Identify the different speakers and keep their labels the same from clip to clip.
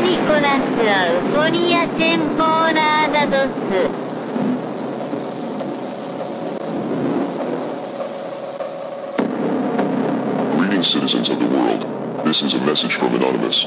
Speaker 1: Nicolas temporada 2.
Speaker 2: Greetings, citizens of the world. This is a message from Anonymous.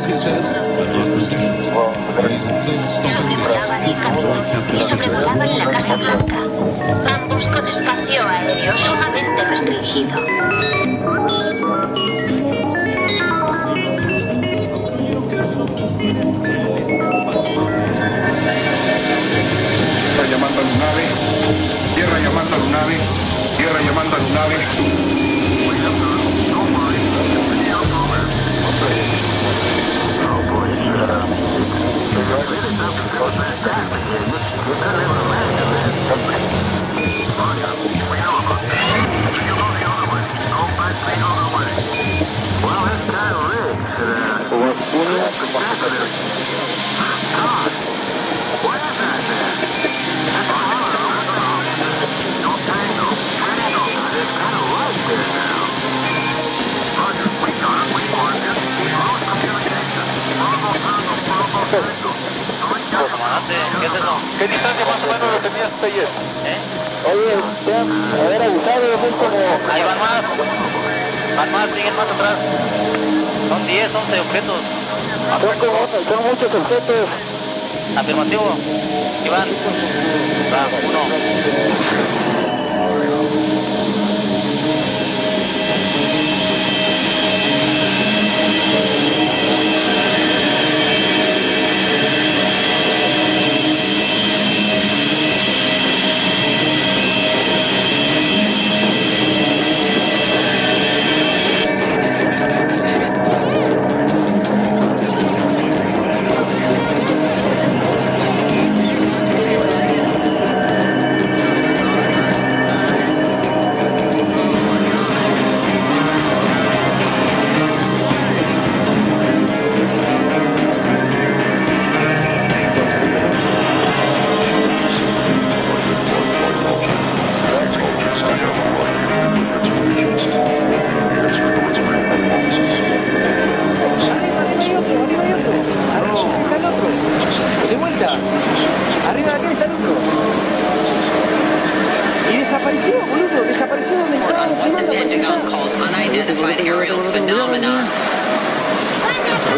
Speaker 1: Sobrevolaban el camino y sobrevolaban la Casa Blanca, ambos con espacio aéreo sumamente restringido.
Speaker 3: Tierra llamando a Lunave, tierra llamando a Lunave, tierra llamando a Thank you.
Speaker 4: ¿Qué es eso?
Speaker 5: ¿Qué distancia más o menos lo tenías ayer?
Speaker 4: ¿Eh?
Speaker 5: Oye, te han haber abusado de muy como...
Speaker 4: Ahí van más. Van más, siguen más atrás. Son 10, 11 objetos.
Speaker 5: Son, como, son muchos objetos.
Speaker 4: Afirmativo. Iván. Va, uno.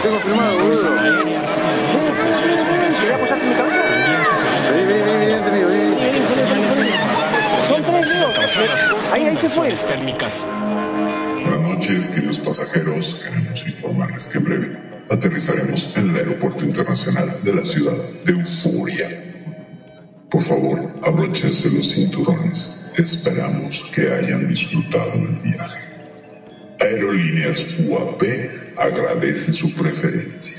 Speaker 5: Tengo filmado, boludo.
Speaker 6: Ven, ven, ven, ven, ven. ¿Querés apoyarte en mi cabeza?
Speaker 5: Vení, vení, vení, vení, vení, vení.
Speaker 6: Son tres ríos. Ahí, ahí se fue.
Speaker 7: Buenas noches, queridos pasajeros. Queremos informarles que en breve aterrizaremos en el Aeropuerto Internacional de la ciudad de Euforia. Por favor, abróchense los cinturones. Esperamos que hayan disfrutado del viaje. Aerolíneas UAP agradece su preferencia.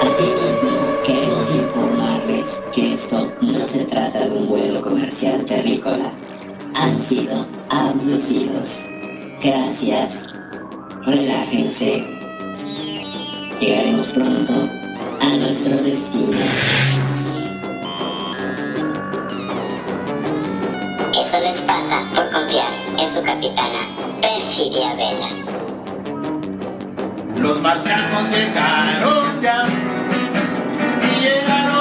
Speaker 8: Asimismo, queremos informarles que esto no se trata de un vuelo comercial terrícola. Han sido abducidos. Gracias. Relájense. Llegaremos pronto a nuestro destino.
Speaker 1: Capitana, Perfidia Vela.
Speaker 9: Los marcianos llegaron ya y llegaron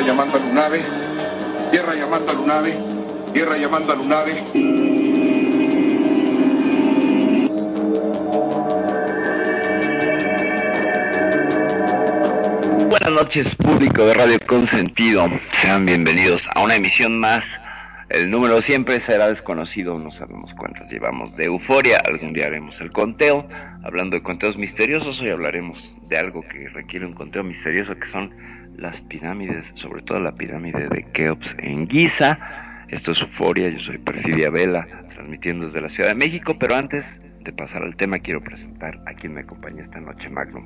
Speaker 3: llamando a Lunave, tierra llamando a Lunave, tierra llamando a Lunave.
Speaker 10: Buenas noches, público de Radio Consentido. Sean bienvenidos a una emisión más. El número siempre será desconocido, no sabemos cuántas llevamos de euforia. Algún día haremos el conteo. Hablando de conteos misteriosos, hoy hablaremos de algo que requiere un conteo misterioso, que son las pirámides, sobre todo la pirámide de Keops en Giza. Esto es Euforia, yo soy Perfidia Vela, transmitiendo desde la Ciudad de México, pero antes de pasar al tema quiero presentar a quien me acompaña esta noche, Magnum.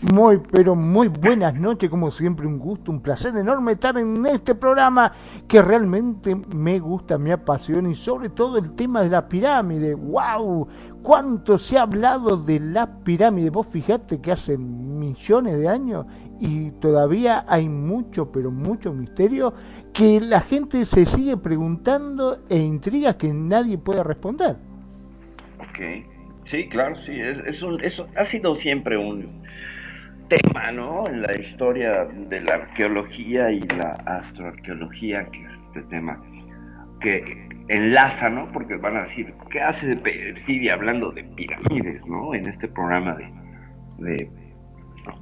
Speaker 11: Muy, pero muy buenas noches, como siempre, un gusto, un placer enorme estar en este programa que realmente me gusta, me apasiona y sobre todo el tema de la pirámide. ¡Wow! ¿Cuánto se ha hablado de la pirámide? Vos fijate que hace millones de años y todavía hay mucho, pero mucho misterio que la gente se sigue preguntando e intrigas que nadie puede responder.
Speaker 10: Ok, sí, claro, sí, es, es un, eso ha sido siempre un tema, ¿no? En la historia de la arqueología y la astroarqueología, que es este tema que enlaza, ¿no? Porque van a decir, ¿qué hace de Perfidia hablando de pirámides, ¿no? En este programa de, de,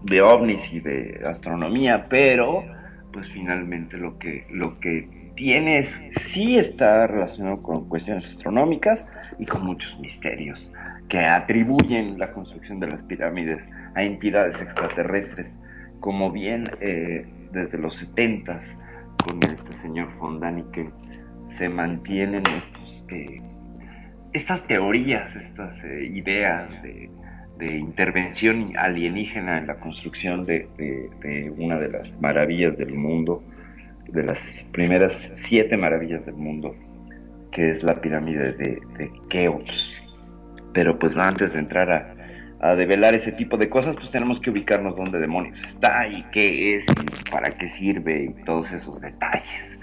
Speaker 10: de ovnis y de astronomía, pero pues finalmente lo que, lo que tiene es, sí está relacionado con cuestiones astronómicas y con muchos misterios que atribuyen la construcción de las pirámides a entidades extraterrestres, como bien eh, desde los 70 con este señor Fondani que se mantienen eh, estas teorías, estas eh, ideas de, de, intervención alienígena en la construcción de, de, de, una de las maravillas del mundo, de las primeras siete maravillas del mundo, que es la pirámide de, Keops. Pero pues antes de entrar a, a develar ese tipo de cosas, pues tenemos que ubicarnos dónde demonios está y qué es y para qué sirve y todos esos detalles.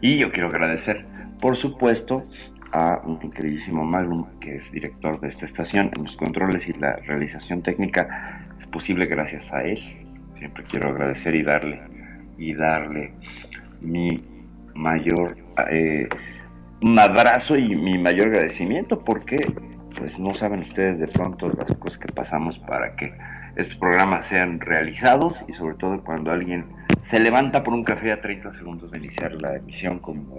Speaker 10: Y yo quiero agradecer, por supuesto, a mi queridísimo Magnum, que es director de esta estación, los controles y la realización técnica es posible gracias a él. Siempre quiero agradecer y darle y darle mi mayor eh, abrazo y mi mayor agradecimiento porque pues no saben ustedes de pronto las cosas que pasamos para que estos programas sean realizados y sobre todo cuando alguien se levanta por un café a 30 segundos de iniciar la emisión como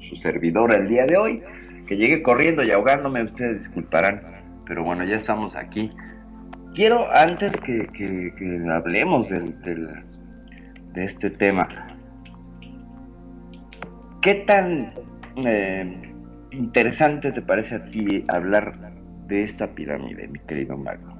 Speaker 10: su servidora el día de hoy, que llegue corriendo y ahogándome, ustedes disculparán, pero bueno, ya estamos aquí. Quiero, antes que, hablemos del, del, de este tema, ¿qué tan eh, interesante te parece a ti hablar de esta pirámide, mi querido Mago?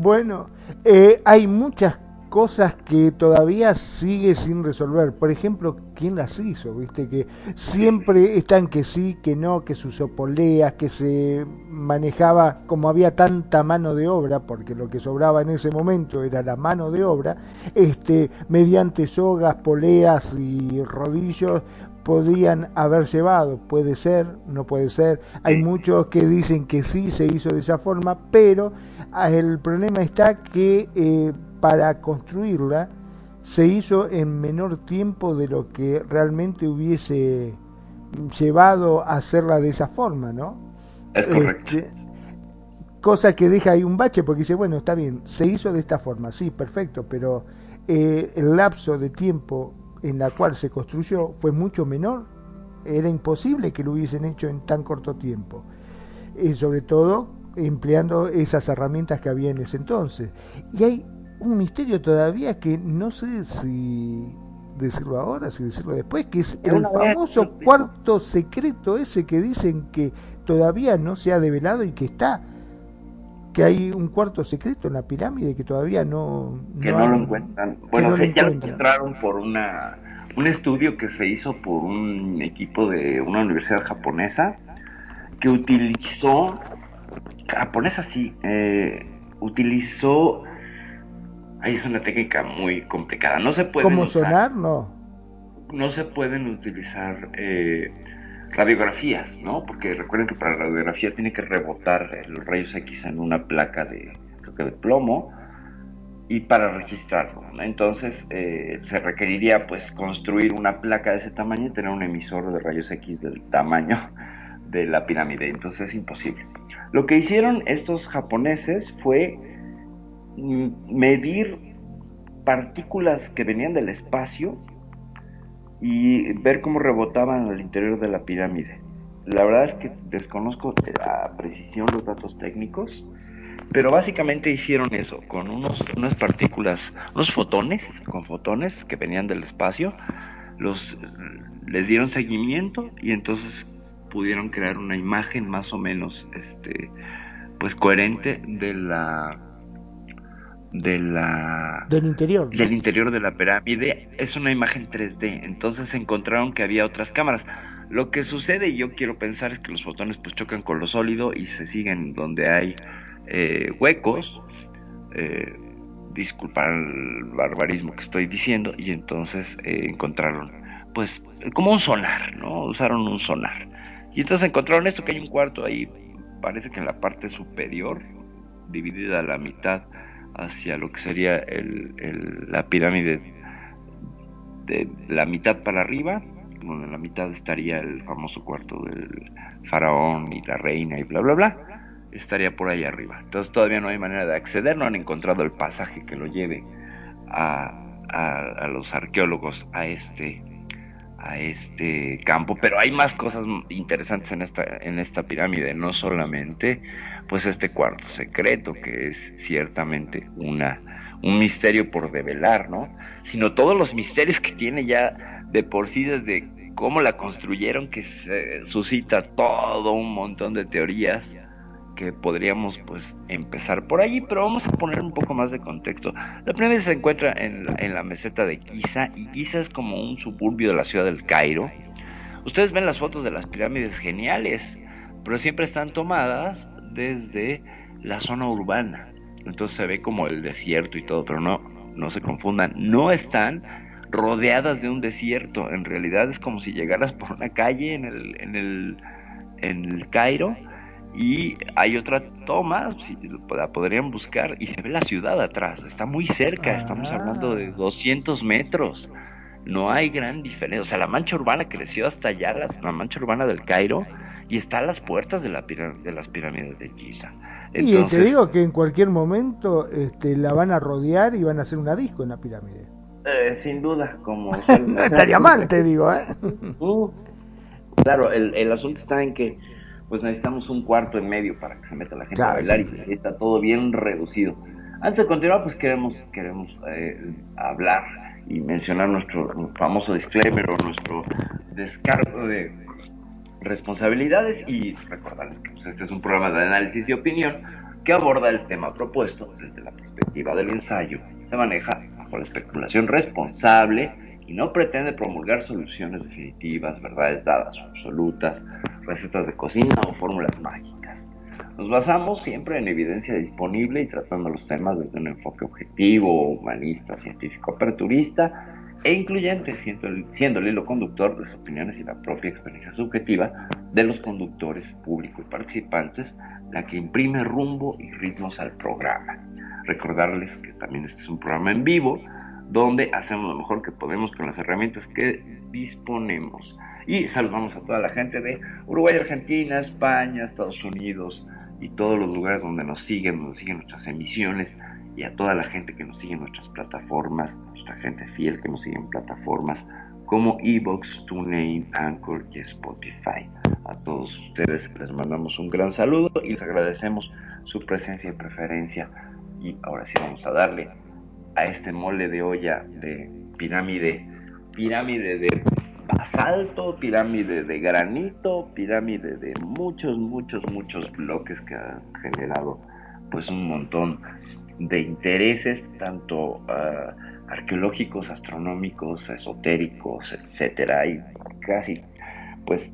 Speaker 11: Bueno, eh, hay muchas cosas que todavía sigue sin resolver. Por ejemplo, ¿quién las hizo? Viste que siempre están que sí, que no, que sus opoleas, que se manejaba como había tanta mano de obra, porque lo que sobraba en ese momento era la mano de obra, este, mediante sogas, poleas y rodillos podían haber llevado. Puede ser, no puede ser. Hay muchos que dicen que sí se hizo de esa forma, pero ah, el problema está que eh, para construirla se hizo en menor tiempo de lo que realmente hubiese llevado a hacerla de esa forma, ¿no?
Speaker 10: Es correcto.
Speaker 11: Este, cosa que deja ahí un bache porque dice, bueno, está bien, se hizo de esta forma, sí, perfecto, pero eh, el lapso de tiempo en la cual se construyó fue mucho menor, era imposible que lo hubiesen hecho en tan corto tiempo, y sobre todo empleando esas herramientas que había en ese entonces. Y hay un misterio todavía que no sé si decirlo ahora, si decirlo después, que es el famoso cuarto secreto ese que dicen que todavía no se ha develado y que está que hay un cuarto secreto en la pirámide que todavía no...
Speaker 10: Que no, no lo encuentran. Bueno, no se, ya lo encontraron por una un estudio que se hizo por un equipo de una universidad japonesa que utilizó, japonesa sí, eh, utilizó, ahí es una técnica muy complicada, no se puede...
Speaker 11: ¿Cómo sonar? No.
Speaker 10: No se pueden utilizar eh, radiografías, ¿no? Porque recuerden que para la radiografía tiene que rebotar los rayos X en una placa de, creo que de plomo, y para registrarlo. ¿no? Entonces eh, se requeriría pues construir una placa de ese tamaño y tener un emisor de rayos X del tamaño de la pirámide. Entonces es imposible. Lo que hicieron estos japoneses fue mm, medir partículas que venían del espacio y ver cómo rebotaban al interior de la pirámide. La verdad es que desconozco la precisión los datos técnicos, pero básicamente hicieron eso, con unos, unas partículas, unos fotones, con fotones que venían del espacio, los, les dieron seguimiento y entonces pudieron crear una imagen más o menos este pues coherente de la de la
Speaker 11: del interior
Speaker 10: del interior de la pirámide es una imagen 3D entonces encontraron que había otras cámaras. Lo que sucede y yo quiero pensar es que los fotones pues chocan con lo sólido y se siguen donde hay eh, huecos. Eh, disculpar el barbarismo que estoy diciendo y entonces eh, encontraron pues como un sonar no usaron un sonar. Y entonces encontraron esto que hay un cuarto ahí parece que en la parte superior dividida a la mitad hacia lo que sería el, la pirámide de la mitad para arriba, donde en la mitad estaría el famoso cuarto del faraón y la reina y bla bla bla, estaría por ahí arriba. Entonces todavía no hay manera de acceder, no han encontrado el pasaje que lo lleve a, a, a los arqueólogos a este a este campo, pero hay más cosas interesantes en esta en esta pirámide, no solamente pues este cuarto secreto que es ciertamente una un misterio por develar, ¿no? Sino todos los misterios que tiene ya de por sí desde cómo la construyeron que se suscita todo un montón de teorías que podríamos pues empezar por allí, pero vamos a poner un poco más de contexto. La primera se encuentra en la, en la meseta de Giza y Giza es como un suburbio de la ciudad del Cairo. Ustedes ven las fotos de las pirámides geniales, pero siempre están tomadas desde la zona urbana. Entonces se ve como el desierto y todo, pero no, no se confundan, no están rodeadas de un desierto. En realidad es como si llegaras por una calle en el, en el, en el Cairo y hay otra toma, si la podrían buscar, y se ve la ciudad atrás, está muy cerca, estamos hablando de 200 metros, no hay gran diferencia, o sea, la mancha urbana creció hasta allá, la mancha urbana del Cairo, y está a las puertas de, la de las pirámides de Giza.
Speaker 11: Entonces, y te digo que en cualquier momento este, la van a rodear y van a hacer una disco en la pirámide.
Speaker 10: Eh, sin duda, como...
Speaker 11: no estaría mal, te digo, ¿eh?
Speaker 10: Uh, claro, el, el asunto está en que pues necesitamos un cuarto en medio para que se meta la gente claro, a bailar sí, y sí. está todo bien reducido. Antes de continuar, pues queremos, queremos eh, hablar y mencionar nuestro famoso disclaimer o nuestro descargo de responsabilidades y recordarles que pues, este es un programa de análisis y opinión que aborda el tema propuesto desde la perspectiva del ensayo. Se maneja bajo la especulación responsable y no pretende promulgar soluciones definitivas, verdades dadas o absolutas, recetas de cocina o fórmulas mágicas. Nos basamos siempre en evidencia disponible y tratando los temas desde un enfoque objetivo, humanista, científico, aperturista e incluyente, siendo el, hilo conductor las opiniones y la propia experiencia subjetiva de los conductores, público y participantes, la que imprime rumbo y ritmos al programa. Recordarles que también este es un programa en vivo, donde hacemos lo mejor que podemos con las herramientas que disponemos. Y saludamos a toda la gente de Uruguay, Argentina, España, Estados Unidos y todos los lugares donde nos siguen, donde siguen nuestras emisiones y a toda la gente que nos sigue en nuestras plataformas, nuestra gente fiel que nos sigue en plataformas como Evox, TuneIn, Anchor y Spotify. A todos ustedes les mandamos un gran saludo y les agradecemos su presencia y preferencia. Y ahora sí vamos a darle a este mole de olla de pirámide, pirámide de basalto, pirámide de granito, pirámide de muchos, muchos, muchos bloques que han generado pues un montón de intereses, tanto uh, arqueológicos, astronómicos, esotéricos, etcétera, y casi pues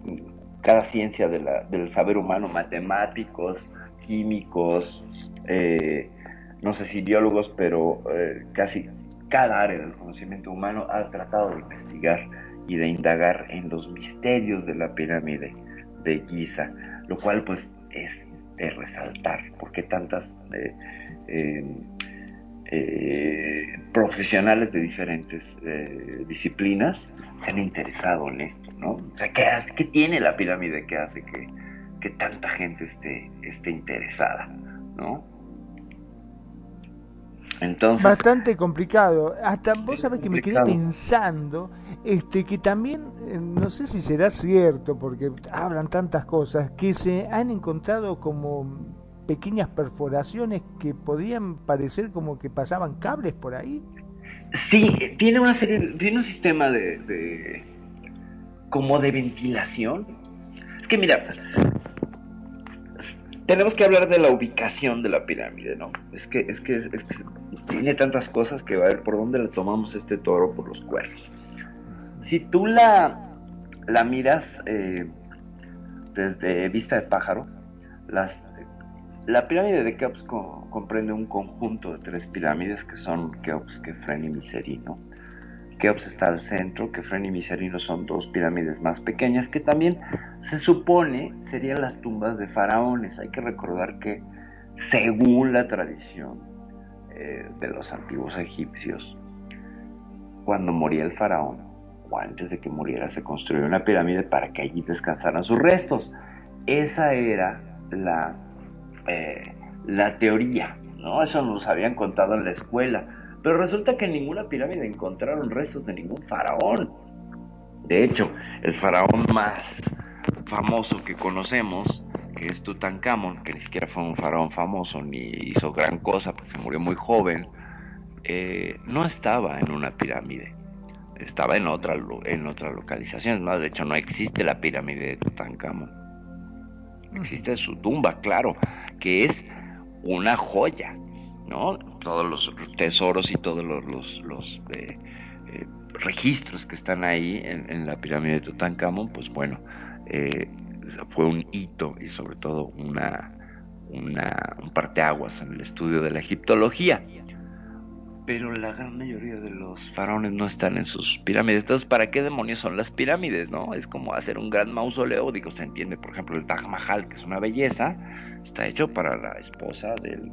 Speaker 10: cada ciencia del saber humano, matemáticos, químicos, eh, no sé si biólogos, pero eh, casi cada área del conocimiento humano ha tratado de investigar y de indagar en los misterios de la pirámide de Giza, lo cual pues es de resaltar, porque tantas eh, eh, eh, profesionales de diferentes eh, disciplinas se han interesado en esto, ¿no? O sea, ¿qué, hace- qué tiene la pirámide que hace que, que tanta gente esté, esté interesada, ¿no? Entonces,
Speaker 11: Bastante complicado. Hasta vos sabés que me quedé pensando este que también, eh, no sé si será cierto, porque hablan tantas cosas, que se han encontrado como pequeñas perforaciones que podían parecer como que pasaban cables por ahí.
Speaker 10: Sí, tiene una serie, tiene un sistema de, de- como de ventilación. Es que mira, tenemos que hablar de la ubicación de la pirámide, ¿no? Es que, es que, es que tiene tantas cosas que va a ver por dónde le tomamos este toro por los cuernos. Si tú la, la miras eh, desde vista de pájaro, la pirámide de Keops co- comprende un conjunto de tres pirámides que son Keops, Kefren y Miserino. Keops está al centro, Kefren y Miserino son dos pirámides más pequeñas que también se supone serían las tumbas de faraones. Hay que recordar que según la tradición eh, de los antiguos egipcios, cuando moría el faraón, antes de que muriera, se construyó una pirámide para que allí descansaran sus restos. Esa era la, eh, la teoría, ¿no? Eso nos habían contado en la escuela. Pero resulta que en ninguna pirámide encontraron restos de ningún faraón. De hecho, el faraón más famoso que conocemos, que es Tutankamón, que ni siquiera fue un faraón famoso ni hizo gran cosa porque murió muy joven, eh, no estaba en una pirámide, estaba en otra, en otra localización. Más, de hecho, no existe la pirámide de Tutankamón. Existe su tumba, claro, que es una joya, ¿no? Todos los tesoros y todos los, los, los, eh, eh, registros que están ahí en, en la pirámide de Tutankamón, pues bueno, eh, fue un hito y sobre todo una, una, un parteaguas en el estudio de la egiptología. Pero la gran mayoría de los faraones no están en sus pirámides. Entonces, ¿para qué demonios son las pirámides, no? Es como hacer un gran mausoleo. Digo, se entiende, por ejemplo, el Taj Mahal, que es una belleza, está hecho para la esposa del,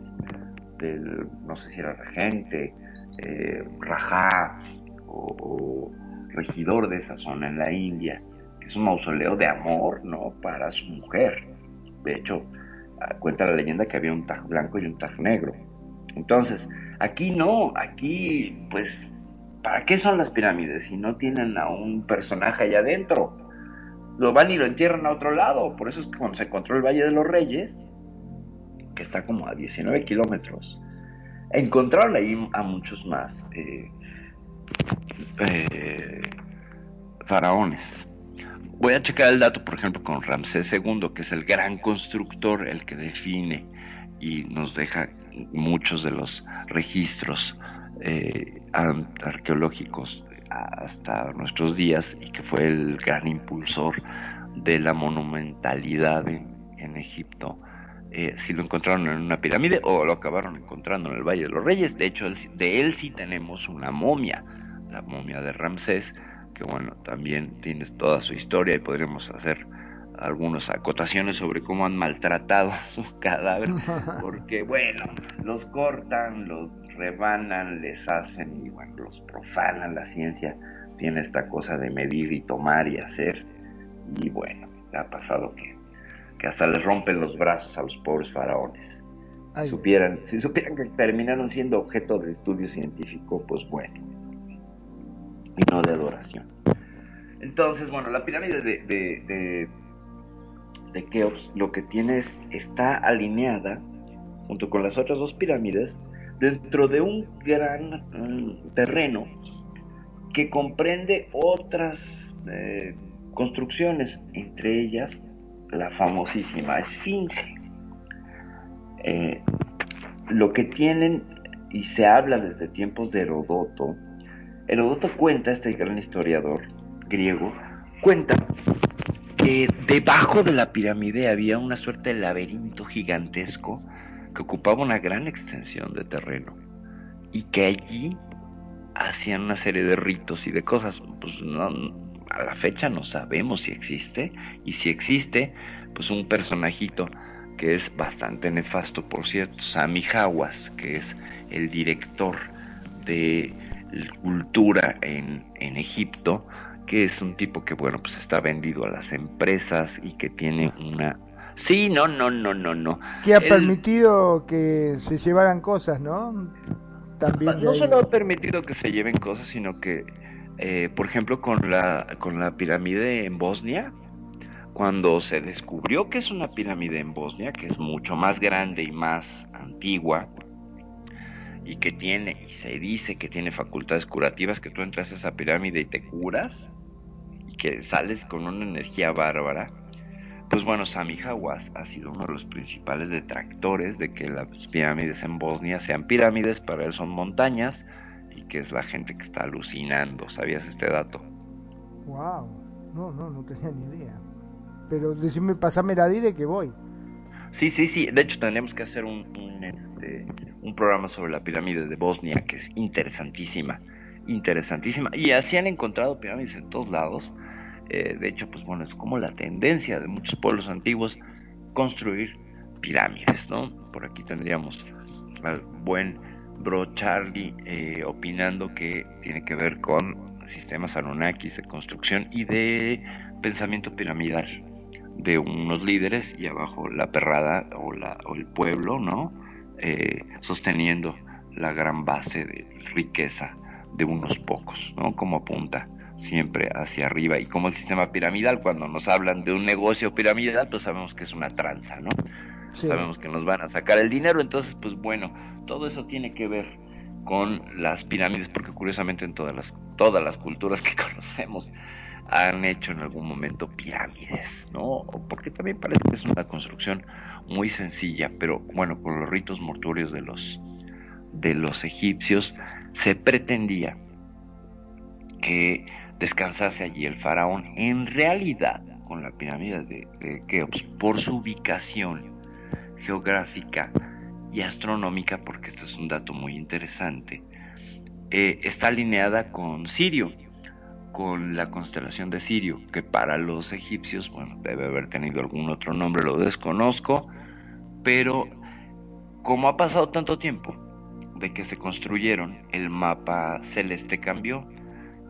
Speaker 10: del no sé si era regente, eh, Rajá o, regidor de esa zona en la India, que es un mausoleo de amor, ¿no? Para su mujer. De hecho, cuenta la leyenda que había un Taj blanco y un Taj negro. Entonces, aquí no, aquí, pues, ¿para qué son las pirámides si no tienen a un personaje allá adentro? Lo van y lo entierran a otro lado. Por eso es que cuando se encontró el Valle de los Reyes, que está como a 19 kilómetros, encontraron ahí a muchos más eh, eh, faraones. Voy a checar el dato, por ejemplo, con Ramsés II, que es el gran constructor, el que define y nos deja muchos de los registros eh, ar- arqueológicos hasta nuestros días y que fue el gran impulsor de la monumentalidad en, Egipto. Eh, si lo encontraron en una pirámide o lo acabaron encontrando en el Valle de los Reyes. De hecho, de él sí tenemos una momia, la momia de Ramsés, que bueno, también tiene toda su historia y podríamos hacer algunas acotaciones sobre cómo han maltratado a su cadáver, porque bueno, los cortan, los rebanan, les hacen y bueno, los profanan, la ciencia tiene esta cosa de medir y tomar y hacer, y bueno, ha pasado que, que hasta les rompen los brazos a los pobres faraones.
Speaker 11: Ay.
Speaker 10: Supieran, si supieran que terminaron siendo objeto de estudio científico, pues bueno, y no de adoración. Entonces, bueno, la pirámide de, de, de, de Keops lo que tiene es, está alineada junto con las otras dos pirámides dentro de un gran mm, terreno que comprende otras eh, construcciones, entre ellas la famosísima Esfinge. Eh, lo que tienen, y se habla desde tiempos de Herodoto, Herodoto cuenta, este gran historiador griego, cuenta que debajo de la pirámide había una suerte de laberinto gigantesco que ocupaba una gran extensión de terreno y que allí hacían una serie de ritos y de cosas. Pues no, a la fecha no sabemos si existe y si existe, pues un personajito que es bastante nefasto, por cierto. Sami Hawass, que es el director de cultura en, en Egipto, que es un tipo que, bueno, pues está vendido a las empresas y que tiene una... Sí, no, no, no, no, no.
Speaker 11: Que ha permitido que se llevaran cosas, ¿no? También
Speaker 10: no solo ha permitido que se lleven cosas, sino que, eh, por ejemplo, con la, con la pirámide en Bosnia, cuando se descubrió que es una pirámide en Bosnia, que es mucho más grande y más antigua, y que tiene, y se dice que tiene facultades curativas, que tú entras a esa pirámide y te curas, que sales con una energía bárbara, pues bueno, Sami Hawass ha sido uno de los principales detractores de que las pirámides en Bosnia sean pirámides, para él son montañas, y que es la gente que está alucinando. ¿Sabías este dato?
Speaker 11: Wow. No, no, no tenía ni idea. Pero decime, pasame la dire que voy.
Speaker 10: Sí, sí, sí. De hecho, tendríamos que hacer un, un, este, un programa sobre la pirámide de Bosnia, que es interesantísima, interesantísima. Y así han encontrado pirámides en todos lados. Eh, de hecho, pues bueno, es como la tendencia de muchos pueblos antiguos construir pirámides, ¿no? Por aquí tendríamos al buen bro Charlie eh, opinando que tiene que ver con sistemas Anunnakis de construcción y de pensamiento piramidal de unos líderes y abajo la perrada o, la, o el pueblo, ¿no? Eh, sosteniendo la gran base de riqueza de unos pocos, ¿no? Como apunta siempre hacia arriba y como el sistema piramidal, cuando nos hablan de un negocio piramidal, pues sabemos que es una tranza, ¿no?
Speaker 11: Sí.
Speaker 10: Sabemos que nos van a sacar el dinero, entonces pues bueno, todo eso tiene que ver con las pirámides, porque curiosamente en todas las, todas las culturas que conocemos han hecho en algún momento pirámides, ¿no? Porque también parece que es una construcción muy sencilla, pero bueno, con los ritos mortuorios de los de los egipcios se pretendía que descansase allí el faraón. En realidad, con la pirámide de, Keops, por su ubicación geográfica y astronómica, porque este es un dato muy interesante, eh, está alineada con Sirio, con la constelación de Sirio, que para los egipcios, bueno, debe haber tenido algún otro nombre, lo desconozco, pero como ha pasado tanto tiempo de que se construyeron, el mapa celeste cambió.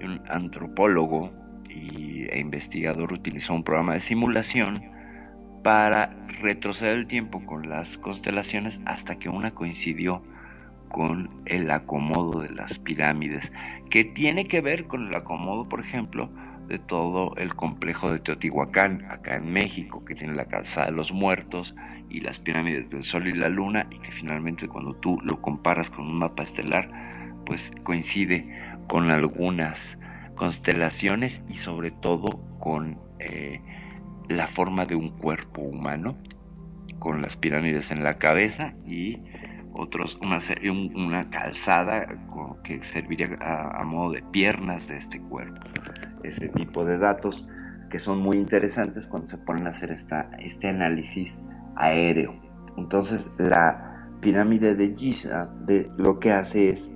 Speaker 10: Un antropólogo y, e investigador utilizó un programa de simulación para retroceder el tiempo con las constelaciones hasta que una coincidió con el acomodo de las pirámides, que tiene que ver con el acomodo, por ejemplo, de todo el complejo de Teotihuacán, acá en México, que tiene la calzada de los muertos y las pirámides del Sol y la Luna, y que finalmente cuando tú lo comparas con un mapa estelar, pues coincide con algunas constelaciones y sobre todo con eh, la forma de un cuerpo humano, con las pirámides en la cabeza y otros una, una calzada que serviría a, a modo de piernas de este cuerpo. Ese tipo de datos que son muy interesantes cuando se ponen a hacer esta, este análisis aéreo. Entonces la pirámide de Giza de, lo que hace es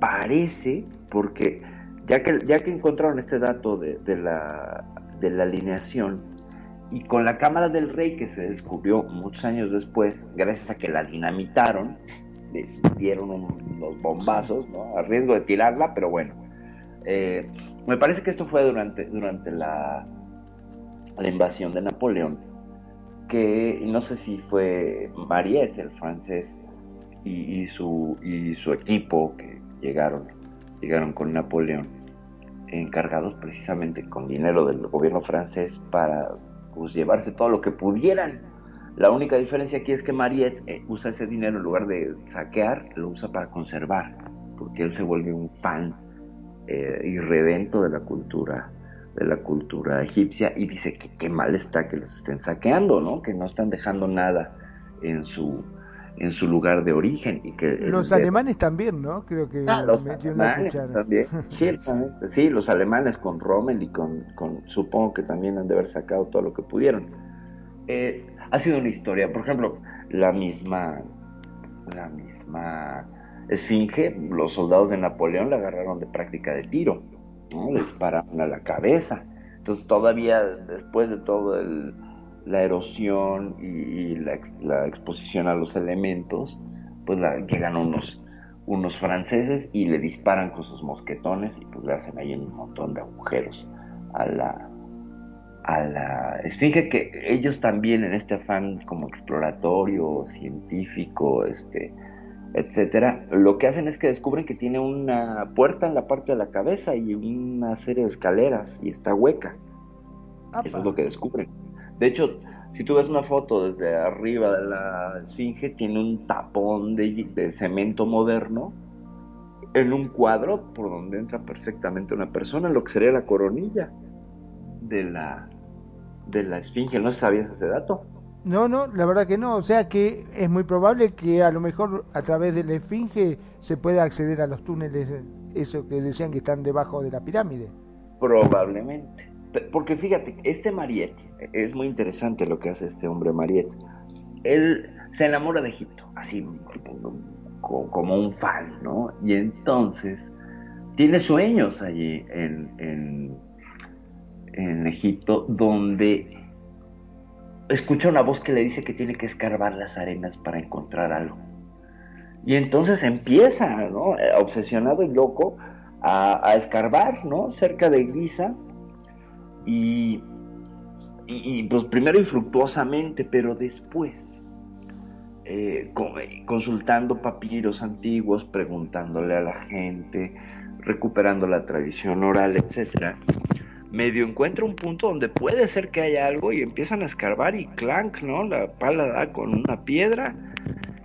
Speaker 10: parece porque ya que ya que encontraron este dato de, la de la alineación y con la cámara del rey que se descubrió muchos años después gracias a que la dinamitaron le dieron un- unos bombazos ¿no? a riesgo de tirarla pero bueno eh, me parece que esto fue durante durante la la invasión de Napoleón que no sé si fue Mariette el francés y su y su equipo que llegaron llegaron con Napoleón encargados precisamente con dinero del gobierno francés para pues, llevarse todo lo que pudieran. La única diferencia aquí es que Mariette eh, usa ese dinero en lugar de saquear, lo usa para conservar, porque él se vuelve un fan eh, irredento de la cultura de la cultura egipcia y dice que qué mal está que los estén saqueando, ¿no? Que no están dejando nada en su en su lugar de origen y que
Speaker 11: Los
Speaker 10: de-
Speaker 11: alemanes también, ¿no? Creo que
Speaker 10: Ah, los alemanes también. Ciertamente, sí, los alemanes con Rommel y con, con- supongo que también han de haber sacado todo lo que pudieron. Eh, ha sido una historia, por ejemplo, la misma, la misma Esfinge, los soldados de Napoleón la agarraron de práctica de tiro, ¿no? le dispararon a la cabeza. Entonces todavía después de todo el la erosión y, y la, la exposición a los elementos, pues la- llegan unos, unos franceses y le disparan con sus mosquetones y pues le hacen ahí un montón de agujeros a la, a la esfinge que ellos también en este afán como exploratorio, científico, este, etcétera, lo que hacen es que descubren que tiene una puerta en la parte de la cabeza y una serie de escaleras y está hueca. Eso es lo que descubren. De hecho, si tú ves una foto desde arriba de la esfinge, tiene un tapón de, de cemento moderno en un cuadro por donde entra perfectamente una persona, lo que sería la coronilla de la, de la esfinge. ¿No sabías ese dato?
Speaker 11: No, no, la verdad que no. O sea que es muy probable que a lo mejor a través de la esfinge se pueda acceder a los túneles, eso que decían que están debajo de la pirámide.
Speaker 10: Probablemente. Porque fíjate, este Mariette, es muy interesante lo que hace este hombre Mariette. Él se enamora de Egipto, así co- como un fan, ¿no? Y entonces tiene sueños allí en, en, en Egipto donde escucha una voz que le dice que tiene que escarbar las arenas para encontrar algo. Y entonces empieza, ¿no? Eh, Obsesionado y loco a, a escarbar, ¿no? Cerca de Giza. Y, pues primero infructuosamente, pero después, eh, co- consultando papiros antiguos, preguntándole a la gente, recuperando la tradición oral, etcétera, medio encuentra un punto donde puede ser que haya algo y empiezan a escarbar y clank, ¿no? La pala da con una piedra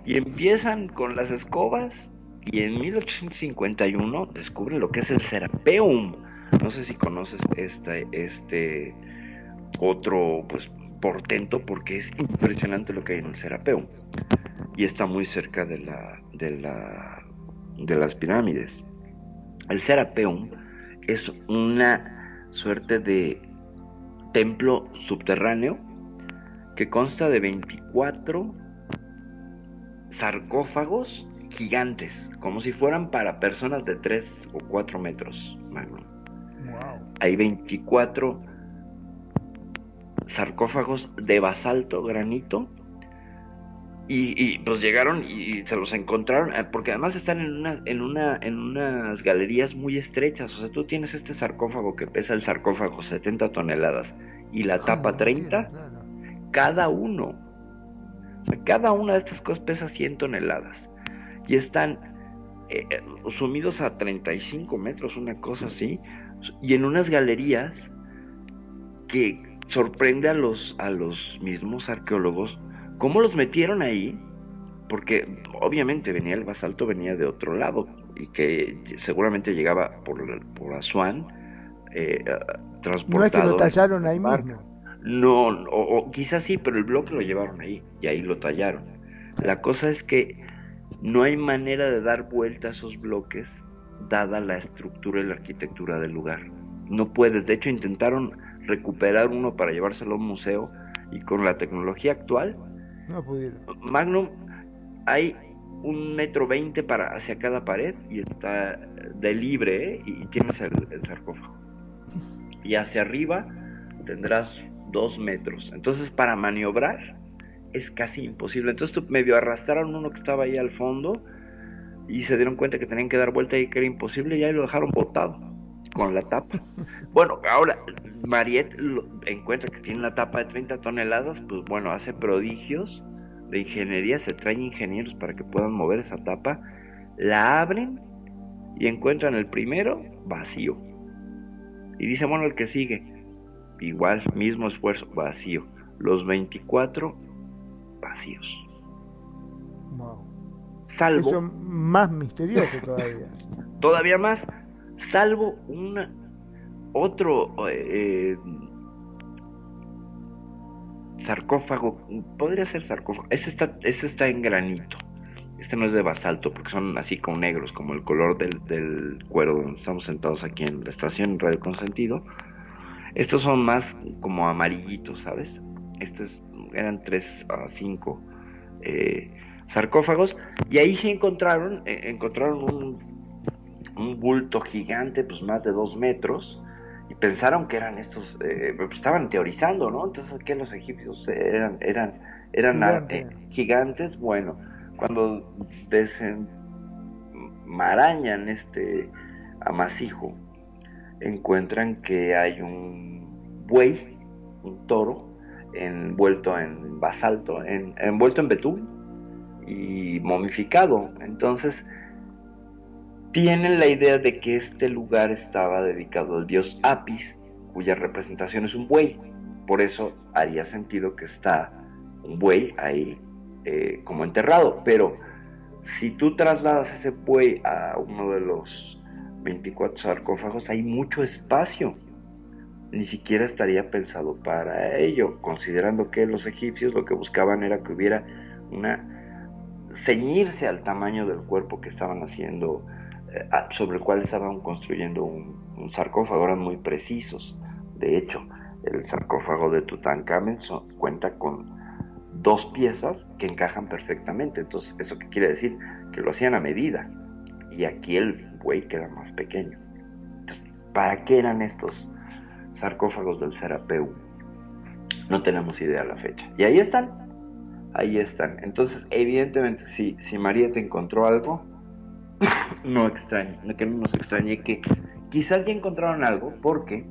Speaker 10: y empiezan con las escobas y en 1851 descubren lo que es el Serapeum. No sé si conoces este, este otro pues portento porque es impresionante lo que hay en el Serapeum y está muy cerca de la de de las pirámides. El Serapeum es una suerte de templo subterráneo que consta de 24 sarcófagos gigantes, como si fueran para personas de 3 o 4 metros, Magno. Hay 24 sarcófagos de basalto, granito, y, y, pues llegaron y se los encontraron, eh, porque además están en, una, en, una, en unas galerías muy estrechas, o sea, tú tienes este sarcófago que pesa el sarcófago 70 toneladas y la tapa 30, cada uno, o sea, cada una de estas cosas pesa 100 toneladas y están eh, eh, sumidos a 35 metros, una cosa así, y en unas galerías que sorprende a los, a los mismos arqueólogos cómo los metieron ahí, porque obviamente venía el basalto, venía de otro lado, y que seguramente llegaba por, por Asuán, eh, transportado.
Speaker 11: No es que lo tallaron ahí mismo.
Speaker 10: No, o, o quizás sí, pero el bloque lo llevaron ahí y ahí lo tallaron. La cosa es que no hay manera de dar vuelta a esos bloques dada la estructura y la arquitectura del lugar. No puedes, de hecho intentaron recuperar uno para llevárselo a un museo y con la tecnología actual,
Speaker 11: No pudieron.
Speaker 10: Magnum, hay un metro veinte para hacia cada pared y está de libre ¿eh? y tienes el, el sarcófago. Y hacia arriba tendrás dos metros. Entonces para maniobrar es casi imposible. Entonces medio arrastraron uno que estaba ahí al fondo y se dieron cuenta que tenían que dar vuelta y que era imposible y ahí lo dejaron botado con la tapa. Bueno, ahora Mariette lo- encuentra que tiene una tapa de 30 toneladas, pues bueno, hace prodigios de ingeniería, se traen ingenieros para que puedan mover esa tapa, la abren y encuentran el primero vacío. Y dice, bueno, el que sigue, igual, mismo esfuerzo, vacío. Los 24 vacíos.
Speaker 11: Wow.
Speaker 10: Salvo
Speaker 11: Eso más misterioso todavía.
Speaker 10: todavía más, salvo una otro eh, sarcófago, podría ser sarcófago, ese está, ese está en granito, este no es de basalto porque son así como negros, como el color del, del cuero donde estamos sentados aquí en la estación Radio Consentido, estos son más como amarillitos, ¿sabes? Estos eran tres a cinco eh, sarcófagos y ahí sí encontraron, eh, encontraron un un bulto gigante, pues más de dos metros, y pensaron que eran estos, eh, pues, estaban teorizando, ¿no? Entonces que los egipcios eran, eran, eran
Speaker 11: Gigante.
Speaker 10: eh, gigantes, bueno, cuando desenmarañan este amasijo, encuentran que hay un buey, un toro, envuelto en basalto, en- envuelto en betún y momificado. Entonces, tienen la idea de que este lugar estaba dedicado al dios Apis, cuya representación es un buey. Por eso haría sentido que está un buey ahí eh, como enterrado. Pero si tú trasladas ese buey a uno de los 24 sarcófagos, hay mucho espacio. Ni siquiera estaría pensado para ello, considerando que los egipcios lo que buscaban era que hubiera una ceñirse al tamaño del cuerpo que estaban haciendo, eh, sobre el cual estaban construyendo un, sarcófago, eran muy precisos. De hecho, el sarcófago de Tutankamen cuenta con dos piezas que encajan perfectamente. Entonces, ¿eso qué quiere decir? Que lo hacían a medida. Y aquí el buey queda más pequeño. Entonces, ¿para qué eran estos sarcófagos del Serapeu? No tenemos idea la fecha. Y ahí están. Ahí están. Entonces, evidentemente, si, si María te encontró algo, no extrañe, que no nos extrañe que quizás ya encontraron algo, porque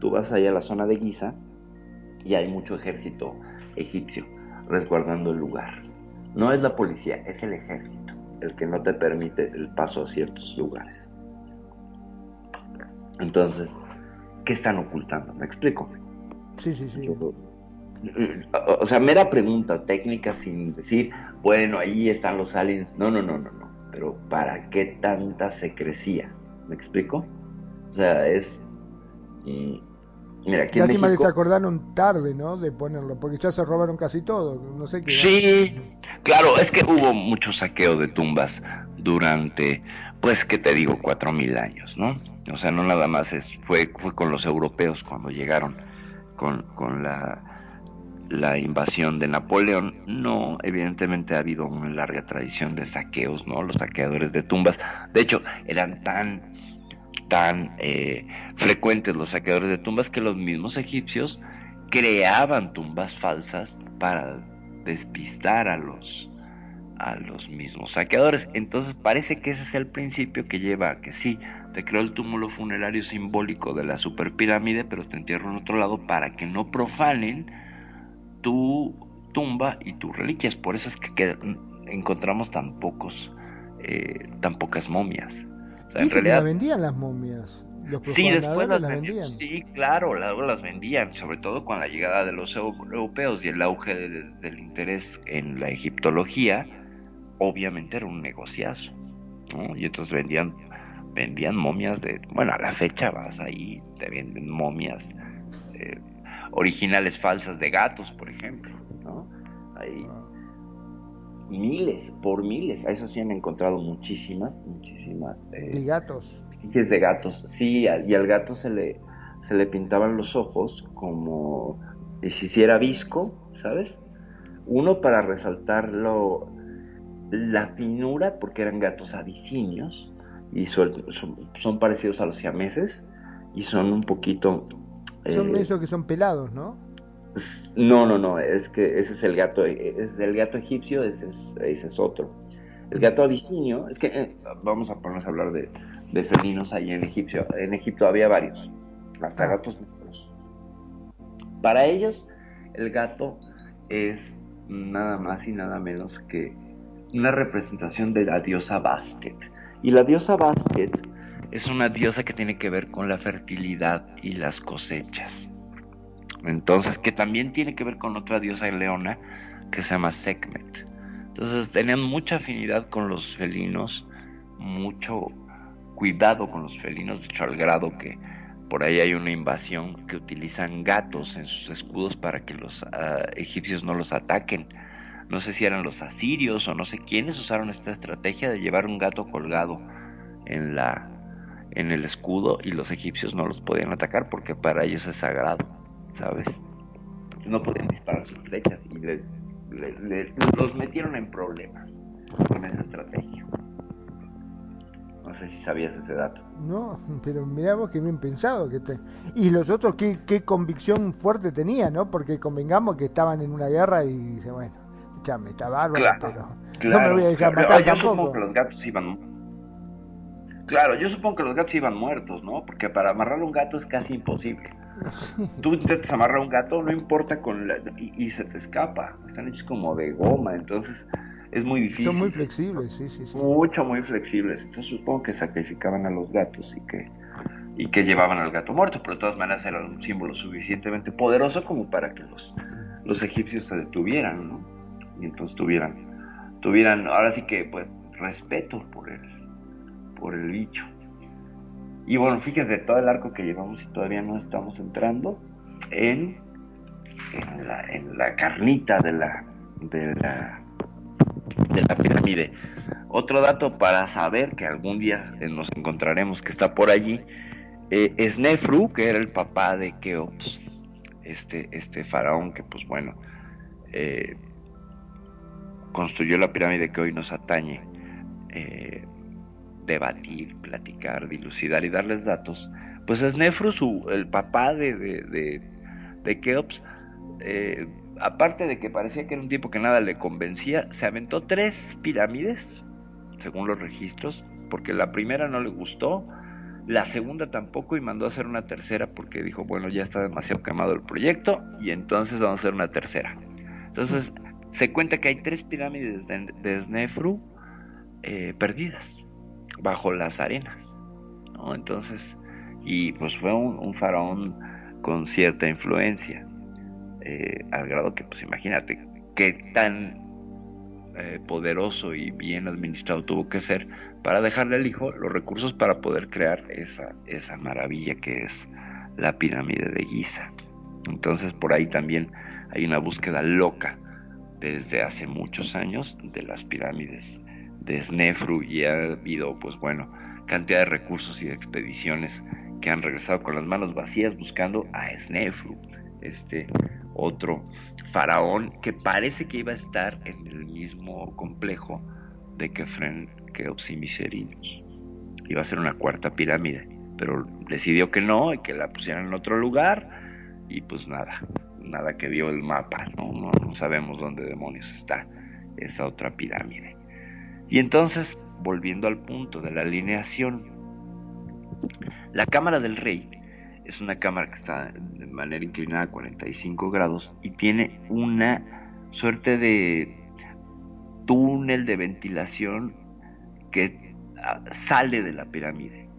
Speaker 10: tú vas allá a la zona de Giza y hay mucho ejército egipcio resguardando el lugar. No es la policía, es el ejército el que no te permite el paso a ciertos lugares. Entonces, ¿qué están ocultando? ¿Me explico?
Speaker 11: Sí, sí, sí.
Speaker 10: O sea, mera pregunta técnica sin decir, bueno, ahí están los aliens. No, no, no, no, no. Pero ¿para qué tanta secrecía? ¿Me explico? O sea, es... mm, mira, aquí en
Speaker 11: Lástima que
Speaker 10: México...
Speaker 11: se acordaron tarde, ¿no? De ponerlo, porque ya se robaron casi todo. No sé qué.
Speaker 10: Sí, claro, es que hubo mucho saqueo de tumbas durante, pues, ¿qué te digo? Cuatro mil años, ¿no? O sea, no nada más es, fue, fue con los europeos cuando llegaron con, con la, la invasión de Napoleón. No, evidentemente ha habido una larga tradición de saqueos, ¿no? Los saqueadores de tumbas. De hecho, eran tan, tan eh, frecuentes los saqueadores de tumbas que los mismos egipcios creaban tumbas falsas para despistar a los a los mismos saqueadores. Entonces parece que ese es el principio que lleva a que sí, te creó el túmulo funerario simbólico de la superpirámide, pero te entierro en otro lado para que no profanen tu tumba y tus reliquias. Por eso es que, que encontramos tan pocos, eh, tan pocas momias. O sea, en
Speaker 11: que
Speaker 10: realidad,
Speaker 11: la vendían las momias. Los
Speaker 10: Sí, después las
Speaker 11: las
Speaker 10: vendían. Sí, claro, luego las vendían, sobre todo con la llegada de los eu- europeos y el auge de- del interés en la egiptología, obviamente era un negociazo, ¿no? Y entonces vendían, vendían momias de, bueno, a la fecha vas ahí, te venden momias eh, originales falsas de gatos, por ejemplo, ¿no? Hay miles, por miles, a esas sí han encontrado muchísimas, muchísimas. eh,
Speaker 11: Y gatos.
Speaker 10: de gatos, sí, y al gato se le, se le pintaban los ojos como si hiciera visco, ¿sabes? Uno para resaltar lo, la finura, porque eran gatos abisinios y son, son parecidos a los siameses y son un poquito...
Speaker 11: Son
Speaker 10: eh,
Speaker 11: esos que son pelados, ¿no?
Speaker 10: no, no, no, es que ese es el gato, eh, es el gato egipcio, ese es, ese es otro. El gato abisinio, es que eh, vamos a ponernos a hablar de, de felinos ahí en Egipcio. En Egipto había varios, hasta gatos negros. Para ellos, el gato es nada más y nada menos que una representación de la diosa Bastet. Y la diosa Bastet es una diosa que tiene que ver con la fertilidad y las cosechas. Entonces, que también tiene que ver con otra diosa leona que se llama Sekhmet. Entonces, tenían mucha afinidad con los felinos, mucho cuidado con los felinos, de hecho, al grado que por ahí hay una invasión que utilizan gatos en sus escudos para que los ah, egipcios no los ataquen. No sé si eran los asirios o no sé quiénes usaron esta estrategia de llevar un gato colgado en la en el escudo y los egipcios no los podían atacar porque para ellos es sagrado, ¿sabes? Entonces no podían disparar sus flechas y les, le- le- los metieron en problemas con esa estrategia. No sé si sabías ese dato.
Speaker 11: No, pero mirá vos qué bien pensado que te... Y los otros qué, qué convicción fuerte tenían, ¿no? Porque convengamos que estaban en una guerra y dice, bueno, escúchame, está bárbaro,
Speaker 10: Claro,
Speaker 11: pero
Speaker 10: Claro,
Speaker 11: no me voy a dejar
Speaker 10: pero
Speaker 11: matar tampoco.
Speaker 10: supongo que los gatos iban. Claro, yo supongo que los gatos iban muertos, ¿no? Porque para amarrar a un gato es casi imposible. Tú intentas amarrar a un gato, no importa con la- y, y se te escapa. Están hechos como de goma, entonces es muy difícil.
Speaker 11: Son muy flexibles, sí, sí, sí.
Speaker 10: mucho, muy flexibles. Entonces supongo que sacrificaban a los gatos y que, y que llevaban al gato muerto, pero de todas maneras era un símbolo suficientemente poderoso como para que los, los egipcios se detuvieran, ¿no? Y entonces tuvieran, tuvieran, ahora sí que pues respeto por el, por el bicho. Y bueno, fíjense todo el arco que llevamos y todavía no estamos entrando en, en, la, en la carnita de la, de la de la pirámide. Otro dato para saber que algún día nos encontraremos que está por allí eh, es Nefru, que era el papá de Keops, este, este faraón que pues bueno eh, construyó la pirámide que hoy nos atañe. eh, debatir, platicar, dilucidar y darles datos, pues es Nefru, su, el papá de, de, de, de Keops, eh, aparte de que parecía que era un tipo que nada le convencía, se aventó tres pirámides, según los registros, porque la primera no le gustó, la segunda tampoco y mandó a hacer una tercera porque dijo, bueno, ya está demasiado quemado el proyecto y entonces vamos a hacer una tercera. Entonces, se cuenta que hay tres pirámides de, de Snefru eh, perdidas bajo las arenas, ¿no? Entonces, y pues fue un, faraón con cierta influencia, eh, al grado que, pues imagínate, qué tan eh, poderoso y bien administrado tuvo que ser para dejarle al hijo los recursos para poder crear esa, esa maravilla que es la pirámide de Giza. Entonces por ahí también hay una búsqueda loca desde hace muchos años de las pirámides de Snefru y ha habido pues bueno cantidad de recursos y expediciones que han regresado con las manos vacías buscando a Snefru, este otro faraón que parece que iba a estar en el mismo complejo de Kefren, Keops y. Iba a ser una cuarta pirámide, pero decidió que no y que la pusieran en otro lugar y pues nada, nada que dio el mapa, no, no, no sabemos dónde demonios está esa otra pirámide. Y entonces, volviendo al punto de la alineación, la cámara del rey es una cámara que está de manera inclinada a 45 grados y tiene una suerte de túnel de ventilación que ah, sale de la pirámide.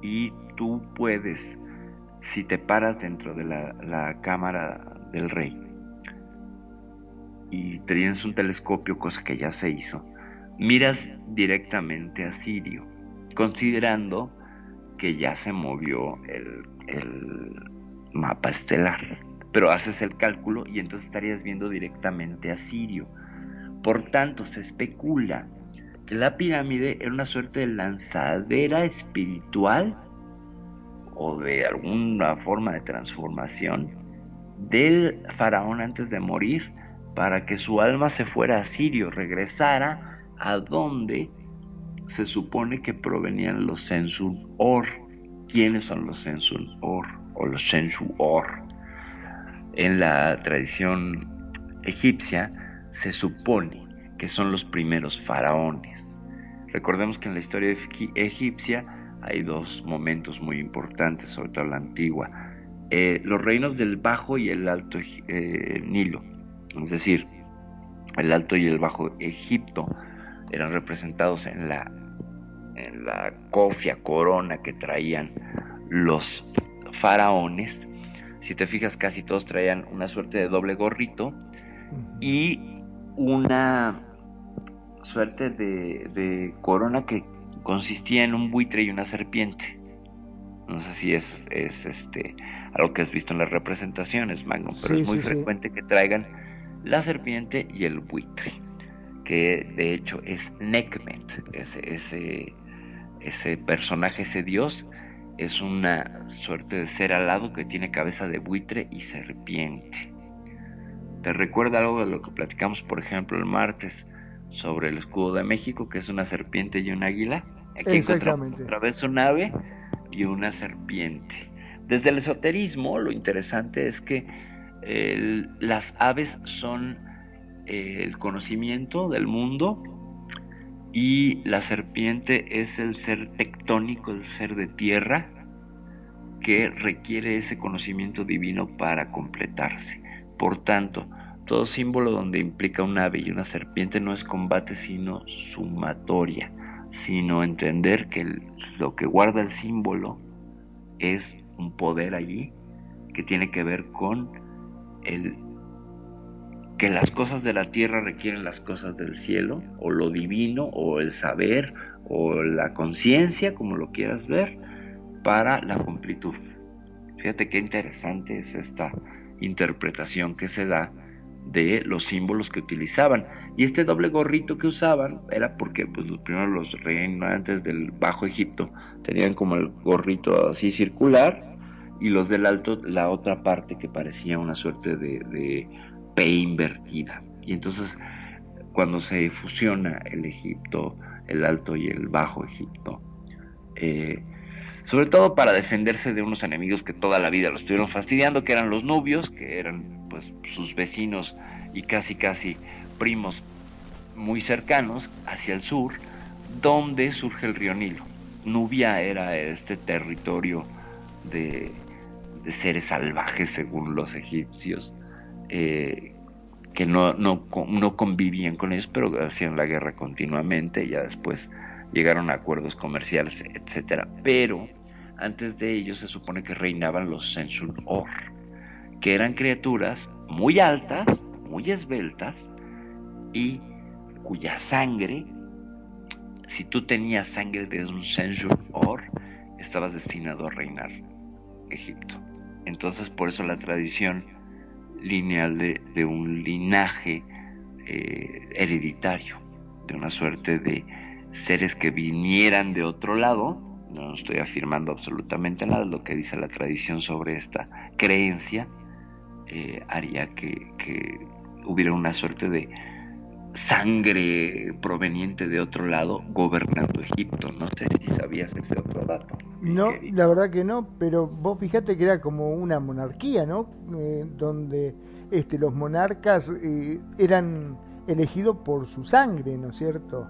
Speaker 10: Y tú puedes, si te paras dentro de la, cámara del rey y tienes un telescopio, cosa que ya se hizo, miras directamente a Sirio, considerando que ya se movió el, mapa estelar. Pero haces el cálculo y entonces estarías viendo directamente a Sirio. Por tanto, se especula que la pirámide era una suerte de lanzadera espiritual o de alguna forma de transformación del faraón antes de morir para que su alma se fuera a Sirio, regresara a donde se supone que provenían los Sensun Or. ¿Quiénes son los Sensun Or o los Sensu Or? En la tradición egipcia se supone que son los primeros faraones. Recordemos que en la historia egip- egipcia hay dos momentos muy importantes, sobre todo la antigua. Eh, los reinos del Bajo y el Alto eh, Nilo, es decir, el Alto y el Bajo Egipto eran representados en la, en la cofia, corona que traían los faraones. Si te fijas, casi todos traían una suerte de doble gorrito y una suerte de, de corona que consistía en un buitre y una serpiente. No sé si es, es este algo que has visto en las representaciones, Magnum, pero
Speaker 11: Sí,
Speaker 10: es muy
Speaker 11: sí, sí.
Speaker 10: frecuente que traigan la serpiente y el buitre, que de hecho es Nekmet, ese, ese, ese personaje, ese dios, es una suerte de ser alado que tiene cabeza de buitre y serpiente. ¿Te recuerda algo de lo que platicamos, por ejemplo, el martes sobre el escudo de México, que es una serpiente y un águila? Aquí encontramos otra vez un ave y una serpiente. Desde el esoterismo, lo interesante es que el- las aves son eh, el conocimiento del mundo y la serpiente es el ser tectónico, el ser de tierra que requiere ese conocimiento divino para completarse. Por tanto, todo símbolo donde implica un ave y una serpiente no es combate, sino sumatoria, sino entender que lo que guarda el símbolo es un poder allí que tiene que ver con el que las cosas de la tierra requieren las cosas del cielo, o lo divino, o el saber, o la conciencia, como lo quieras ver, para la completud. Fíjate qué interesante es esta interpretación que se da de los símbolos que utilizaban. Y este doble gorrito que usaban era porque pues, los primeros los reinantes del Bajo Egipto tenían como el gorrito así circular y los del alto la otra parte que parecía una suerte de, de P invertida. Y entonces cuando se fusiona el Egipto, el Alto y el Bajo Egipto, eh, sobre todo para defenderse de unos enemigos que toda la vida lo estuvieron fastidiando, que eran los nubios, que eran pues sus vecinos y casi casi primos muy cercanos hacia el sur, donde surge el río Nilo. Nubia era este territorio de, de seres salvajes según los egipcios, eh, que no, no, no convivían con ellos, pero hacían la guerra continuamente, ya después llegaron a acuerdos comerciales, etcétera. Pero antes de ellos se supone que reinaban los Sensun Or, que eran criaturas muy altas, muy esbeltas, y cuya sangre, si tú tenías sangre de un Sensun Or, estabas destinado a reinar Egipto. Entonces por eso la tradición lineal de, de un linaje eh, hereditario, de una suerte de seres que vinieran de otro lado, no estoy afirmando absolutamente nada, lo que dice la tradición sobre esta creencia, eh, haría que, que hubiera una suerte de sangre proveniente de otro lado gobernando Egipto. No sé si sabías ese otro dato.
Speaker 11: No, la verdad que no, pero vos fijate que era como una monarquía, ¿no? Eh, donde este, los monarcas eh, eran elegidos por su sangre, ¿no es cierto?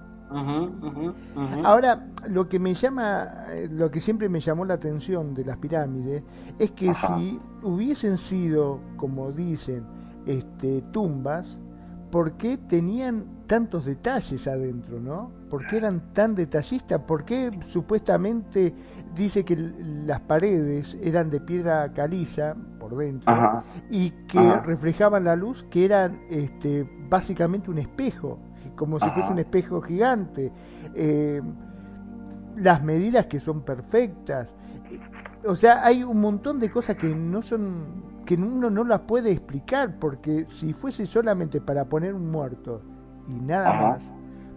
Speaker 11: Ahora, lo que me llama, eh, lo que siempre me llamó la atención de las pirámides es que
Speaker 10: Ajá.
Speaker 11: si hubiesen sido, como dicen, este, tumbas, ¿por qué tenían tantos detalles adentro, no? ¿Por qué eran tan detallistas? ¿Por qué supuestamente dice que las paredes eran de piedra caliza por dentro
Speaker 10: Ajá.
Speaker 11: y que
Speaker 10: Ajá.
Speaker 11: reflejaban la luz, que eran este, básicamente un espejo, como si fuese un espejo gigante? Eh, las medidas que son perfectas. O sea, hay un montón de cosas que no son que uno no las puede explicar porque si fuese solamente para poner un muerto y nada
Speaker 10: Ajá.
Speaker 11: más,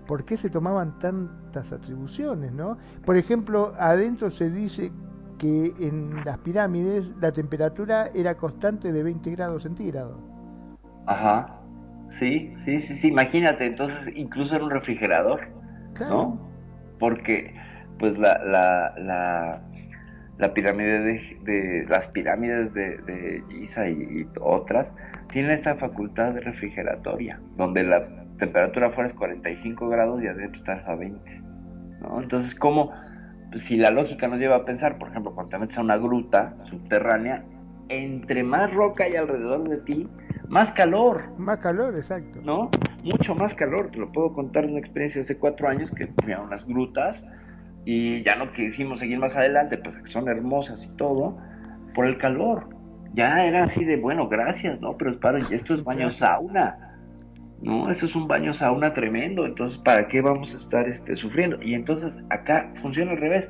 Speaker 11: ¿por qué se tomaban tantas atribuciones, no? Por ejemplo, adentro se dice que en las pirámides la temperatura era constante de 20 grados centígrados.
Speaker 10: Ajá. Sí, sí, sí, sí. Imagínate, entonces incluso era un refrigerador, ¿no? Porque, pues la, la, la, la pirámide de, de- las pirámides de, de Giza y, y otras tienen esta facultad refrigeratoria, donde la temperatura afuera es 45 grados y adentro estás a 20, ¿no? Entonces, ¿cómo? Pues, si la lógica nos lleva a pensar, por ejemplo, cuando te metes a una gruta subterránea, entre más roca hay alrededor de ti, más calor.
Speaker 11: Más calor, exacto.
Speaker 10: ¿No? Mucho más calor. Te lo puedo contar de una experiencia hace cuatro años que fui a unas grutas y ya no quisimos seguir más adelante, pues que son hermosas y todo, por el calor. Ya era así de, bueno, gracias, ¿no? Pero para, esto es baño sauna. No, esto es un baño sauna tremendo, entonces ¿para qué vamos a estar este, sufriendo? Y entonces acá funciona al revés,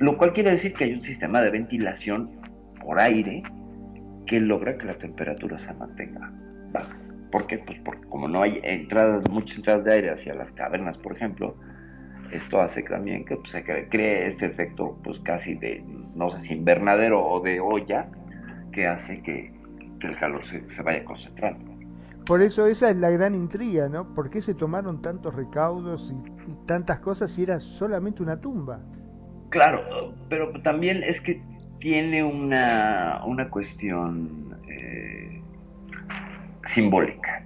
Speaker 10: lo cual quiere decir que hay un sistema de ventilación por aire que logra que la temperatura se mantenga baja. ¿Por qué? Pues porque como no hay entradas, muchas entradas de aire hacia las cavernas, por ejemplo, esto hace también que pues, se cre- cree este efecto pues casi de, no sé si invernadero o de olla, que hace que, que el calor se, se vaya concentrando.
Speaker 11: Por eso esa es la gran intriga, ¿no? ¿Por qué se tomaron tantos recaudos y tantas cosas si era solamente una tumba?
Speaker 10: Claro, pero también es que tiene una, una cuestión eh, simbólica.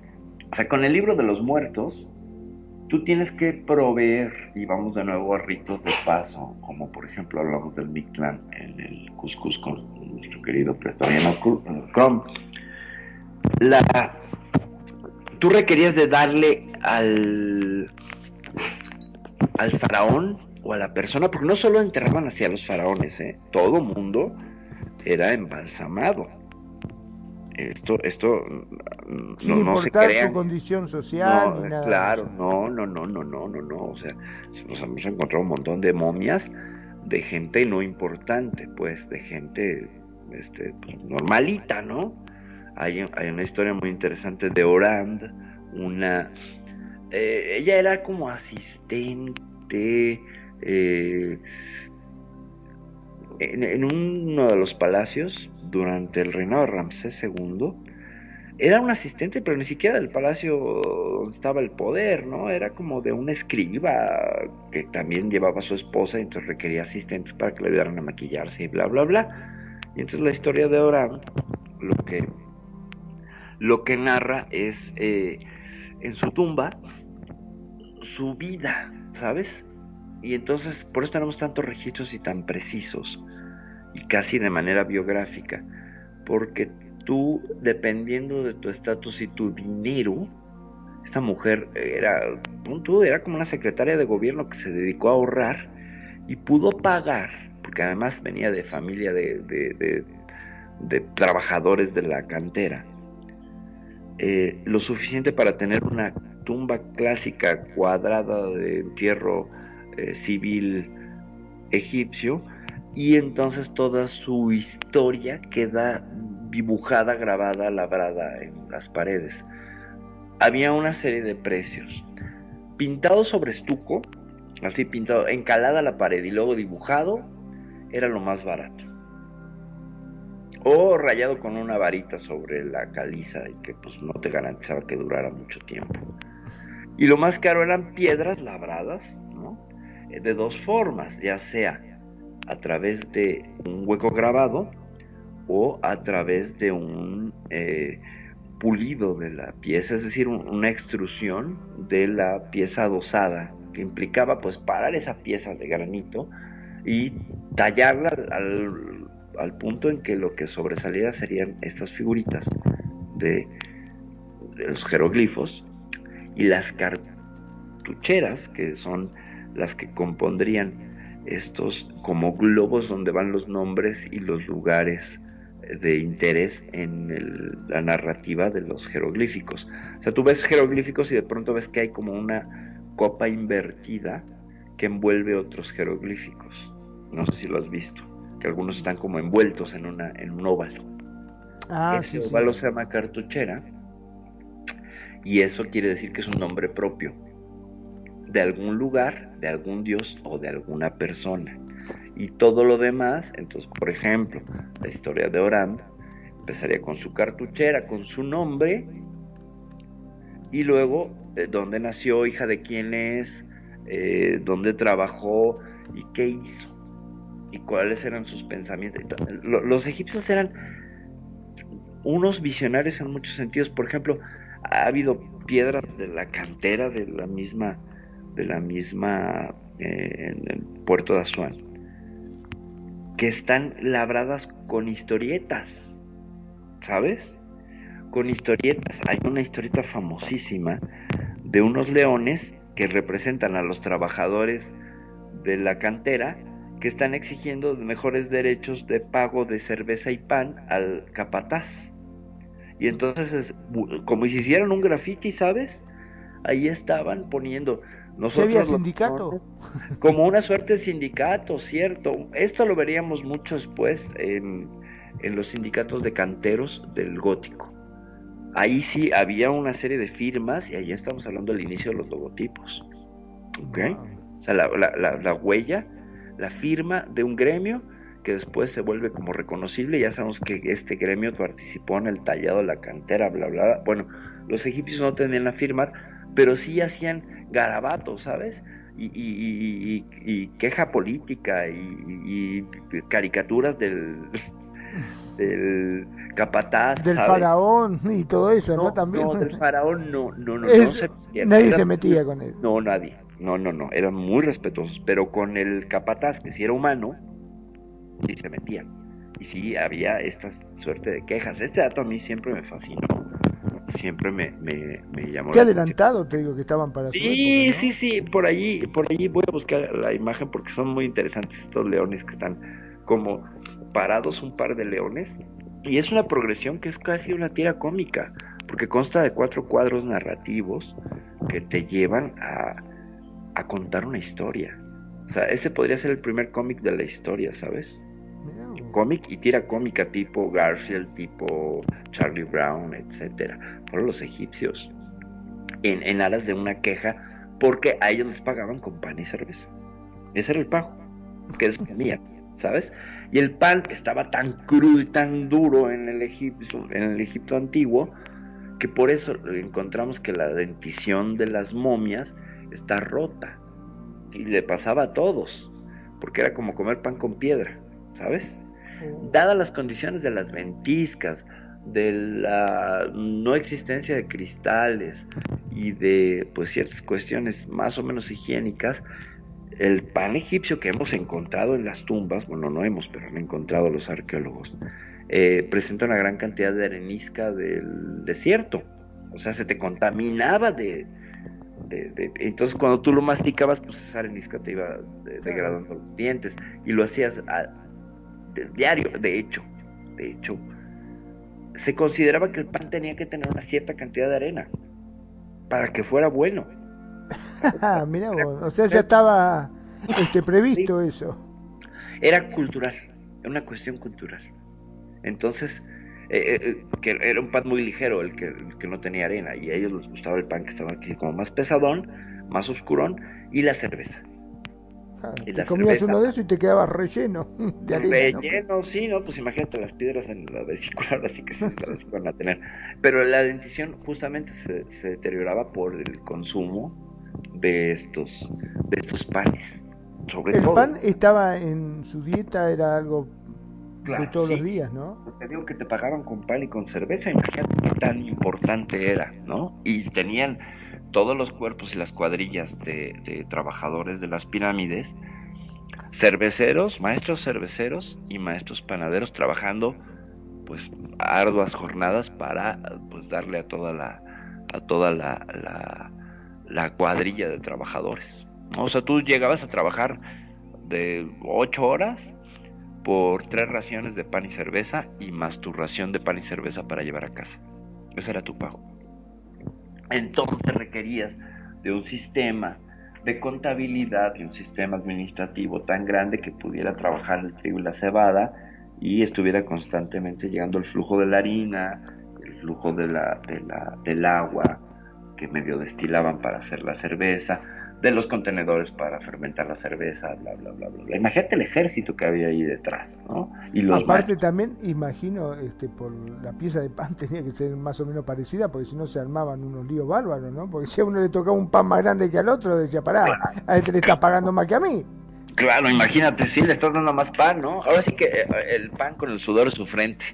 Speaker 10: O sea, con el libro de los muertos, tú tienes que proveer, y vamos de nuevo a ritos de paso, como por ejemplo hablamos del Mictlán en el Cuscus con nuestro querido pretoriano Crom. La, tú requerías de darle al, al faraón o a la persona, porque no solo enterraban hacia los faraones, ¿eh? todo mundo era embalsamado. Esto, esto no,
Speaker 11: Sin
Speaker 10: no se
Speaker 11: importar
Speaker 10: crean.
Speaker 11: tu condición social
Speaker 10: No,
Speaker 11: ni nada.
Speaker 10: claro, no, no, no, no, no, no, no. O sea, nos hemos encontrado un montón de momias de gente no importante, pues, de gente este, pues, normalita, ¿no? Hay, hay una historia muy interesante de Orand, una... eh, ella era como asistente eh, en, en uno de los palacios durante el reinado de Ramsés II. Era un asistente, pero ni siquiera del palacio donde estaba el poder, ¿no? Era como de un escriba que también llevaba a su esposa y entonces requería asistentes para que le ayudaran a maquillarse y bla, bla, bla. Y entonces la historia de Orán, lo que, lo que narra es eh, en su tumba su vida, ¿sabes? Y entonces por eso tenemos tantos registros y tan precisos y casi de manera biográfica, porque tú, dependiendo de tu estatus y tu dinero, esta mujer era, punto, era como una secretaria de gobierno que se dedicó a ahorrar y pudo pagar, porque además venía de familia de- de trabajadores de la cantera, eh, lo suficiente para tener una tumba clásica cuadrada de entierro eh, civil egipcio y entonces toda su historia queda dibujada, grabada, labrada en las paredes. Había una serie de precios. Pintado sobre estuco, así pintado, encalada la pared y luego dibujado, era lo más barato. O rayado con una varita sobre la caliza y que pues no te garantizaba que durara mucho tiempo. Y lo más caro eran piedras labradas, ¿no? De dos formas, ya sea a través de un hueco grabado o a través de un eh, pulido de la pieza, es decir, un- una extrusión de la pieza adosada, que implicaba pues parar esa pieza de granito y tallarla al, al- al punto en que lo que sobresaliera serían estas figuritas de, de los jeroglifos y las cartucheras, que son las que compondrían estos como globos donde van los nombres y los lugares de interés en el- la narrativa de los jeroglíficos. O sea, tú ves jeroglíficos y de pronto ves que hay como una copa invertida que envuelve otros jeroglíficos. No sé si lo has visto, que algunos están como envueltos en, una, en un óvalo.
Speaker 11: Ah,
Speaker 10: Ese
Speaker 11: sí, sí.
Speaker 10: óvalo se llama cartuchera y eso quiere decir que es un nombre propio de algún lugar, de algún dios o de alguna persona. Y todo lo demás, entonces, por ejemplo, la historia de Orán empezaría con su cartuchera, con su nombre, y luego de dónde nació, hija de quién es, eh, dónde trabajó y qué hizo, y cuáles eran sus pensamientos. Los egipcios eran unos visionarios en muchos sentidos. Por ejemplo, ha habido piedras de la cantera de la misma, de la misma eh, en el puerto de Asuán, que están labradas con historietas, ¿sabes? Con historietas. Hay una historieta famosísima de unos leones que representan a los trabajadores de la cantera que están exigiendo mejores derechos de pago de cerveza y pan al capataz. Y entonces, es, como si hicieran un graffiti, ¿sabes? Ahí estaban poniendo.
Speaker 11: ¿Qué
Speaker 10: Nosotros
Speaker 11: había sindicato?
Speaker 10: como una suerte de sindicato, cierto. Esto lo veríamos mucho después en, en los sindicatos de canteros del gótico. Ahí sí había una serie de firmas y ahí estamos hablando del inicio de los logotipos. ¿Ok? O sea, la, la- la- la huella, la firma de un gremio que después se vuelve como reconocible. Ya sabemos que este gremio participó en el tallado de la cantera, bla, bla, bla. Bueno, los egipcios no tenían la firma, pero sí hacían garabatos, ¿sabes? Y, y- y- y- queja política y, y- y caricaturas del, del capataz.
Speaker 11: Del
Speaker 10: ¿sabes?
Speaker 11: faraón y todo eso, ¿no? También.
Speaker 10: No, del faraón no, no, no,
Speaker 11: Es-
Speaker 10: no se
Speaker 11: nadie
Speaker 10: Era-
Speaker 11: se metía con él.
Speaker 10: No, nadie. No, no, no. Eran muy respetuosos. Pero con el capataz, que si era humano, sí se metían. Y sí había esta suerte de quejas. Este dato a mí siempre me fascinó. Siempre me, me, me llamó
Speaker 11: Qué
Speaker 10: la atención.
Speaker 11: adelantado te digo que estaban para su
Speaker 10: Sí, sí, sí, por allí, por allí voy a buscar la imagen porque son muy interesantes estos leones que están como parados un par de leones y es una progresión que es casi una tira cómica porque consta de cuatro cuadros narrativos que te llevan a, a contar una historia. O sea, ese podría ser el primer cómic de la historia, ¿sabes? Cómic y tira cómica tipo Garfield, tipo Charlie Brown, etcétera. Fueron los egipcios en, en aras de una queja porque a ellos les pagaban con pan y cerveza. Ese era el pago que les comían, ¿sabes? Y el pan estaba tan crudo y tan duro en el Egipto, en el Egipto antiguo que por eso encontramos que la dentición de las momias está rota y le pasaba a todos, porque era como comer pan con piedra, ¿sabes? Dadas las condiciones de las ventiscas, de la no existencia de cristales y de pues ciertas cuestiones más o menos higiénicas, el pan egipcio que hemos encontrado en las tumbas, bueno, no hemos, pero han encontrado los arqueólogos, eh, presenta una gran cantidad de arenisca del desierto. O sea, se te contaminaba de, de- de- entonces cuando tú lo masticabas, pues esa arenisca te iba de- degradando los dientes y lo hacías a- diario. De hecho, de hecho, se consideraba que el pan tenía que tener una cierta cantidad de arena para que fuera bueno.
Speaker 11: Mirá vos, o sea, ya estaba este, previsto eso.
Speaker 10: Era cultural, era una cuestión cultural. Entonces, eh, eh, que era un pan muy ligero el que, el que no tenía arena y a ellos les gustaba el pan que estaba aquí como más pesadón, más oscurón y la cerveza. Y
Speaker 11: te comías
Speaker 10: cerveza.
Speaker 11: uno de eso y te quedabas relleno de arena. ¿no?
Speaker 10: Relleno, sí, ¿no? Pues imagínate las piedras en la vesícula, ahora sí que sí las van a tener. Pero la dentición justamente se, se deterioraba por el consumo de estos, de estos panes. Sobre
Speaker 11: El
Speaker 10: todo.
Speaker 11: pan estaba en su dieta, era algo de todos
Speaker 10: sí.
Speaker 11: los días, ¿no?
Speaker 10: Te digo que te pagaban con pan y con cerveza, imagínate qué tan importante era, ¿no? Y tenían todos los cuerpos y las cuadrillas de, trabajadores de las pirámides, cerveceros, maestros cerveceros y maestros panaderos trabajando pues arduas jornadas para pues darle a toda la a toda la, la, la cuadrilla de trabajadores. O sea, tú llegabas a trabajar de ocho horas por tres raciones de pan y cerveza y más tu ración de pan y cerveza para llevar a casa. Ese era tu pago. Entonces requerías de un sistema de contabilidad y un sistema administrativo tan grande que pudiera trabajar el trigo y la cebada y estuviera constantemente llegando el flujo de la harina, el flujo de la, de la, del agua que medio destilaban para hacer la cerveza, de los contenedores para fermentar la cerveza, bla, bla, bla, bla. Imagínate el ejército que había ahí detrás, ¿no? Y los
Speaker 11: Aparte también, imagino, este, por la pieza de pan tenía que ser más o menos parecida, porque si no se armaban unos líos bárbaros, ¿no? Porque si a uno le tocaba un pan más grande que al otro, decía, pará, a este le estás pagando más que a mí.
Speaker 10: Claro, imagínate, sí, le estás dando más pan, ¿no? Ahora sí que eh, el pan con el sudor de su frente.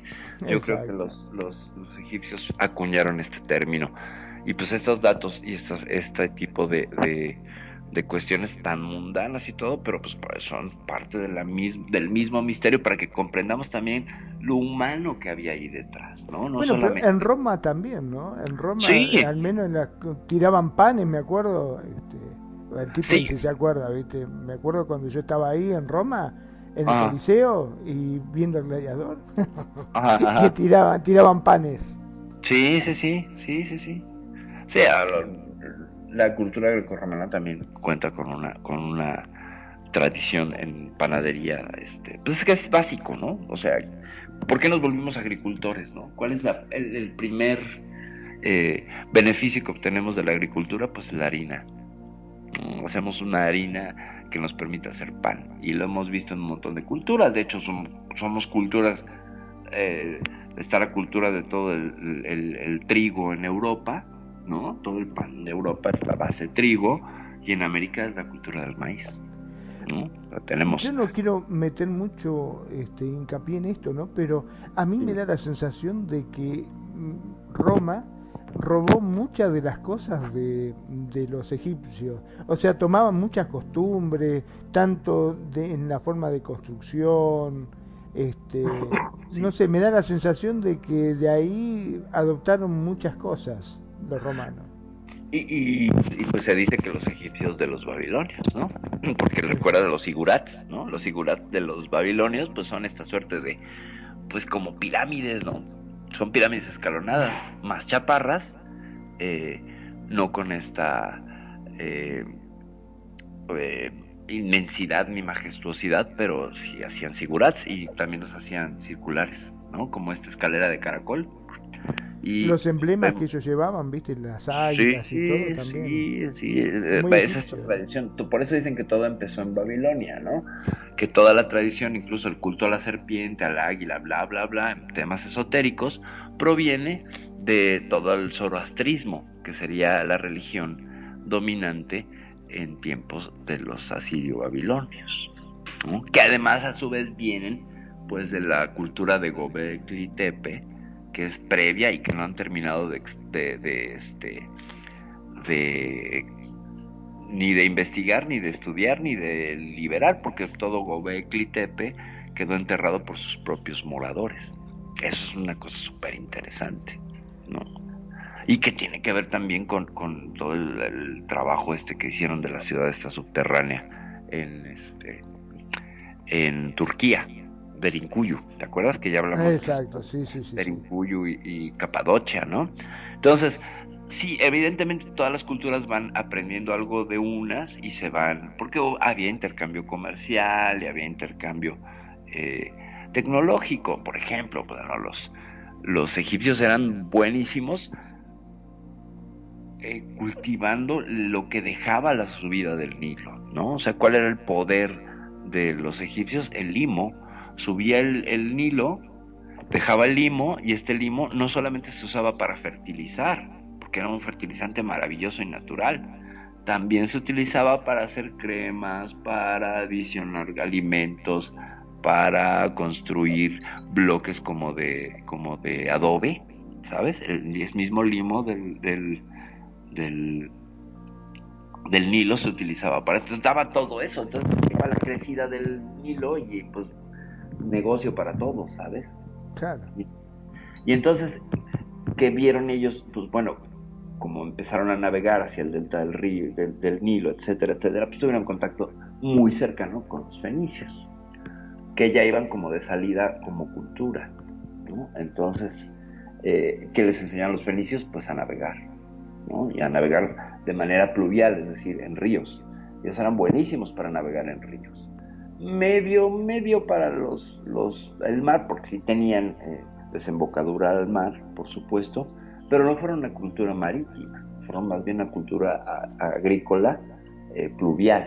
Speaker 10: Yo creo que los, los, los egipcios acuñaron este término. Y pues estos datos y estas, este tipo de, de, de cuestiones tan mundanas y todo, pero pues son parte de la mis, del mismo misterio para que comprendamos también lo humano que había ahí detrás, ¿no? No
Speaker 11: bueno,
Speaker 10: solamente...
Speaker 11: en Roma también, ¿no? En Roma,
Speaker 10: Sí.
Speaker 11: eh, al menos en la, tiraban panes, me acuerdo. Este, el tipo
Speaker 10: Sí.
Speaker 11: dice, se acuerda, ¿viste? Me acuerdo cuando yo estaba ahí en Roma, en el
Speaker 10: Ah.
Speaker 11: Coliseo, y viendo el gladiador,
Speaker 10: Ajá, ajá.
Speaker 11: que tiraban, tiraban panes.
Speaker 10: Sí, sí, sí, sí, sí, sí. Lo- la cultura grecorromana también cuenta con una, con una tradición en panadería, este, pues es que es básico, ¿no? O sea, ¿por qué nos volvimos agricultores, no? ¿Cuál es la- el, primer eh, beneficio que obtenemos de la agricultura? Pues la harina. Mm, Hacemos una harina que nos permite hacer pan. Y lo hemos visto en un montón de culturas. De hecho, som- somos culturas. eh, está la cultura de todo el trigo en Europa, ¿no? Todo el pan de Europa es la base de trigo. Y en América es la cultura del maíz. ¿no? Lo tenemos.
Speaker 11: Yo no quiero meter mucho este, hincapié en esto, ¿no? Pero a mí me da la sensación de que mm, Roma robó muchas de las cosas de, de los egipcios. O sea, tomaban muchas costumbres, tanto de, en la forma de construcción. Este, no sé, me da la sensación de que de ahí adoptaron muchas cosas los romanos.
Speaker 10: Y, y- y, pues se dice que los egipcios de los babilonios, ¿no? Porque recuerda de los sigurats, ¿no? Los sigurats de los babilonios, pues son esta suerte de, pues como pirámides, ¿no? Son pirámides escalonadas, más chaparras, eh, no con esta eh, eh, inmensidad ni majestuosidad, pero sí hacían sigurats y también los hacían circulares, ¿no? Como esta escalera de caracol. Y
Speaker 11: los emblemas que ellos llevaban, ¿viste? Las águilas y todo también.
Speaker 10: Sí, sí, eh, esa es tradición. Por eso dicen que todo empezó en Babilonia, ¿no? Que toda la tradición, incluso el culto a la serpiente, al águila, bla, bla, bla, en temas esotéricos, proviene de todo el zoroastrismo, que sería la religión dominante en tiempos de los asirio-babilonios, ¿no? que además a su vez vienen pues de la cultura de Gobekli Tepe, es previa y que no han terminado de, este de ni de investigar ni de estudiar ni de liberar porque todo Gobekli Tepe quedó enterrado por sus propios moradores. Eso es una cosa súper interesante no y que tiene que ver también con, con todo el, el trabajo este que hicieron de la ciudad esta subterránea en este en Turquía Berinkuyu, ¿te acuerdas que ya hablamos? de
Speaker 11: Exacto, sí, sí, sí. sí.
Speaker 10: Y, y Capadocia, ¿no? Entonces, sí, evidentemente todas las culturas van aprendiendo algo de unas y se van, porque había intercambio comercial y había intercambio eh, tecnológico, por ejemplo, bueno, los, los egipcios eran buenísimos eh, cultivando lo que dejaba la subida del Nilo, ¿no? O sea, ¿cuál era el poder de los egipcios? El limo, subía el, el Nilo, dejaba el limo y este limo no solamente se usaba para fertilizar, porque era un fertilizante maravilloso y natural, también se utilizaba para hacer cremas, para adicionar alimentos, para construir bloques como de, como de adobe, ¿sabes? El, el mismo limo del, del, del, del Nilo se utilizaba para esto. Daba todo eso, entonces iba la crecida del Nilo y pues negocio para todos, ¿sabes?
Speaker 11: Claro.
Speaker 10: Y, y entonces, ¿qué vieron ellos? Pues bueno, como empezaron a navegar hacia el delta del río, del, del Nilo, etcétera, etcétera, pues tuvieron contacto muy cercano con los fenicios, que ya iban como de salida como cultura, ¿no? Entonces, eh, ¿qué les enseñaron los fenicios? Pues a navegar, ¿no? Y a navegar de manera pluvial, es decir, en ríos. Ellos eran buenísimos para navegar en ríos. Medio, medio para los, los el mar, porque sí tenían eh, desembocadura al mar, por supuesto, pero no fueron una cultura marítima, fueron más bien una cultura agrícola eh, pluvial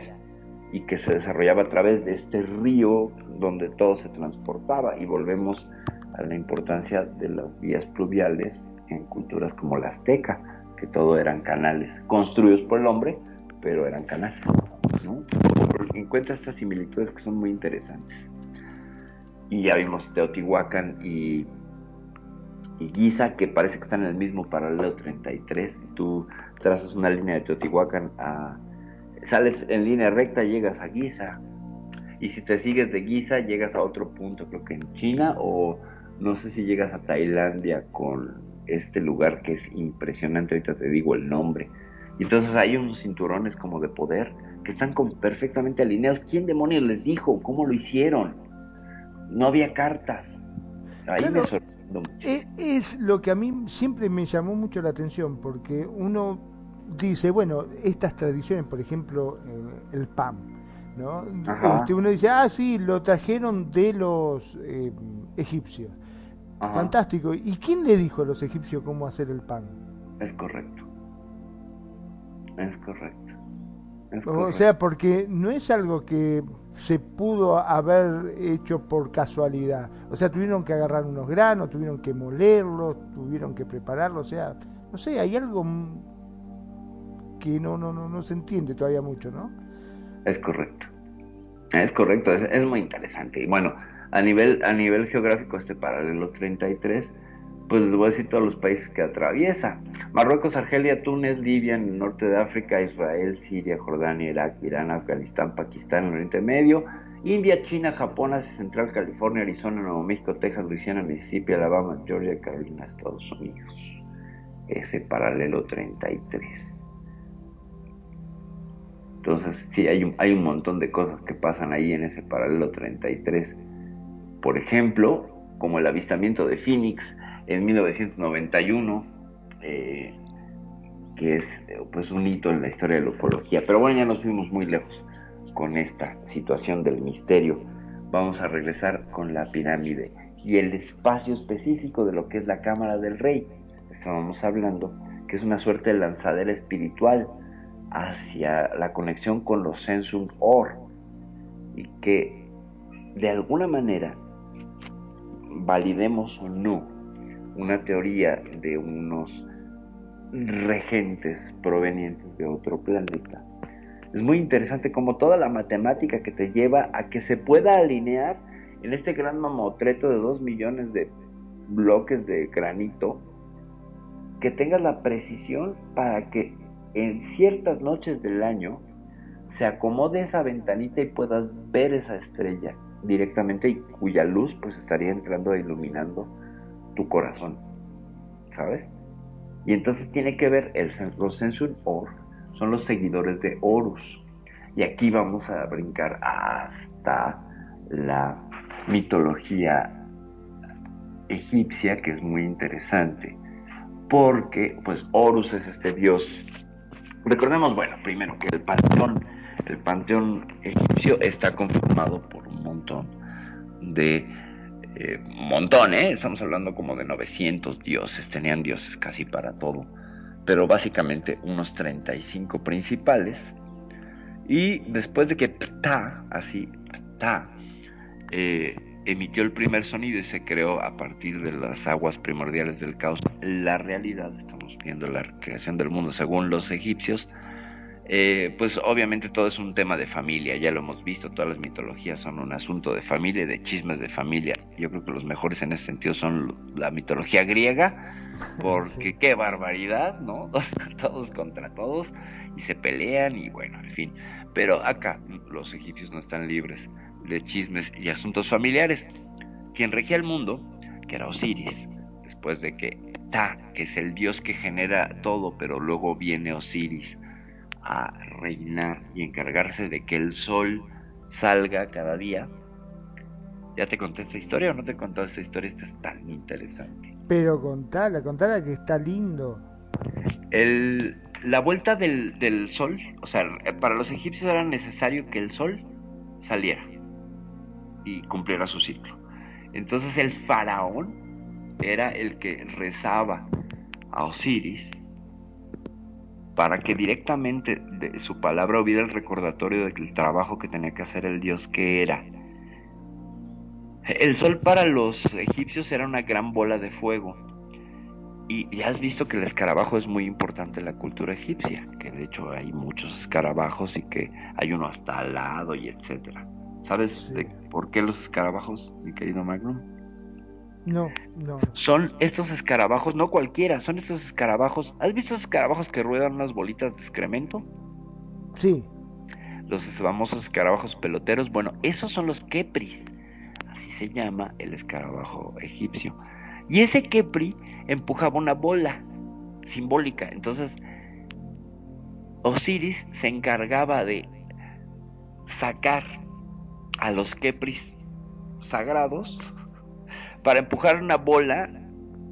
Speaker 10: y que se desarrollaba a través de este río donde todo se transportaba y volvemos a la importancia de las vías pluviales en culturas como la azteca, que todo eran canales construidos por el hombre, pero eran canales. ¿no? Encuentra estas similitudes que son muy interesantes. Y ya vimos Teotihuacán y, y Giza, que parece que están en el mismo paralelo 33. Si tú trazas una línea de Teotihuacán a... Sales en línea recta, llegas a Giza. Y si te sigues de Giza, llegas a otro punto, creo que en China, o no sé si llegas a Tailandia con este lugar que es impresionante, ahorita te digo el nombre. Y entonces hay unos cinturones como de poder que están como perfectamente alineados. ¿Quién demonios les dijo? ¿Cómo lo hicieron? No había cartas. Ahí
Speaker 11: Claro.
Speaker 10: me sorprendió mucho.
Speaker 11: E- Es lo que a mí siempre me llamó mucho la atención, porque uno dice, bueno, estas tradiciones, por ejemplo, eh, el pan, ¿no?
Speaker 10: Ajá.
Speaker 11: Este, uno dice, ah, sí, lo trajeron de los eh, egipcios.
Speaker 10: Ajá.
Speaker 11: Fantástico. ¿Y quién le dijo a los egipcios cómo hacer el pan?
Speaker 10: Es correcto. Es correcto.
Speaker 11: O sea, porque no es algo que se pudo haber hecho por casualidad. O sea, tuvieron que agarrar unos granos, tuvieron que molerlos, tuvieron que prepararlos. O sea, no sé, hay algo que no, no, no, no se entiende todavía mucho, ¿no?
Speaker 10: Es correcto. Es correcto, es, es muy interesante. Y bueno, a nivel, a nivel geográfico, este paralelo 33, pues les voy a decir todos los países que atraviesa. Marruecos, Argelia, Túnez, Libia, en el norte de África, Israel, Siria, Jordania, Irak, Irán, Afganistán, Pakistán, el Oriente Medio, India, China, Japón, Asia Central, California, Arizona, Nuevo México, Texas, Luisiana, Mississippi, Alabama, Georgia, Carolina, Estados Unidos. Ese paralelo 33. Entonces, sí, hay un, hay un montón de cosas que pasan ahí en ese paralelo 33. Por ejemplo, como el avistamiento de Phoenix en 1991, eh, que es pues un hito en la historia de la ufología. Pero bueno, ya nos fuimos muy lejos con esta situación del misterio. Vamos a regresar con la pirámide y el espacio específico de lo que es la Cámara del Rey. Estábamos hablando que es una suerte de lanzadera espiritual hacia la conexión con los Sensum Or y que de alguna manera validemos o no una teoría de unos regentes provenientes de otro planeta. Es muy interesante como toda la matemática que te lleva a que se pueda alinear en este gran mamotreto de dos millones de bloques de granito, que tengas la precisión para que en ciertas noches del año se acomode esa ventanita y puedas ver esa estrella directamente y cuya luz pues estaría entrando e iluminando tu corazón, ¿sabes? Y entonces tiene que ver el, los Sensum Or, son los seguidores de Horus. Y aquí vamos a brincar hasta la mitología egipcia, que es muy interesante, porque pues Horus es este dios. Recordemos, bueno, primero que el panteón, el panteón egipcio está conformado por un montón de eh, montón, ¿eh? Estamos hablando como de 900 dioses, tenían dioses casi para todo, pero básicamente unos 35 principales. Y después de que Ptah, así, Ptah, eh, emitió el primer sonido y se creó a partir de las aguas primordiales del caos, la realidad, estamos viendo la creación del mundo según los egipcios, eh, pues obviamente todo es un tema de familia, ya lo hemos visto, todas las mitologías son un asunto de familia, de chismes de familia. Yo creo que los mejores en ese sentido son la mitología griega, porque sí. qué barbaridad, ¿no? todos contra todos y se pelean y bueno, en fin. Pero acá los egipcios no están libres de chismes y asuntos familiares. Quien regía el mundo, que era Osiris, después de que Ta, que es el dios que genera todo, pero luego viene Osiris a reinar y encargarse de que el sol salga cada día. ¿Ya te conté esta historia o no te contado esta historia? Esta es tan interesante.
Speaker 11: Pero contala, contala que está lindo.
Speaker 10: El, la vuelta del, del sol, o sea, para los egipcios era necesario que el sol saliera y cumpliera su ciclo. Entonces el faraón era el que rezaba a Osiris para que directamente de su palabra hubiera el recordatorio del trabajo que tenía que hacer el dios que era. El sol para los egipcios era una gran bola de fuego. Y ya has visto que el escarabajo es muy importante en la cultura egipcia, que de hecho hay muchos escarabajos y que hay uno hasta al lado y etcétera. ¿Sabes sí. de por qué los escarabajos, mi querido Magnum?
Speaker 11: No, no.
Speaker 10: Son estos escarabajos, no cualquiera, son estos escarabajos. ¿Has visto esos escarabajos que ruedan unas bolitas de excremento?
Speaker 11: Sí.
Speaker 10: Los famosos escarabajos peloteros. Bueno, esos son los kepris. Así se llama el escarabajo egipcio. Y ese kepri empujaba una bola simbólica. Entonces, Osiris se encargaba de sacar a los kepris sagrados para empujar una bola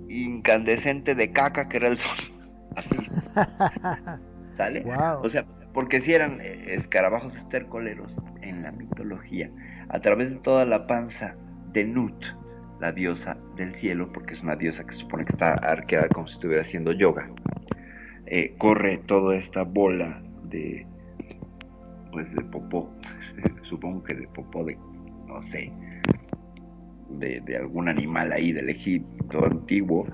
Speaker 10: incandescente de caca que era el sol. Así. ¿Sale?
Speaker 11: Wow.
Speaker 10: O sea, porque si eran escarabajos estercoleros en la mitología, a través de toda la panza de Nut, la diosa del cielo, porque es una diosa que se supone que está arqueada como si estuviera haciendo yoga, eh, corre toda esta bola de pues de popó, supongo que de popó de, no sé, de, algún animal ahí del Egipto antiguo,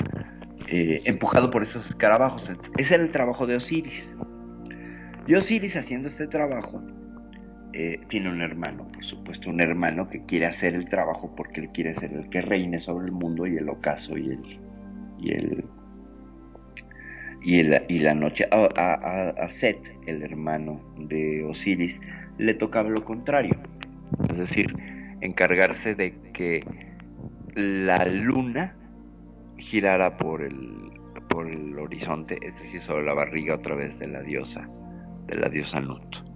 Speaker 10: eh, empujado por esos escarabajos. Ese era el trabajo de Osiris. Y Osiris haciendo este trabajo, eh, tiene un hermano, por supuesto, un hermano que quiere hacer el trabajo porque él quiere ser el que reine sobre el mundo y el ocaso y el y el y, y la noche a, a, a Set, el hermano de Osiris, le tocaba lo contrario, es decir, encargarse de que la luna girara por el por el horizonte, es decir, sobre la barriga otra vez de la diosa, de la diosa Nut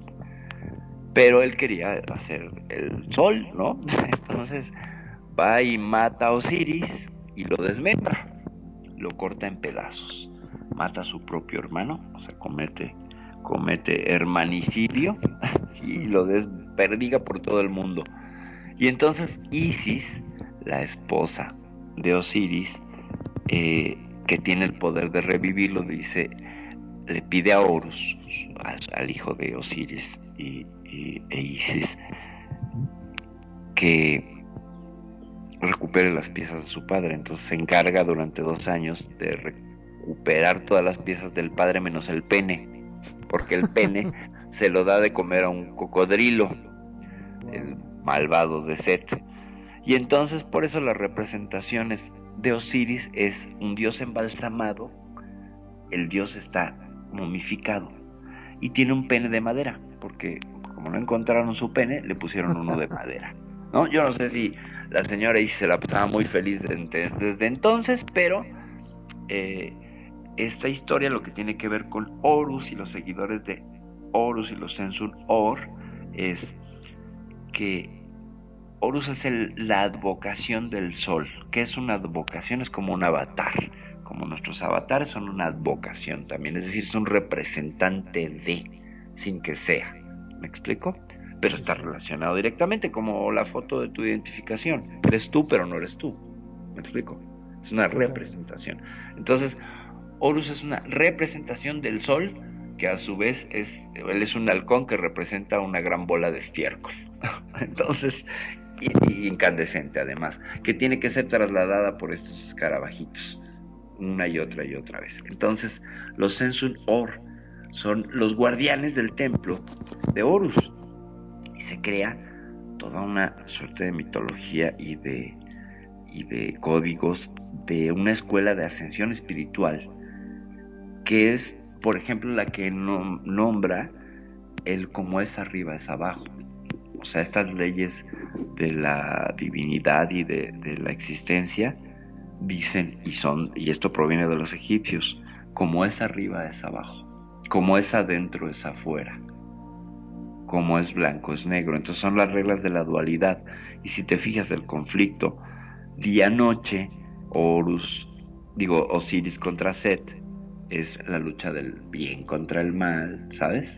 Speaker 10: pero él quería hacer el sol, ¿no? Entonces va y mata a Osiris y lo desmembra, lo corta en pedazos, mata a su propio hermano, o sea, comete, comete hermanicidio y lo desperdiga por todo el mundo. Y entonces Isis, la esposa de Osiris, eh, que tiene el poder de revivirlo, dice, le pide a Horus, al hijo de Osiris, y, y, e Isis que recupere las piezas de su padre. Entonces se encarga durante dos años de recuperar todas las piezas del padre menos el pene, porque el pene se lo da de comer a un cocodrilo, el malvado de Set. Y entonces por eso las representaciones de Osiris es un dios embalsamado, el dios está momificado y tiene un pene de madera, porque como no encontraron su pene, le pusieron uno de madera. ¿no? Yo no sé si la señora se la pasaba muy feliz desde entonces, pero eh, esta historia lo que tiene que ver con Horus y los seguidores de Horus y los Sensun Or es que Horus es el, la advocación del sol. ¿Qué es una advocación? Es como un avatar. Como nuestros avatares son una advocación también. Es decir, es un representante de, sin que sea. ¿Me explico? Pero está relacionado directamente, como la foto de tu identificación. Eres tú, pero no eres tú. ¿Me explico? Es una representación. Entonces, Horus es una representación del sol, que a su vez es, él es un halcón que representa una gran bola de estiércol. Entonces, y, incandescente además, que tiene que ser trasladada por estos escarabajitos, una y otra y otra vez. Entonces, los Sensun Or son los guardianes del templo de Horus. Y se crea toda una suerte de mitología y de, y de códigos de una escuela de ascensión espiritual que es, por ejemplo, la que no, nombra el como es arriba es abajo. O sea, estas leyes de la divinidad y de, la existencia dicen, y son, y esto proviene de los egipcios, como es arriba es abajo, como es adentro es afuera como es blanco es negro. Entonces son las reglas de la dualidad. Y si te fijas del conflicto, día-noche, Horus, digo, Osiris contra Set, es la lucha del bien contra el mal, ¿sabes?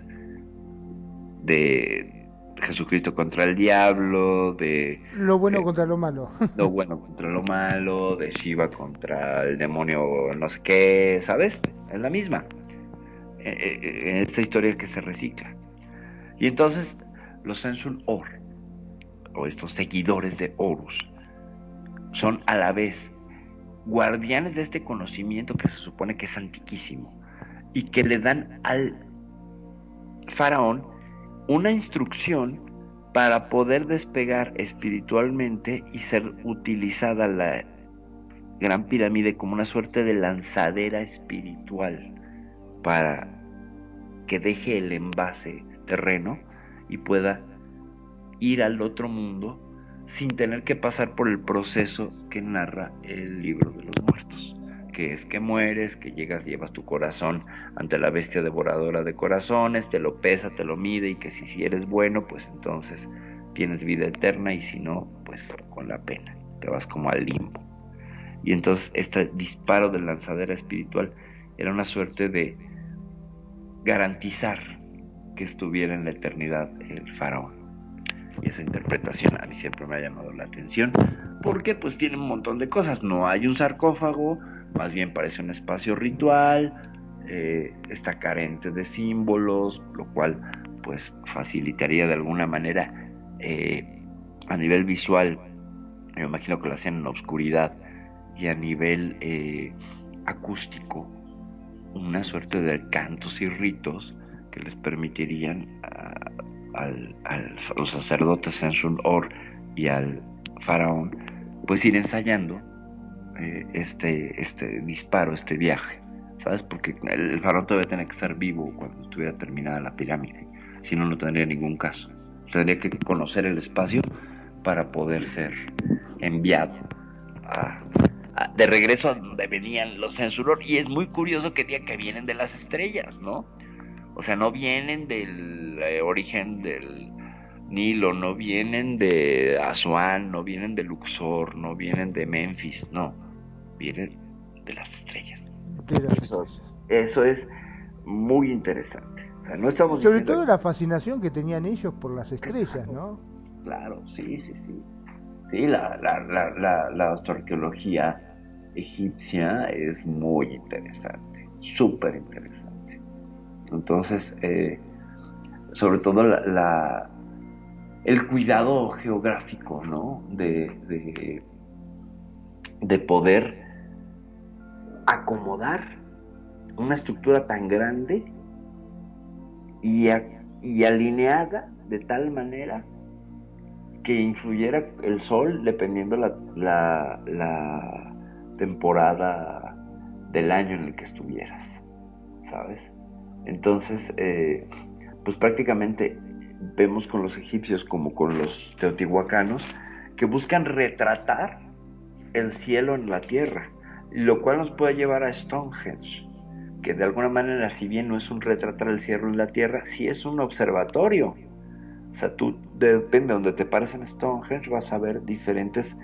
Speaker 10: De Jesucristo contra el diablo, de...
Speaker 11: Lo bueno contra lo malo.
Speaker 10: lo bueno contra lo malo, de Shiva contra el demonio no sé qué, ¿sabes? Es la misma. En esta historia que se recicla. Y entonces los Sensun Or, o estos seguidores de Horus, son a la vez guardianes de este conocimiento que se supone que es antiquísimo y que le dan al faraón una instrucción para poder despegar espiritualmente y ser utilizada la gran pirámide como una suerte de lanzadera espiritual para que deje el envase terreno y pueda ir al otro mundo sin tener que pasar por el proceso que narra el libro de los muertos, que es que mueres, que llegas, llevas tu corazón ante la bestia devoradora de corazones, te lo pesa, te lo mide y que si, si eres bueno, pues entonces tienes vida eterna y si no, pues con la pena, te vas como al limbo. Y entonces este disparo de lanzadera espiritual era una suerte de garantizar que estuviera en la eternidad el faraón. Y esa interpretación a mí siempre me ha llamado la atención, porque pues tiene un montón de cosas. No hay un sarcófago, más bien parece un espacio ritual, eh, está carente de símbolos, lo cual pues facilitaría de alguna manera eh, a nivel visual, me imagino que lo hacían en la oscuridad, y a nivel eh, acústico, una suerte de cantos y ritos que les permitirían a, los sacerdotes en su Or y al faraón, pues ir ensayando eh, este, este disparo, este viaje, ¿sabes? Porque el, el faraón todavía tiene que estar vivo cuando estuviera terminada la pirámide, si no, no tendría ningún caso. Tendría que conocer el espacio para poder ser enviado a- de regreso a donde venían los censuror. Y es muy curioso que diga que vienen de las estrellas, ¿no? O sea, no vienen del eh, origen del Nilo, no vienen de Asuán, no vienen de Luxor, no vienen de Memphis, no, vienen de las estrellas.
Speaker 11: De las
Speaker 10: Eso, eso es muy interesante. O sea, no estamos
Speaker 11: Sobre
Speaker 10: diciendo-
Speaker 11: todo la fascinación que tenían ellos por las estrellas, ¿no?
Speaker 10: Claro, sí, sí, sí. Sí, la, la, la, la, la astroarqueología egipcia es muy interesante, súper interesante. Entonces, eh, sobre todo la, la- el cuidado geográfico, ¿no? De, de, de poder acomodar una estructura tan grande y, alineada de tal manera que influyera el sol dependiendo la, la, la temporada del año en el que estuvieras, ¿sabes? Entonces, eh, pues prácticamente vemos con los egipcios como con los teotihuacanos que buscan retratar el cielo en la tierra, lo cual nos puede llevar a Stonehenge, que de alguna manera, si bien no es un retratar el cielo en la tierra, sí es un observatorio. O sea, tú, depende de donde te pares en Stonehenge, vas a ver diferentes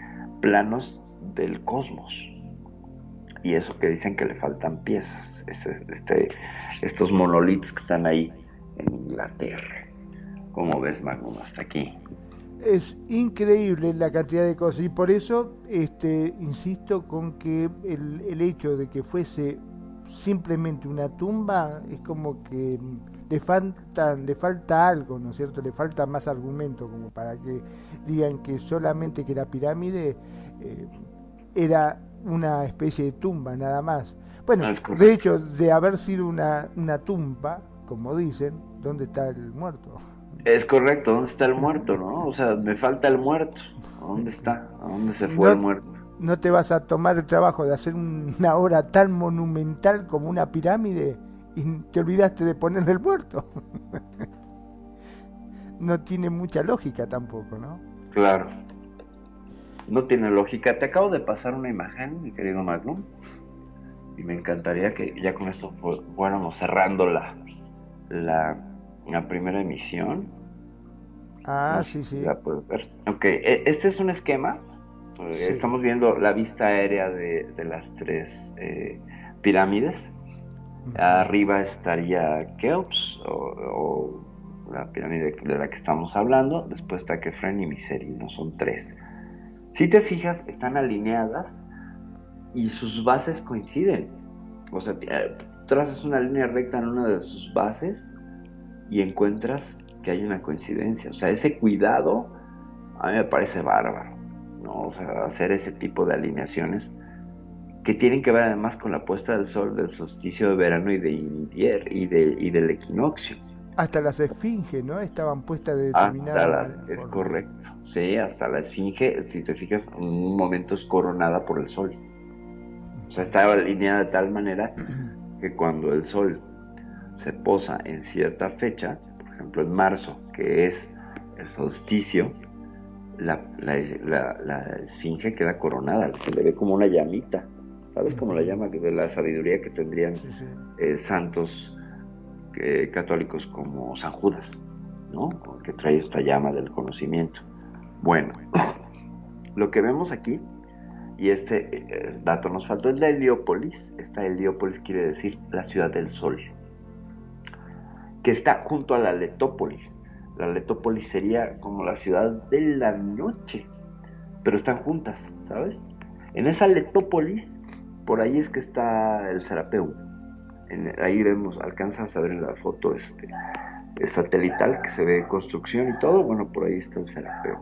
Speaker 10: planos del cosmos. Y eso que dicen que le faltan piezas, ese- este, estos monolitos que están ahí en Inglaterra. ¿Cómo ves, Magnum, hasta aquí?
Speaker 11: Es increíble la cantidad de cosas y por eso este, insisto con que el, el hecho de que fuese simplemente una tumba es como que le falta, le falta algo, ¿no es cierto? Le falta más argumento como para que digan que solamente que la pirámide eh, era una especie de tumba nada más. Bueno, de hecho, de haber sido una, una tumba, como dicen, ¿dónde está el muerto?
Speaker 10: Es correcto, ¿dónde está el muerto, no? O sea, me falta el muerto. ¿A dónde está? ¿A dónde se fue
Speaker 11: No-
Speaker 10: el muerto?
Speaker 11: no te vas a tomar el trabajo de hacer una obra tan monumental como una pirámide y te olvidaste de ponerle el muerto. no tiene mucha lógica tampoco, ¿no?
Speaker 10: Claro. No tiene lógica. Te acabo de pasar una imagen, mi querido Magnum. Y me encantaría que ya con esto fu- fuéramos cerrando la, la, la primera emisión.
Speaker 11: Ah,
Speaker 10: No
Speaker 11: sí, sí.
Speaker 10: La puedes ver. Ok, e- este es un esquema. Eh,
Speaker 11: Sí.
Speaker 10: Estamos viendo la vista aérea de, de las tres eh, pirámides. Arriba estaría Keops, o, o la pirámide de la que estamos hablando. Después está Kefren y Miserino, son tres. Si te fijas, están alineadas y sus bases coinciden. O sea, eh, trazas una línea recta en una de sus bases y encuentras que hay una coincidencia. O sea, ese cuidado a mí me parece bárbaro. ¿no? O sea, hacer ese tipo de alineaciones que tienen que ver además con la puesta del sol del solsticio de verano y de invier y, de, y del equinoccio.
Speaker 11: Hasta las esfinges, ¿no? Estaban puestas de
Speaker 10: Hasta
Speaker 11: determinada
Speaker 10: la, es correcto. Sí, hasta la esfinge, si te fijas, en un momento es coronada por el sol. O sea, está alineada de tal manera que cuando el sol se posa en cierta fecha, por ejemplo en marzo, que es el solsticio, la, la, la- la esfinge queda coronada, se le ve como una llamita. ¿Sabes? Como la llama de la sabiduría que tendrían eh, santos eh, católicos como San Judas, ¿no? Que trae esta llama del conocimiento. Bueno, lo que vemos aquí, y este eh, dato nos faltó, es la Heliópolis. Esta Heliópolis quiere decir la ciudad del sol, está junto a la Letópolis. La Letópolis sería como la ciudad de la noche, pero están juntas, ¿sabes? En esa Letópolis, por ahí es que está el Serapeu. En- ahí vemos, alcanzas a ver en la foto este, satelital que se ve construcción y todo, bueno, por ahí está el Serapeo.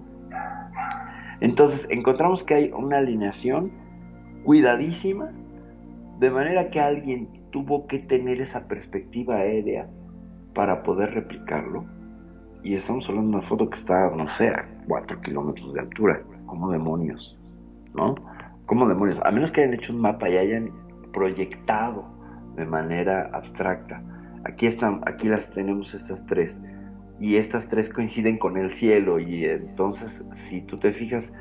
Speaker 10: Entonces encontramos que hay una alineación cuidadísima, de manera que alguien tuvo que tener esa perspectiva aérea para poder replicarlo. Y estamos hablando de una foto que está, no sé, a 4 kilómetros de altura. como demonios? ¿No? ¿Cómo demonios? A menos que hayan hecho un mapa y hayan proyectado de manera abstracta. Aquí están, aquí las tenemos estas tres. Y estas tres coinciden con el cielo. Y entonces, si tú te fijas,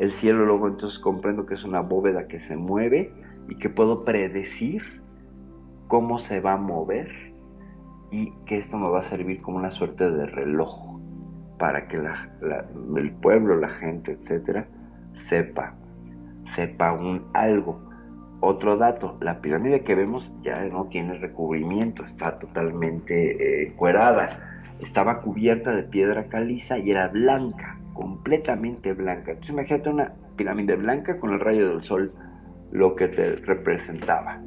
Speaker 10: el cielo luego entonces comprendo que es una bóveda que se mueve y que puedo predecir cómo se va a mover y que esto me va a servir como una suerte de reloj para que el pueblo, la gente, etcétera, sepa, sepa un algo. Otro dato, la pirámide que vemos ya no tiene recubrimiento, está totalmente eh, cuerada, estaba cubierta de piedra caliza y era blanca, completamente blanca. Entonces imagínate una pirámide blanca con el rayo del sol, lo que te representaba.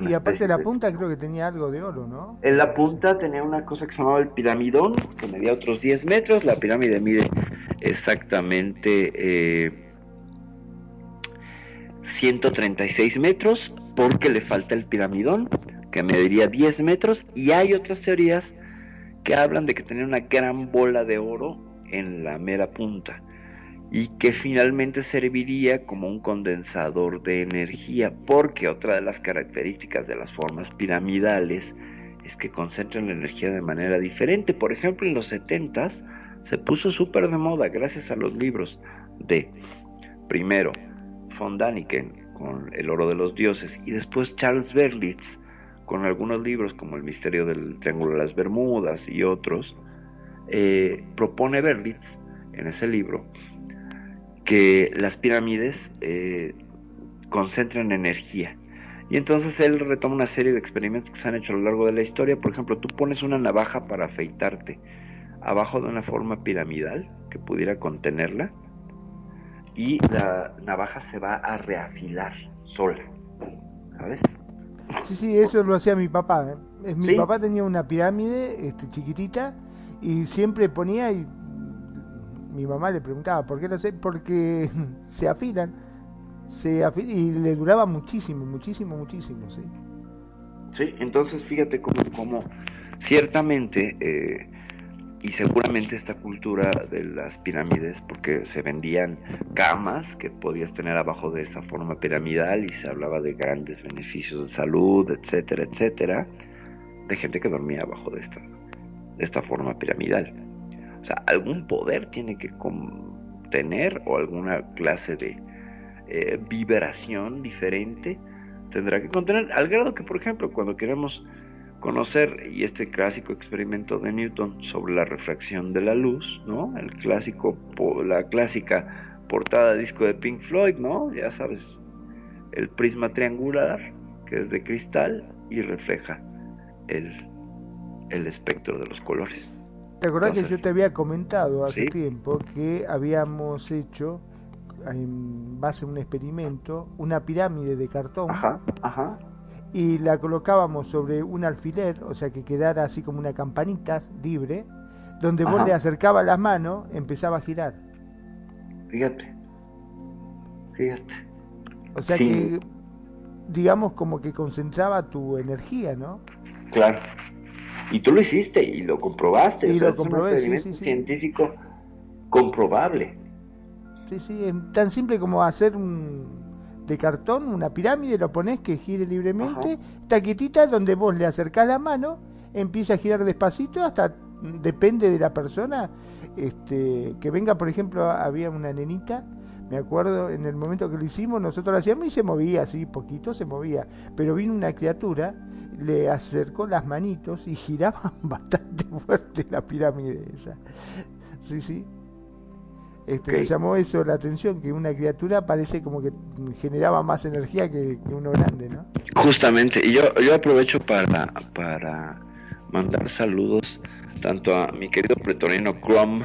Speaker 11: Y aparte la punta creo que tenía algo de oro, ¿no?
Speaker 10: En la punta tenía una cosa que se llamaba el piramidón, que medía otros 10 metros. La pirámide mide exactamente eh, 136 metros, porque le falta el piramidón, que mediría 10 metros. Y hay otras teorías que hablan de que tenía una gran bola de oro en la mera punta y que finalmente serviría como un condensador de energía, porque otra de las características de las formas piramidales es que concentran la energía de manera diferente. Por ejemplo, en los 70 se puso súper de moda gracias a los libros de, primero, von Daniken con El oro de los dioses y después Charles Berlitz con algunos libros como El misterio del Triángulo de las Bermudas y otros, eh, propone Berlitz en ese libro que las pirámides eh, concentran energía. Y entonces él retoma una serie de experimentos que se han hecho a lo largo de la historia. Por ejemplo, tú pones una navaja para afeitarte abajo de una forma piramidal que pudiera contenerla y la navaja se va a reafilar sola. ¿Sabes?
Speaker 11: Sí, sí, eso lo hacía mi papá. ¿eh? Mi papá tenía una pirámide este, chiquitita y siempre ponía y mi mamá le preguntaba, ¿por qué lo sé? Porque se afilan, se y le duraba muchísimo, muchísimo, muchísimo, sí.
Speaker 10: Sí, entonces fíjate cómo, ciertamente, eh, y seguramente esta cultura de las pirámides, porque se vendían camas que podías tener abajo de esa forma piramidal y se hablaba de grandes beneficios de salud, etcétera, etcétera, de gente que dormía abajo de esta, de esta forma piramidal. O sea, algún poder tiene que tener o alguna clase de eh, vibración diferente tendrá que contener, al grado que, por ejemplo, cuando queremos conocer, y este clásico experimento de Newton sobre la refracción de la luz, ¿no? El clásico, la clásica portada disco de Pink Floyd, ¿no? Ya sabes, el prisma triangular, que es de cristal y refleja el, el espectro de los colores.
Speaker 11: ¿Te acordás que yo te había comentado hace tiempo que habíamos hecho, en base a un experimento, una pirámide de cartón? Y la colocábamos sobre un alfiler, o sea que quedara así como una campanita libre, donde vos le acercabas las manos, empezaba a girar.
Speaker 10: Fíjate. Fíjate.
Speaker 11: O sea que, digamos, como que concentraba tu energía, ¿no?
Speaker 10: Claro. Y tú lo hiciste y lo comprobaste.
Speaker 11: Y
Speaker 10: lo
Speaker 11: comprobé,
Speaker 10: es un científico comprobable.
Speaker 11: Sí, sí, es tan simple como hacer un de cartón una pirámide, lo pones que gire libremente, está quietita donde vos le acercás la mano, empieza a girar despacito hasta depende de la persona este que venga, por ejemplo, había una nenita me acuerdo en el momento que lo hicimos, nosotros lo hacíamos y se movía así, poquito se movía. Pero vino una criatura, le acercó las manitos y giraba bastante fuerte la pirámide esa. Sí, sí. Este, Me llamó eso la atención, que una criatura parece como que generaba más energía que, uno grande, ¿no?
Speaker 10: Justamente, y yo, yo aprovecho para, para mandar saludos tanto a mi querido pretorino Chrome,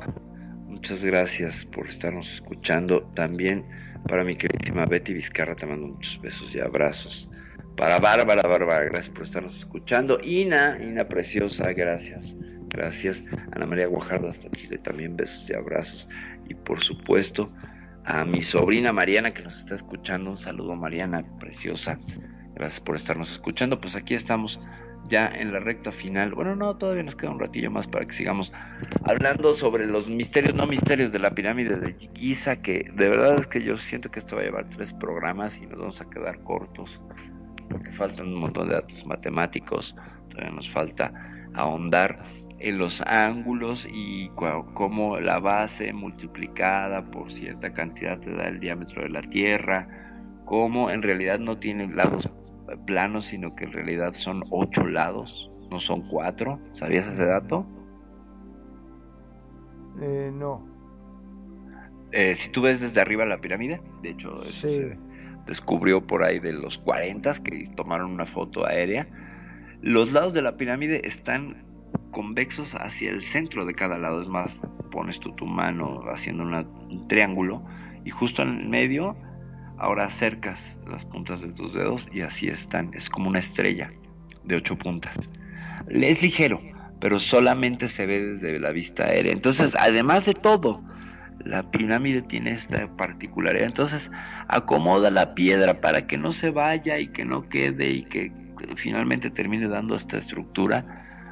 Speaker 10: muchas gracias por estarnos escuchando. También para mi queridísima Betty Vizcarra te mando muchos besos y abrazos. Para Bárbara, Bárbara, gracias por estarnos escuchando. Ina, Ina preciosa, gracias Gracias. Ana María Guajardo hasta Chile también besos y abrazos. Y por supuesto a mi sobrina Mariana que nos está escuchando. Un saludo Mariana, preciosa. Gracias por estarnos escuchando. Pues aquí estamos ya en la recta final. Bueno, no, todavía nos queda un ratillo más para que sigamos hablando sobre los misterios, no misterios de la pirámide de Giza, que de verdad es que yo siento que esto va a llevar tres programas y nos vamos a quedar cortos, porque faltan un montón de datos matemáticos, todavía nos falta ahondar en los ángulos y cómo la base multiplicada por cierta cantidad te da el diámetro de la Tierra, cómo en realidad no tiene lados planos, sino que en realidad son ocho lados, no son cuatro. ¿Sabías ese dato?
Speaker 11: Eh, no.
Speaker 10: Eh, si tú ves desde arriba la pirámide, de hecho, se descubrió por ahí de los 40 que tomaron una foto aérea. Los lados de la pirámide están convexos hacia el centro de cada lado. Es más, pones tú tu mano haciendo un triángulo y justo en el medio, ahora acercas las puntas de tus dedos y así están. Es como una estrella de ocho puntas. Es ligero, pero solamente se ve desde la vista aérea. Entonces, además de todo, la pirámide tiene esta particularidad. Entonces, acomoda la piedra para que no se vaya y que no quede y que finalmente termine dando esta estructura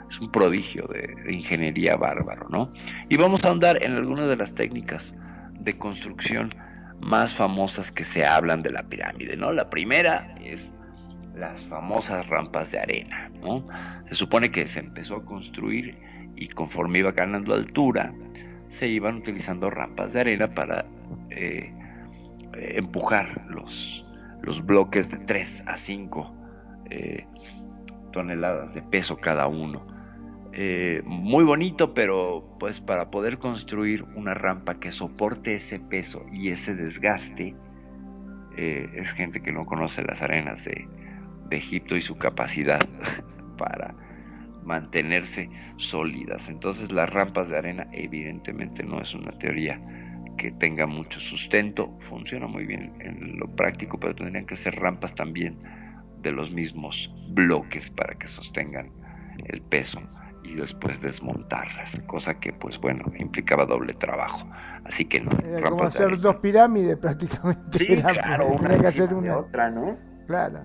Speaker 10: es un prodigio de, ingeniería bárbaro, ¿no? Y vamos a ahondar en algunas de las técnicas de construcción más famosas que se hablan de la pirámide, ¿no? La primera es las famosas rampas de arena, ¿no? Se supone que se empezó a construir y conforme iba ganando altura, se iban utilizando rampas de arena para eh, empujar los, los bloques de 3 a 5 eh, toneladas de peso cada uno. Eh, muy bonito, pero pues para poder construir una rampa que soporte ese peso y ese desgaste, eh, es gente que no conoce las arenas de, de Egipto y su capacidad para mantenerse sólidas. Entonces las rampas de arena evidentemente no es una teoría que tenga mucho sustento, funciona muy bien en lo práctico, pero tendrían que ser rampas también de los mismos bloques para que sostengan el peso y después desmontarlas, cosa que pues bueno, implicaba doble trabajo. Así que no.
Speaker 11: Era como hacer dos pirámides prácticamente.
Speaker 10: Sí, claro, una
Speaker 11: que hacer una
Speaker 10: otra, ¿no?
Speaker 11: Claro.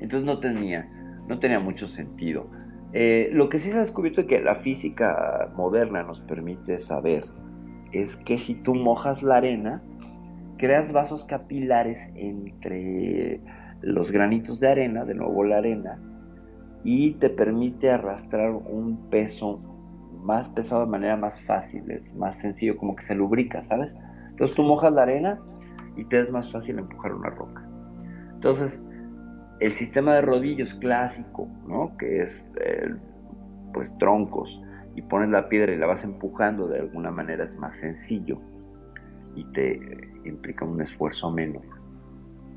Speaker 10: Entonces no tenía, no tenía mucho sentido. Eh, lo que sí se ha descubierto que la física moderna nos permite saber es que si tú mojas la arena, creas vasos capilares entre los granitos de arena, de nuevo la arena, y te permite arrastrar un peso más pesado de manera más fácil, es más sencillo, como que se lubrica, ¿sabes? Entonces tú mojas la arena y te es más fácil empujar una roca. Entonces, el sistema de rodillos clásico, ¿no? Que es, pues, troncos, y pones la piedra y la vas empujando de alguna manera es más sencillo y te implica un esfuerzo menor.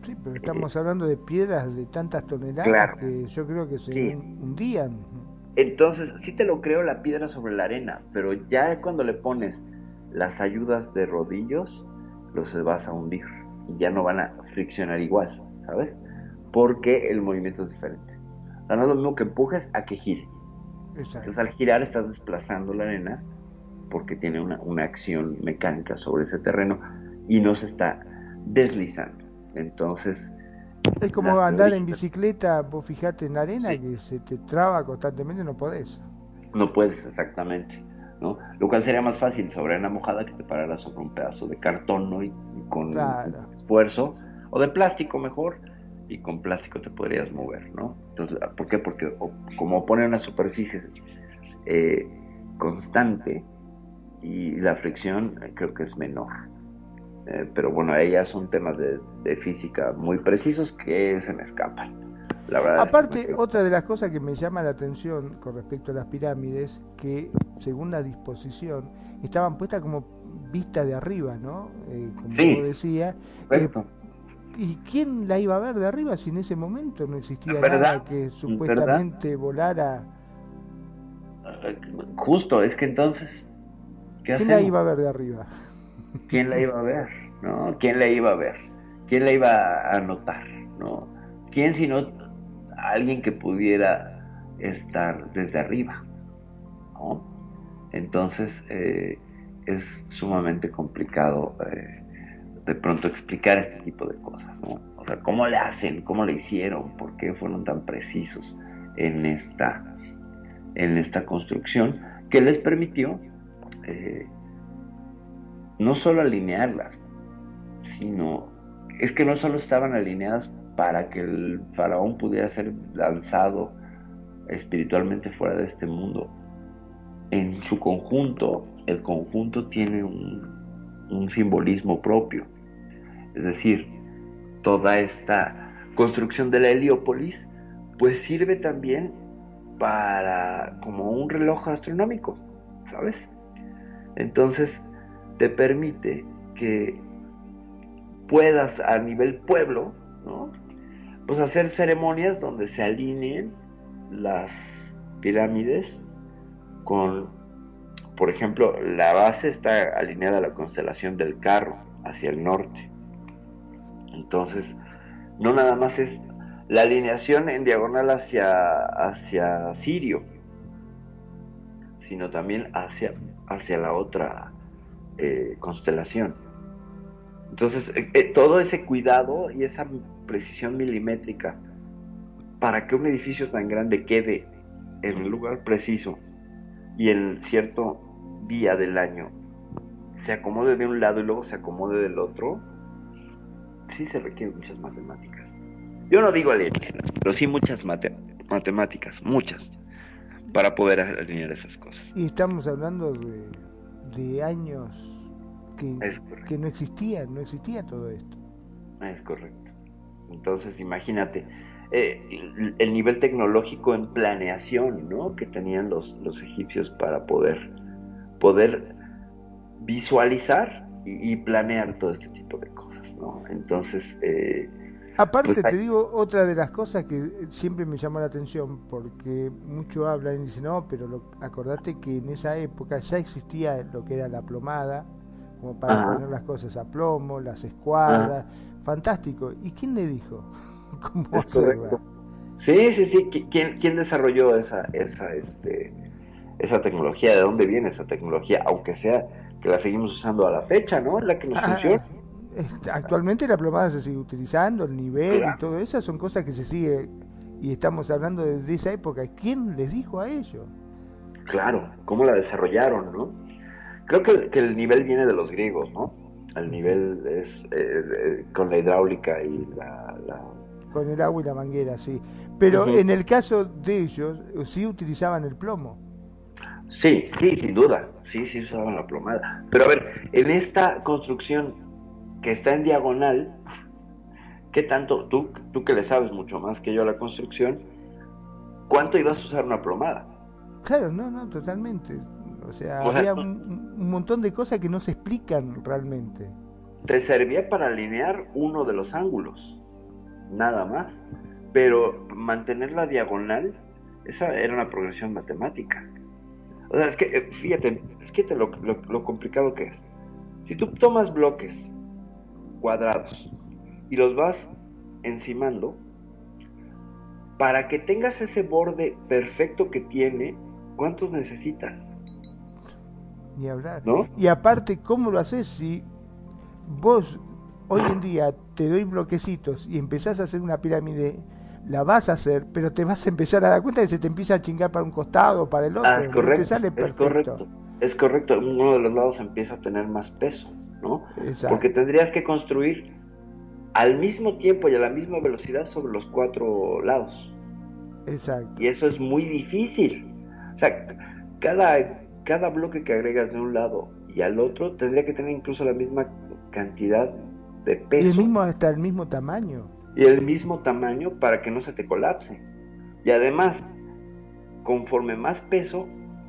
Speaker 11: Sí, pero estamos hablando de piedras de tantas toneladas que yo creo que se hundían.
Speaker 10: Entonces, sí te lo creo la piedra sobre la arena, pero ya cuando le pones las ayudas de rodillos, los vas a hundir y ya no van a friccionar igual, ¿sabes? Porque el movimiento es diferente. O sea, no es lo mismo que empujes a que gire. Entonces, al girar estás desplazando la arena porque tiene una, una acción mecánica sobre ese terreno y no se está deslizando. Entonces...
Speaker 11: Es como andar en bicicleta, vos fijate en la arena que se te traba constantemente, no podés.
Speaker 10: No puedes, exactamente. ¿no? Lo cual sería más fácil sobre una mojada que te pararas sobre un pedazo de cartón ¿no? y, con esfuerzo, o de plástico mejor, y con plástico te podrías mover, ¿no? Entonces, ¿por qué? Porque como pone una superficie eh, constante y la fricción eh, creo que es menor. Eh, pero bueno, ellas son temas de, física muy precisos que se me escapan. La verdad
Speaker 11: Aparte, otra de las cosas que me llama la atención con respecto a las pirámides, que según la disposición, estaban puestas como vista de arriba, ¿no? Eh, como sí, decía. Eh, ¿Y quién la iba a ver de arriba si en ese momento no existía nada que supuestamente volara?
Speaker 10: Justo, es que entonces...
Speaker 11: ¿Quién la iba a ver de arriba?
Speaker 10: ¿Quién la iba a ver? ¿No? ¿Quién la iba a ver? ¿Quién la iba a notar? ¿No? ¿Quién sino alguien que pudiera estar desde arriba? ¿no? Entonces eh, es sumamente complicado eh, de pronto explicar este tipo de cosas, ¿no? O sea, ¿cómo le hacen? ¿Cómo le hicieron? ¿Por qué fueron tan precisos en esta, en esta construcción que les permitió eh, no solo alinearlas, sino es que no solo estaban alineadas para que el faraón pudiera ser lanzado espiritualmente fuera de este mundo. En su conjunto, el conjunto tiene un, un simbolismo propio. Es decir, toda esta construcción de la Heliópolis, pues sirve también para como un reloj astronómico, ¿sabes? Entonces te permite que puedas a nivel pueblo, ¿no? Pues hacer ceremonias donde se alineen las pirámides con, por ejemplo, la base está alineada a la constelación del carro hacia el norte. Entonces, no nada más es la alineación en diagonal hacia, hacia Sirio, sino también hacia, hacia la otra eh, constelación. Entonces, eh, eh, todo ese cuidado y esa precisión milimétrica para que un edificio tan grande quede en el lugar preciso y en cierto día del año se acomode de un lado y luego se acomode del otro, sí se requieren muchas matemáticas. Yo no digo alienígenas, pero sí muchas mate matemáticas, muchas, para poder alinear esas cosas.
Speaker 11: Y estamos hablando de, de años que, que no existía, no existía todo esto.
Speaker 10: Es correcto. Entonces, imagínate, eh, el, el, nivel tecnológico en planeación ¿no? que tenían los, los egipcios para poder, poder visualizar y, y, planear todo este tipo de cosas. ¿no? Entonces, eh,
Speaker 11: Aparte, pues hay... te digo, otra de las cosas que siempre me llama la atención, porque muchos hablan y dicen, no, pero lo, acordate que en esa época ya existía lo que era la plomada, como para Ajá. poner las cosas a plomo, las escuadras, Ajá. fantástico. ¿Y quién le dijo? ¿Cómo?
Speaker 10: Sí, sí, sí. ¿Quién, quién desarrolló esa, esa, este, esa tecnología? ¿De dónde viene esa tecnología? Aunque sea que la seguimos usando a la fecha, ¿no? Es la que nos
Speaker 11: Ah,
Speaker 10: funciona.
Speaker 11: Actualmente la plomada se sigue utilizando, el nivel claro. y todo eso son cosas que se sigue y estamos hablando de, de, esa época. ¿Quién les dijo a ellos?
Speaker 10: Claro, cómo la desarrollaron, ¿no? Creo que, que el nivel viene de los griegos, ¿no? El nivel es eh, eh, con la hidráulica y la, la,
Speaker 11: Con el agua y la manguera, sí. Pero uh -huh. en el caso de ellos, sí utilizaban el plomo.
Speaker 10: Sí, sí, sin duda. Sí, sí usaban la plomada. Pero a ver, en esta construcción que está en diagonal, ¿qué tanto, tú, tú que le sabes mucho más que yo a la construcción, cuánto ibas a usar una plomada?
Speaker 11: Claro, no, no, totalmente. O sea, o sea había un, un, montón de cosas que no se explican realmente.
Speaker 10: Te servía para alinear uno de los ángulos, nada más. Pero mantener la diagonal, esa era una progresión matemática. O sea, es que, eh, fíjate, fíjate lo, lo, lo complicado que es. Si tú tomas bloques cuadrados y los vas encimando, para que tengas ese borde perfecto que tiene, ¿cuántos necesitas?
Speaker 11: Ni hablar.
Speaker 10: ¿No?
Speaker 11: Y aparte, ¿cómo lo haces si vos hoy en día te doy bloquecitos y empezás a hacer una pirámide? La vas a hacer, pero te vas a empezar a dar cuenta que se te empieza a chingar para un costado o para el otro.
Speaker 10: Ah, es correcto,
Speaker 11: te sale perfecto.
Speaker 10: Es correcto. Es correcto. Uno de los lados empieza a tener más peso. ¿no? Exacto. Porque tendrías que construir al mismo tiempo y a la misma velocidad sobre los cuatro lados.
Speaker 11: Exacto.
Speaker 10: Y eso es muy difícil. O sea, cada, cada bloque que agregas de un lado y al otro tendría que tener incluso la misma cantidad de peso.
Speaker 11: Y el mismo hasta el mismo tamaño.
Speaker 10: Y el mismo tamaño para que no se te colapse. Y además, conforme más peso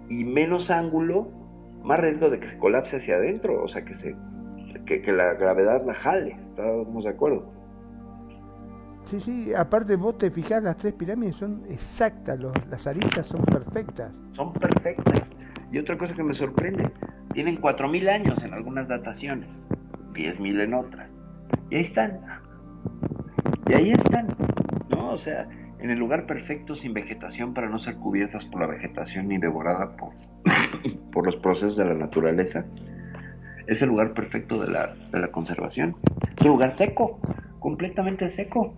Speaker 10: y menos ángulo, más riesgo de que se colapse hacia adentro, o sea, que se que, que, la gravedad la jale, estamos de acuerdo.
Speaker 11: Sí, sí, aparte vos te fijás, las tres pirámides son exactas, los, las aristas son perfectas.
Speaker 10: Son perfectas. Y otra cosa que me sorprende, tienen 4.000 años en algunas dataciones, 10.000 en otras. Y ahí están. Y ahí están, ¿no? O sea, en el lugar perfecto, sin vegetación, para no ser cubiertas por la vegetación ni devorada por, por los procesos de la naturaleza, es el lugar perfecto de la, de la conservación. Es un lugar seco, completamente seco.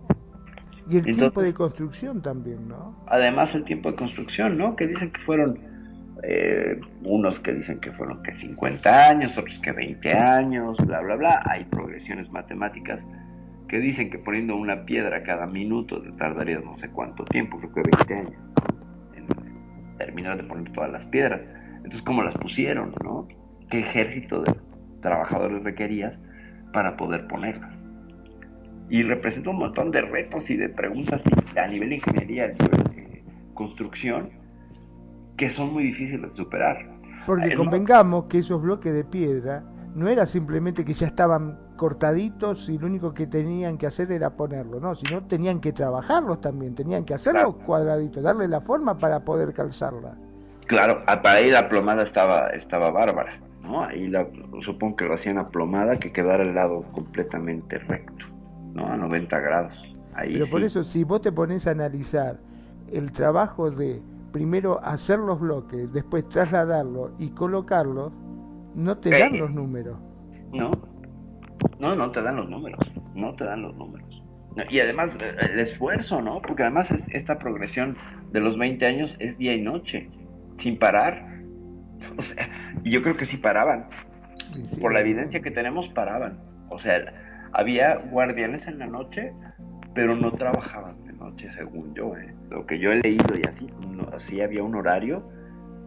Speaker 11: Y el
Speaker 10: Entonces-
Speaker 11: tiempo de construcción también, ¿no?
Speaker 10: Además el tiempo de construcción, ¿no? Que dicen que fueron eh, unos que dicen que fueron que 50 años, otros que 20 años, bla, bla, bla. Hay progresiones matemáticas que dicen que poniendo una piedra cada minuto te tardaría no sé cuánto tiempo, creo que 20 años, en terminar de poner todas las piedras. Entonces, ¿cómo las pusieron, no? ¿Qué ejército de trabajadores requerías para poder ponerlas? Y representa un montón de retos y de preguntas a nivel de ingeniería, de construcción, que son muy difíciles de superar.
Speaker 11: Porque
Speaker 10: El-
Speaker 11: convengamos que esos bloques de piedra no era simplemente que ya estaban cortaditos y lo único que tenían que hacer era ponerlo, no, sino tenían que trabajarlos también, tenían que hacerlos cuadraditos, darle la forma para poder calzarla.
Speaker 10: Claro, ah, para ahí la plomada estaba, estaba bárbara, ¿no? Ahí la, supongo que lo hacían a plomada que quedara el lado completamente recto, ¿no? A 90 grados. Ahí
Speaker 11: Pero por eso, si vos te pones a analizar el trabajo de primero hacer los bloques, después trasladarlos y colocarlos, no te dan
Speaker 10: Eh.
Speaker 11: los números.
Speaker 10: No, no, no te dan los números, no te dan los números. Y además eh, el esfuerzo, ¿no? Porque además es- esta progresión de los 20 años es día y noche, sin parar. O sea, y yo creo que sí paraban. Por la evidencia que tenemos, paraban. O sea, había guardianes en la noche, pero no trabajaban noche, según yo. ¿eh? Lo que yo he leído y así, no, así había un horario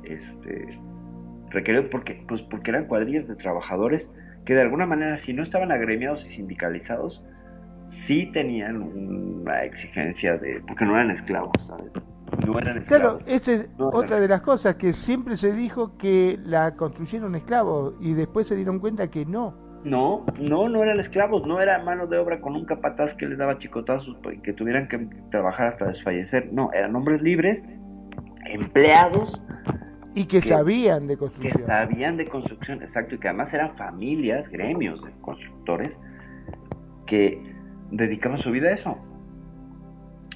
Speaker 10: este, requerido porque, pues porque eran cuadrillas de trabajadores que de alguna manera, si no estaban agremiados y sindicalizados, sí tenían una exigencia de... porque no eran esclavos, ¿sabes? No eran
Speaker 11: Claro, esa es
Speaker 10: No,
Speaker 11: otra de las cosas que siempre se dijo que la construyeron esclavos y después se dieron cuenta que no.
Speaker 10: No, no, no eran esclavos, no era mano de obra con un capataz que les daba chicotazos y que tuvieran que trabajar hasta desfallecer. No, eran hombres libres, empleados
Speaker 11: Y que,
Speaker 10: Que-
Speaker 11: sabían de
Speaker 10: que
Speaker 11: construcción.
Speaker 10: sabían de construcción, exacto, y que además eran familias, gremios de constructores que dedicaban su vida a eso.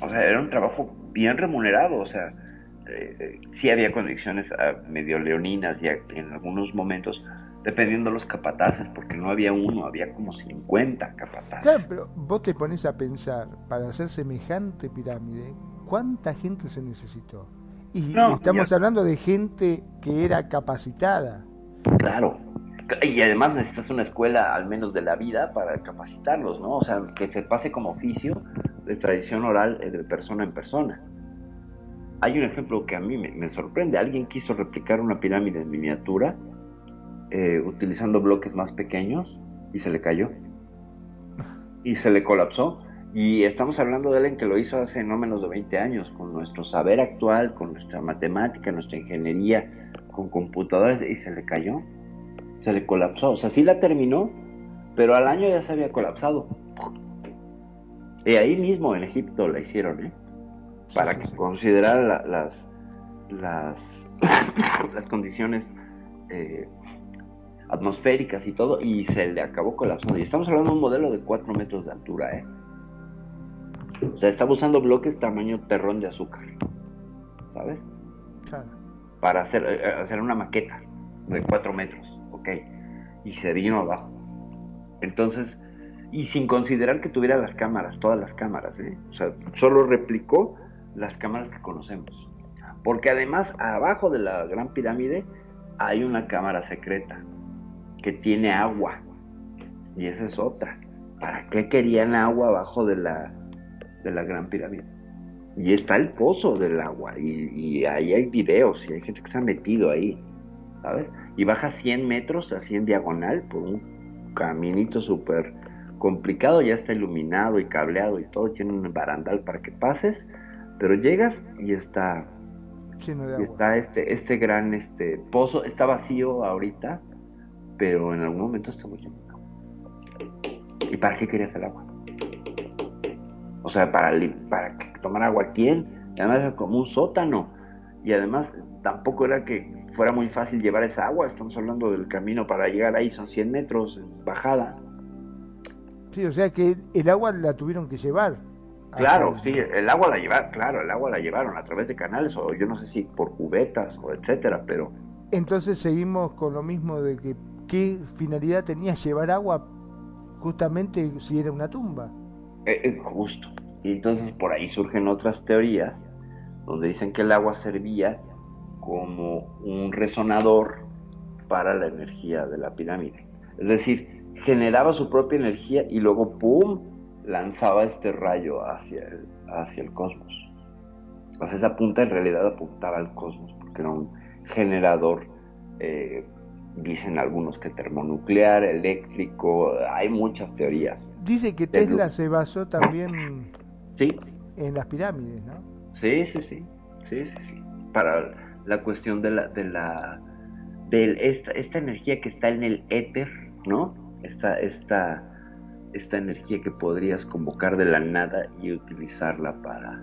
Speaker 10: O sea, era un trabajo bien remunerado, o sea, eh, eh, sí había condiciones ah, medio leoninas y en algunos momentos, dependiendo de los capataces, porque no había uno, había como 50 capataces.
Speaker 11: Claro, pero vos te pones a pensar, para hacer semejante pirámide, ¿cuánta gente se necesitó? Y
Speaker 10: No,
Speaker 11: estamos
Speaker 10: ya-
Speaker 11: hablando de gente que era capacitada.
Speaker 10: Claro. Y además necesitas una escuela, al menos de la vida, para capacitarlos, ¿no? O sea, que se pase como oficio de tradición oral eh, de persona en persona. Hay un ejemplo que a mí me, me sorprende. Alguien quiso replicar una pirámide en miniatura eh, utilizando bloques más pequeños y se le cayó. Y se le colapsó. Y estamos hablando de alguien que lo hizo hace no menos de 20 años, con nuestro saber actual, con nuestra matemática, nuestra ingeniería, con computadores, y se le cayó. Se le colapsó. O sea, sí la terminó, pero al año ya se había colapsado. Y ahí mismo en Egipto la hicieron, ¿eh? Para que considerara la- las, las, las condiciones eh, atmosféricas y todo, y se le acabó colapsando. Y estamos hablando de un modelo de 4 metros de altura, ¿eh? O sea, estaba usando bloques tamaño terrón de azúcar, ¿sabes?
Speaker 11: Claro.
Speaker 10: Para hacer, eh, hacer una maqueta de 4 metros, ok. Y se vino abajo. Entonces, y sin considerar que tuviera las cámaras, todas las cámaras, ¿eh? O sea, solo replicó las cámaras que conocemos. Porque además, abajo de la Gran Pirámide hay una cámara secreta que tiene agua. Y esa es otra. ¿Para qué querían agua abajo de la, de la Gran Pirámide? Y está el pozo del agua. Y, y ahí hay videos y hay gente que se ha metido ahí. ¿Sabes? Y baja 100 metros así en diagonal por un caminito súper complicado. Ya está iluminado y cableado y todo. Tiene un barandal para que pases. Pero llegas y está
Speaker 11: Lleno de
Speaker 10: y
Speaker 11: agua.
Speaker 10: está este, este gran este pozo, está vacío ahorita, pero en algún momento estuvo lleno. ¿Y para qué querías el agua? O sea, para, para tomar agua quién? Además era como un sótano. Y además tampoco era que fuera muy fácil llevar esa agua. Estamos hablando del camino para llegar ahí, son 100 metros bajada.
Speaker 11: Sí, o sea que el agua la tuvieron que llevar.
Speaker 10: Claro,
Speaker 11: Hasta-
Speaker 10: sí, el agua la llevaron, claro, el agua la llevaron a través de canales o yo no sé si por cubetas o etcétera, pero
Speaker 11: Entonces seguimos con lo mismo de que qué finalidad tenía llevar agua justamente si era una tumba.
Speaker 10: Eh, eh, justo. Y entonces por ahí surgen otras teorías donde dicen que el agua servía como un resonador para la energía de la pirámide. Es decir, generaba su propia energía y luego ¡pum! lanzaba este rayo hacia el, hacia el cosmos. Entonces esa punta en realidad apuntaba al cosmos porque era un generador, eh, dicen algunos que termonuclear, eléctrico, hay muchas teorías.
Speaker 11: Dice que Tesla se basó también
Speaker 10: ¿Sí?
Speaker 11: en las pirámides, ¿no?
Speaker 10: Sí, sí, sí, sí, sí, sí. Para la cuestión de la, de la, de esta, esta energía que está en el éter, ¿no? Esta, esta, esta energía que podrías convocar de la nada y utilizarla para,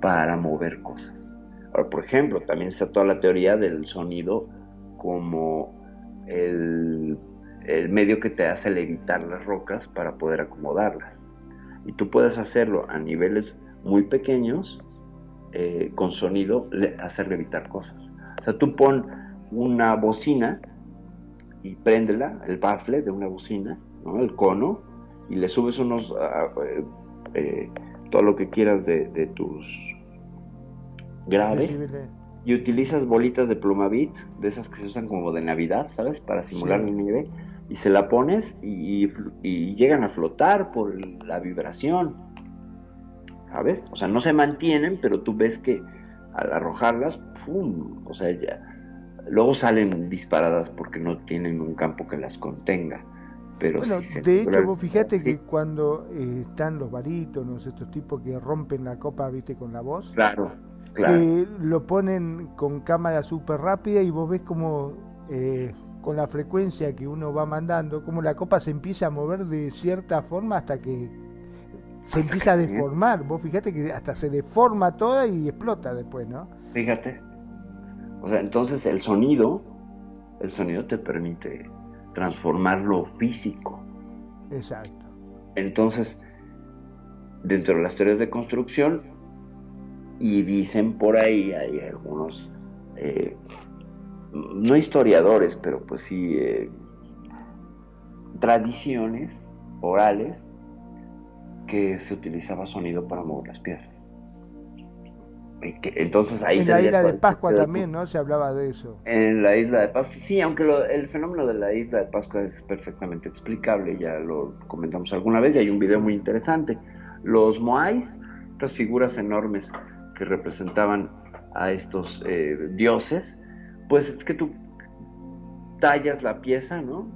Speaker 10: para mover cosas. Ahora, por ejemplo, también está toda la teoría del sonido como el, el medio que te hace levitar las rocas para poder acomodarlas. Y tú puedes hacerlo a niveles muy pequeños, eh, con sonido, le, hacer levitar cosas. O sea, tú pon una bocina y préndela, el bafle de una bocina, ¿no? el cono, y le subes unos, uh, eh, eh, todo lo que quieras de, de tus graves, y utilizas bolitas de plumavit, de esas que se usan como de Navidad, ¿sabes? Para simular
Speaker 11: Sí.
Speaker 10: la nieve, y se la pones y, y llegan a flotar por la vibración, ¿sabes? O sea, no se mantienen, pero tú ves que al arrojarlas, ¡pum! O sea, ya, luego salen disparadas porque no tienen un campo que las contenga. Pero
Speaker 11: Bueno,
Speaker 10: se
Speaker 11: de hecho, vos fijate
Speaker 10: sí,
Speaker 11: que cuando eh, están los barítonos, estos tipos que rompen la copa, viste, con la voz,
Speaker 10: Claro, claro.
Speaker 11: eh, lo ponen con cámara súper rápida y vos ves como eh, con la frecuencia que uno va mandando, como la copa se empieza a mover de cierta forma hasta que se empieza a deformar. Vos fijate que hasta se deforma toda y explota después, ¿no?
Speaker 10: Fíjate. O sea, entonces el sonido, el sonido te permite transformar lo físico.
Speaker 11: Exacto.
Speaker 10: Entonces, dentro de las teorías de construcción, y dicen por ahí, hay algunos, eh, no historiadores, pero pues sí, eh, tradiciones orales que se utilizaba sonido para mover las piedras. Y que- entonces ahí
Speaker 11: en la isla de Pascua también, ¿no? Se hablaba de eso.
Speaker 10: en la isla de Pascua, sí, aunque lo- el fenómeno de la isla de Pascua es perfectamente explicable, ya lo comentamos alguna vez y hay un video muy interesante. Los Moais, estas figuras enormes que representaban a estos eh, dioses, pues es que tú tallas la pieza, ¿no?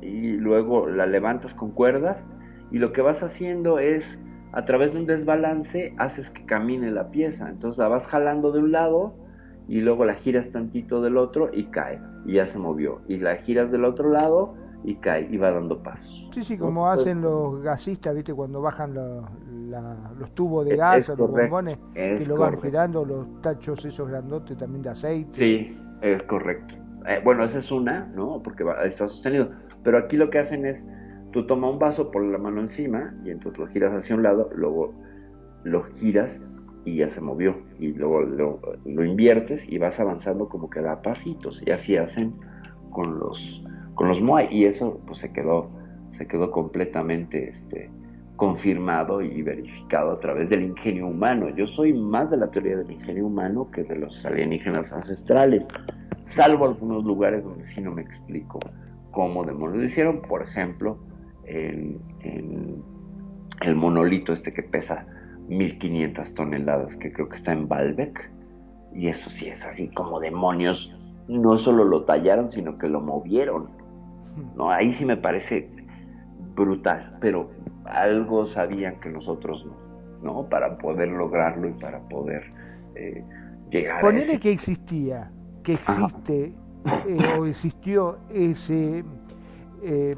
Speaker 10: Y luego la levantas con cuerdas y lo que vas haciendo es, a través de un desbalance, haces que camine la pieza. Entonces la vas jalando de un lado y luego la giras tantito del otro y cae y ya se movió. Y la giras del otro lado y cae y va dando pasos.
Speaker 11: Sí, sí, como hacen los gasistas, ¿viste? Cuando bajan los, la- los tubos de
Speaker 10: Es-
Speaker 11: gas
Speaker 10: es
Speaker 11: o los
Speaker 10: correcto,
Speaker 11: bombones,
Speaker 10: es
Speaker 11: que lo van
Speaker 10: correcto.
Speaker 11: girando, los tachos esos grandotes también de aceite.
Speaker 10: Sí, es correcto. Eh, bueno, esa es una, ¿no? Porque va- está sostenido. Pero aquí lo que hacen es, tú tomas un vaso, pones la mano encima y entonces lo giras hacia un lado, luego lo giras y ya se movió. Y luego lo, lo inviertes y vas avanzando como que da pasitos. Y así hacen con los, con los Moai. Y eso pues se quedó, se quedó completamente este, confirmado y verificado a través del ingenio humano. Yo soy más de la teoría del ingenio humano que de los alienígenas ancestrales, salvo algunos lugares donde sí no me explico cómo demonios lo hicieron. Por ejemplo, en, en el monolito este que pesa 1500 toneladas, que creo que está en Baalbek, y eso sí es así como demonios, no solo lo tallaron, sino que lo movieron. No, ahí sí me parece brutal, pero algo sabían que nosotros no, ¿no? Para poder lograrlo y para poder eh, llegar a
Speaker 11: Ponele
Speaker 10: ese-
Speaker 11: que existía, que existe eh, o existió ese, eh,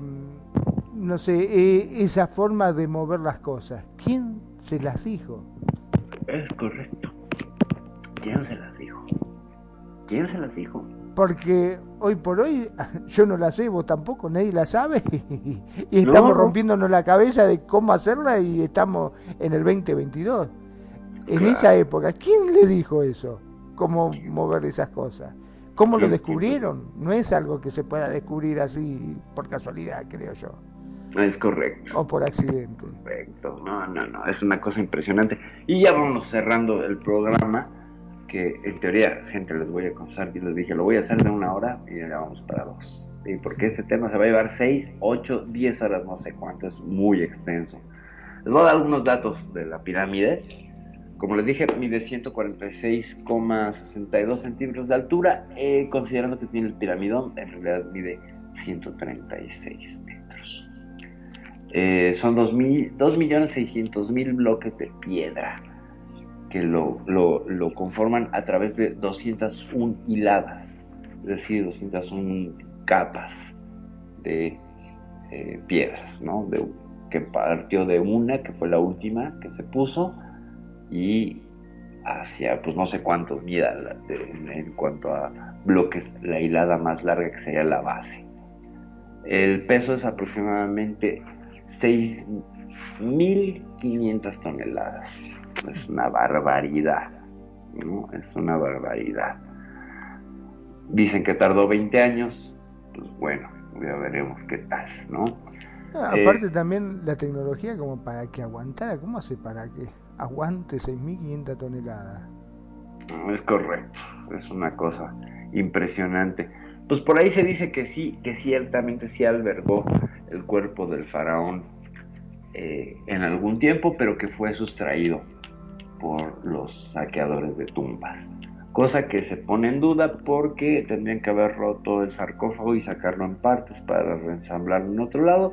Speaker 11: no sé, eh, esa forma de mover las cosas. ¿Quién se las dijo?
Speaker 10: Es correcto. ¿Quién se las dijo? ¿Quién se las dijo?
Speaker 11: Porque hoy por hoy yo no la sé, vos tampoco, nadie la sabe y estamos
Speaker 10: No.
Speaker 11: rompiéndonos la cabeza de cómo hacerla y estamos en el 2022. En
Speaker 10: Claro.
Speaker 11: esa época, ¿quién le dijo eso? ¿Cómo mover esas cosas? ¿Cómo lo descubrieron? No es algo que se pueda descubrir así por casualidad, creo yo,
Speaker 10: Es correcto.
Speaker 11: o por accidente.
Speaker 10: Correcto. No, no, no. Es una cosa impresionante. Y ya vamos cerrando el programa. Que en teoría, gente, les voy a contar. Y les dije, lo voy a hacer de una hora y ya vamos para dos. Porque este tema se va a llevar 6, 8, 10 horas, no sé cuánto. Es muy extenso. Les voy a dar algunos datos de la pirámide. Como les dije, mide 146,62 centímetros de altura. eh, considerando que tiene el piramidón, en realidad mide 136 metros. Eh, son 2.600.000 bloques de piedra que lo, lo, conforman a través de 201 hiladas, es decir, 201 capas de eh, piedras, ¿no? De, que partió de una, que fue la última que se puso, y hacia, pues no sé la- de- en, en cuanto a bloques, la hilada más larga que sería la base. El peso es aproximadamente 6.500 toneladas. Es una barbaridad, ¿no? Es una barbaridad. Dicen que tardó 20 años, pues bueno, ya veremos qué tal, ¿no?
Speaker 11: Ah,
Speaker 10: Eh,
Speaker 11: aparte también la tecnología como para que aguantara, ¿cómo hace para que aguante 6.500 toneladas?
Speaker 10: Es correcto, es una cosa impresionante. Pues por ahí se dice que sí, que ciertamente sí albergó el cuerpo del faraón eh, en algún tiempo, pero que fue sustraído por los saqueadores de tumbas. Cosa que se pone en duda porque tendrían que haber roto el sarcófago y sacarlo en partes para reensamblarlo en otro lado,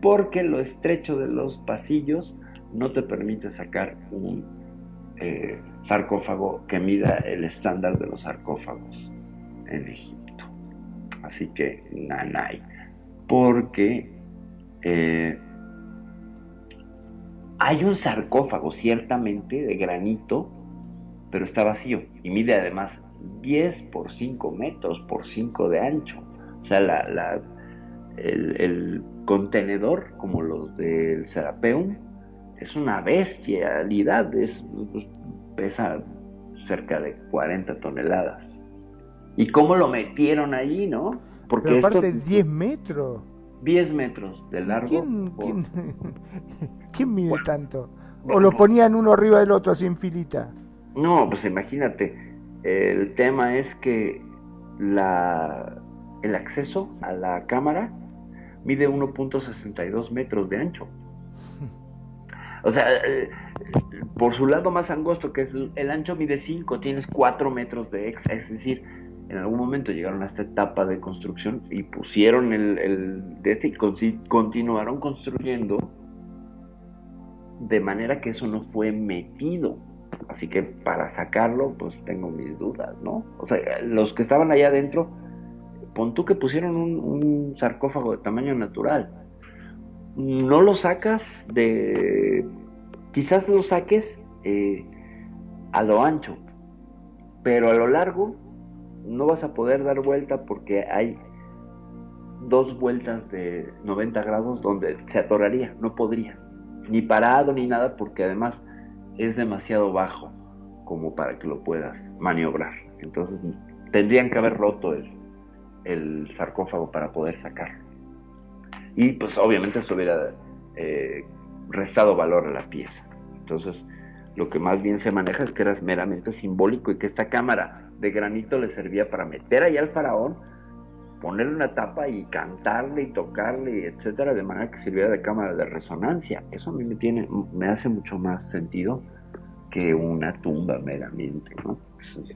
Speaker 10: porque lo estrecho de los pasillos no te permite sacar un eh, sarcófago que mida el estándar de los sarcófagos en Egipto. Así que nanay. Porque eh, hay un sarcófago ciertamente de granito, pero está vacío y mide además 10 por 5 metros por 5 de ancho. O sea, la, la- el, el contenedor, como los del Serapeum, es una bestialidad, es, pues, pesa cerca de 40 toneladas. ¿Y cómo lo metieron allí, no? Porque
Speaker 11: Pero
Speaker 10: esto
Speaker 11: aparte 10 metros.
Speaker 10: 10 metros de largo.
Speaker 11: ¿Quién,
Speaker 10: por-
Speaker 11: quién, quién mide tanto? ¿O lo ponían uno arriba del otro así en filita?
Speaker 10: No, pues imagínate, el tema es que la, el acceso a la cámara mide 1.62 metros de ancho. O sea, eh, por su lado más angosto, que es el, ancho, mide 5, tienes 4 metros de extra. Es decir, en algún momento llegaron a esta etapa de construcción y pusieron el, el de este y continuaron construyendo de manera que eso no fue metido. Así que para sacarlo, pues tengo mis dudas, ¿no? O sea, los que estaban allá adentro, pon tú que pusieron un, un sarcófago de tamaño natural. No lo sacas de. Quizás lo saques eh, a lo ancho, pero a lo largo no vas a poder dar vuelta porque hay dos vueltas de 90 grados donde se atoraría, no podrías, ni parado ni nada, porque además es demasiado bajo como para que lo puedas maniobrar. Entonces tendrían que haber roto el, sarcófago para poder sacarlo. Y pues obviamente eso hubiera eh, restado valor a la pieza. Entonces lo que más bien se maneja es que era meramente simbólico y que esta cámara de granito le servía para meter allá al faraón, ponerle una tapa y cantarle y tocarle, etcétera, de manera que sirviera de cámara de resonancia. Eso a mí me tiene, me hace mucho más sentido que una tumba meramente, ¿no?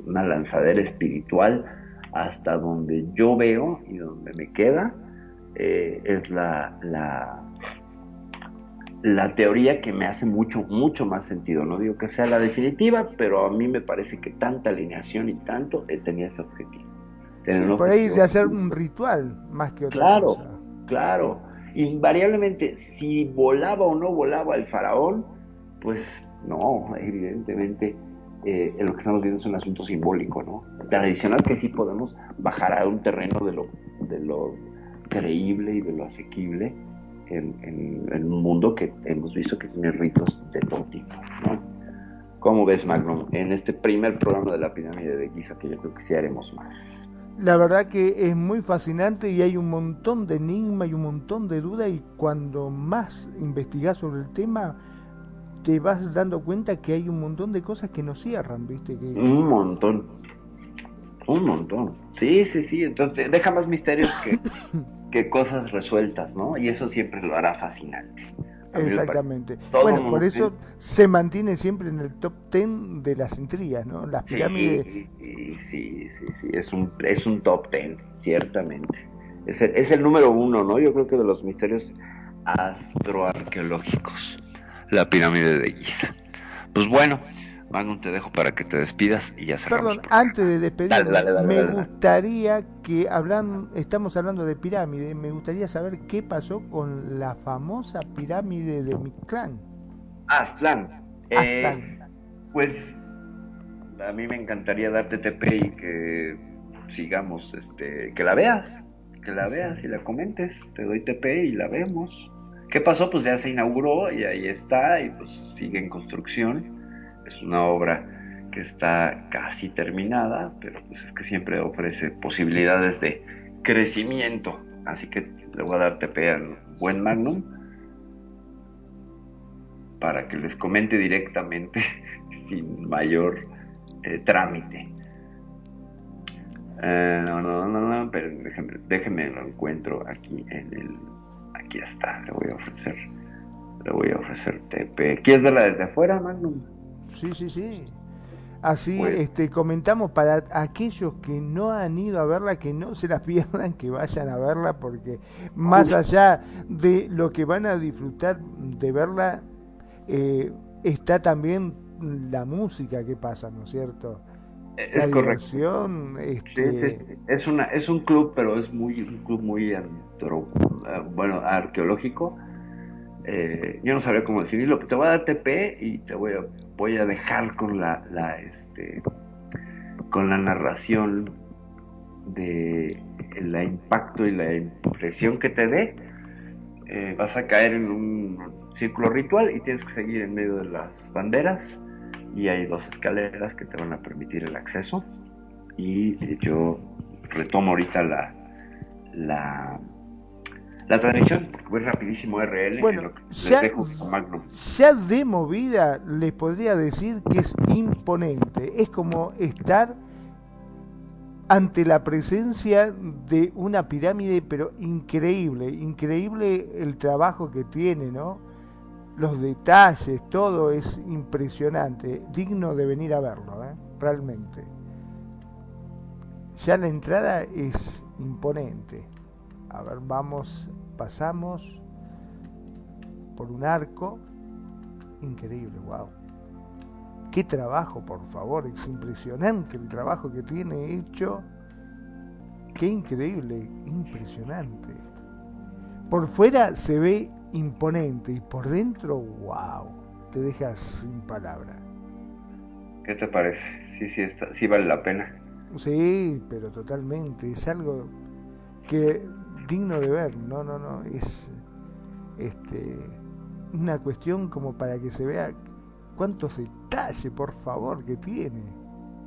Speaker 10: Una lanzadera espiritual hasta donde yo veo y donde me queda eh, es la, la la teoría que me hace mucho, mucho más sentido. No digo que sea la definitiva, pero a mí me parece que tanta alineación y tanto eh, tenía ese objetivo.
Speaker 11: Sí, por ahí de hacer un ritual más que otra
Speaker 10: Claro,
Speaker 11: cosa.
Speaker 10: claro. Invariablemente, si volaba o no volaba el faraón, pues no, evidentemente eh, lo que estamos viendo es un asunto simbólico, ¿no? Tradicional que sí podemos bajar a un terreno de lo, de lo creíble y de lo asequible en, en- en un mundo que hemos visto que tiene ritos de todo tipo, ¿no? ¿Cómo ves, Magnum? En este primer programa de la pirámide de Giza, que yo creo que sí haremos más.
Speaker 11: La verdad que es muy fascinante y hay un montón de enigma y un montón de dudas y cuando más investigás sobre el tema te vas dando cuenta que hay un montón de cosas que no cierran, ¿viste? Que...
Speaker 10: Un montón. Un montón. Sí, sí, sí. Entonces deja más misterios que, que cosas resueltas, ¿no? Y eso siempre lo hará fascinante.
Speaker 11: Exactamente. Bueno, por eso se mantiene siempre en el top 10 de las intrigas, ¿no? Las pirámides.
Speaker 10: Sí, sí, sí, sí, sí, es un, es un top ten, ciertamente. Es el, es el número uno, ¿no? Yo creo que de los misterios astroarqueológicos. La pirámide de Giza. Pues bueno, Magnum, te dejo para que te despidas y ya cerramos.
Speaker 11: Perdón, antes de despedirme,
Speaker 10: Dale, dale, dale,
Speaker 11: me gustaría que hablan, estamos hablando de pirámide, me gustaría saber qué pasó con la famosa pirámide de Mictlán.
Speaker 10: Aztlán. Eh,
Speaker 11: Aztlán.
Speaker 10: pues a mí me encantaría darte TP y que sigamos, este, que la veas, que la veas y la comentes. Te doy TP y la vemos. ¿Qué pasó? Pues ya se inauguró y ahí está y pues sigue en construcción. Es una obra que está casi terminada, pero pues es que siempre ofrece posibilidades de crecimiento. Así que le voy a dar TP al buen Magnum para que les comente directamente sin mayor eh, trámite. Eh, no, no, no, no, pero déjenme, déjenme lo encuentro aquí en el. Aquí está, le voy a ofrecer. Le voy a ofrecer TP. ¿Quieres verla desde afuera, Magnum?
Speaker 11: Sí, sí, sí. Así
Speaker 10: Pues-
Speaker 11: este, comentamos para aquellos que no han ido a verla, que no se la pierdan, que vayan a verla, porque más allá de lo que van a disfrutar de verla, eh, está también la música que pasa, ¿no es cierto?
Speaker 10: Es
Speaker 11: la diversión, este,
Speaker 10: sí, sí. Es una, es un club, pero es muy, un club muy bueno, arqueológico. Eh, yo no sabría cómo definirlo, pero te voy a dar TP y te voy a, voy a dejar con la, este, con la narración de el impacto y la impresión que te dé. Eh, vas a caer en un círculo ritual y tienes que seguir en medio de las banderas y hay dos escaleras que te van a permitir el acceso y yo retomo ahorita la, la transmisión porque voy rapidísimo RL
Speaker 11: Bueno,
Speaker 10: en lo que les
Speaker 11: ya-
Speaker 10: dejo con Magnum.
Speaker 11: ya de movida les podría decir que es imponente. Es como estar ante la presencia de una pirámide, pero increíble, increíble el trabajo que tiene, ¿no? Los detalles, todo es impresionante, digno de venir a verlo, ¿eh? realmente. Ya la entrada es imponente. A ver, vamos, pasamos por un arco. Increíble, wow. Qué trabajo, por favor, es impresionante el trabajo que tiene hecho. Qué increíble, impresionante. Por fuera se ve imponente y por dentro, wow, te dejas sin palabra.
Speaker 10: ¿Qué te parece? Sí, sí, está, sí vale la pena.
Speaker 11: Sí, pero totalmente, es algo que digno de ver, no, no, no, es este una cuestión como para que se vea cuántos detalles, por favor, que tiene.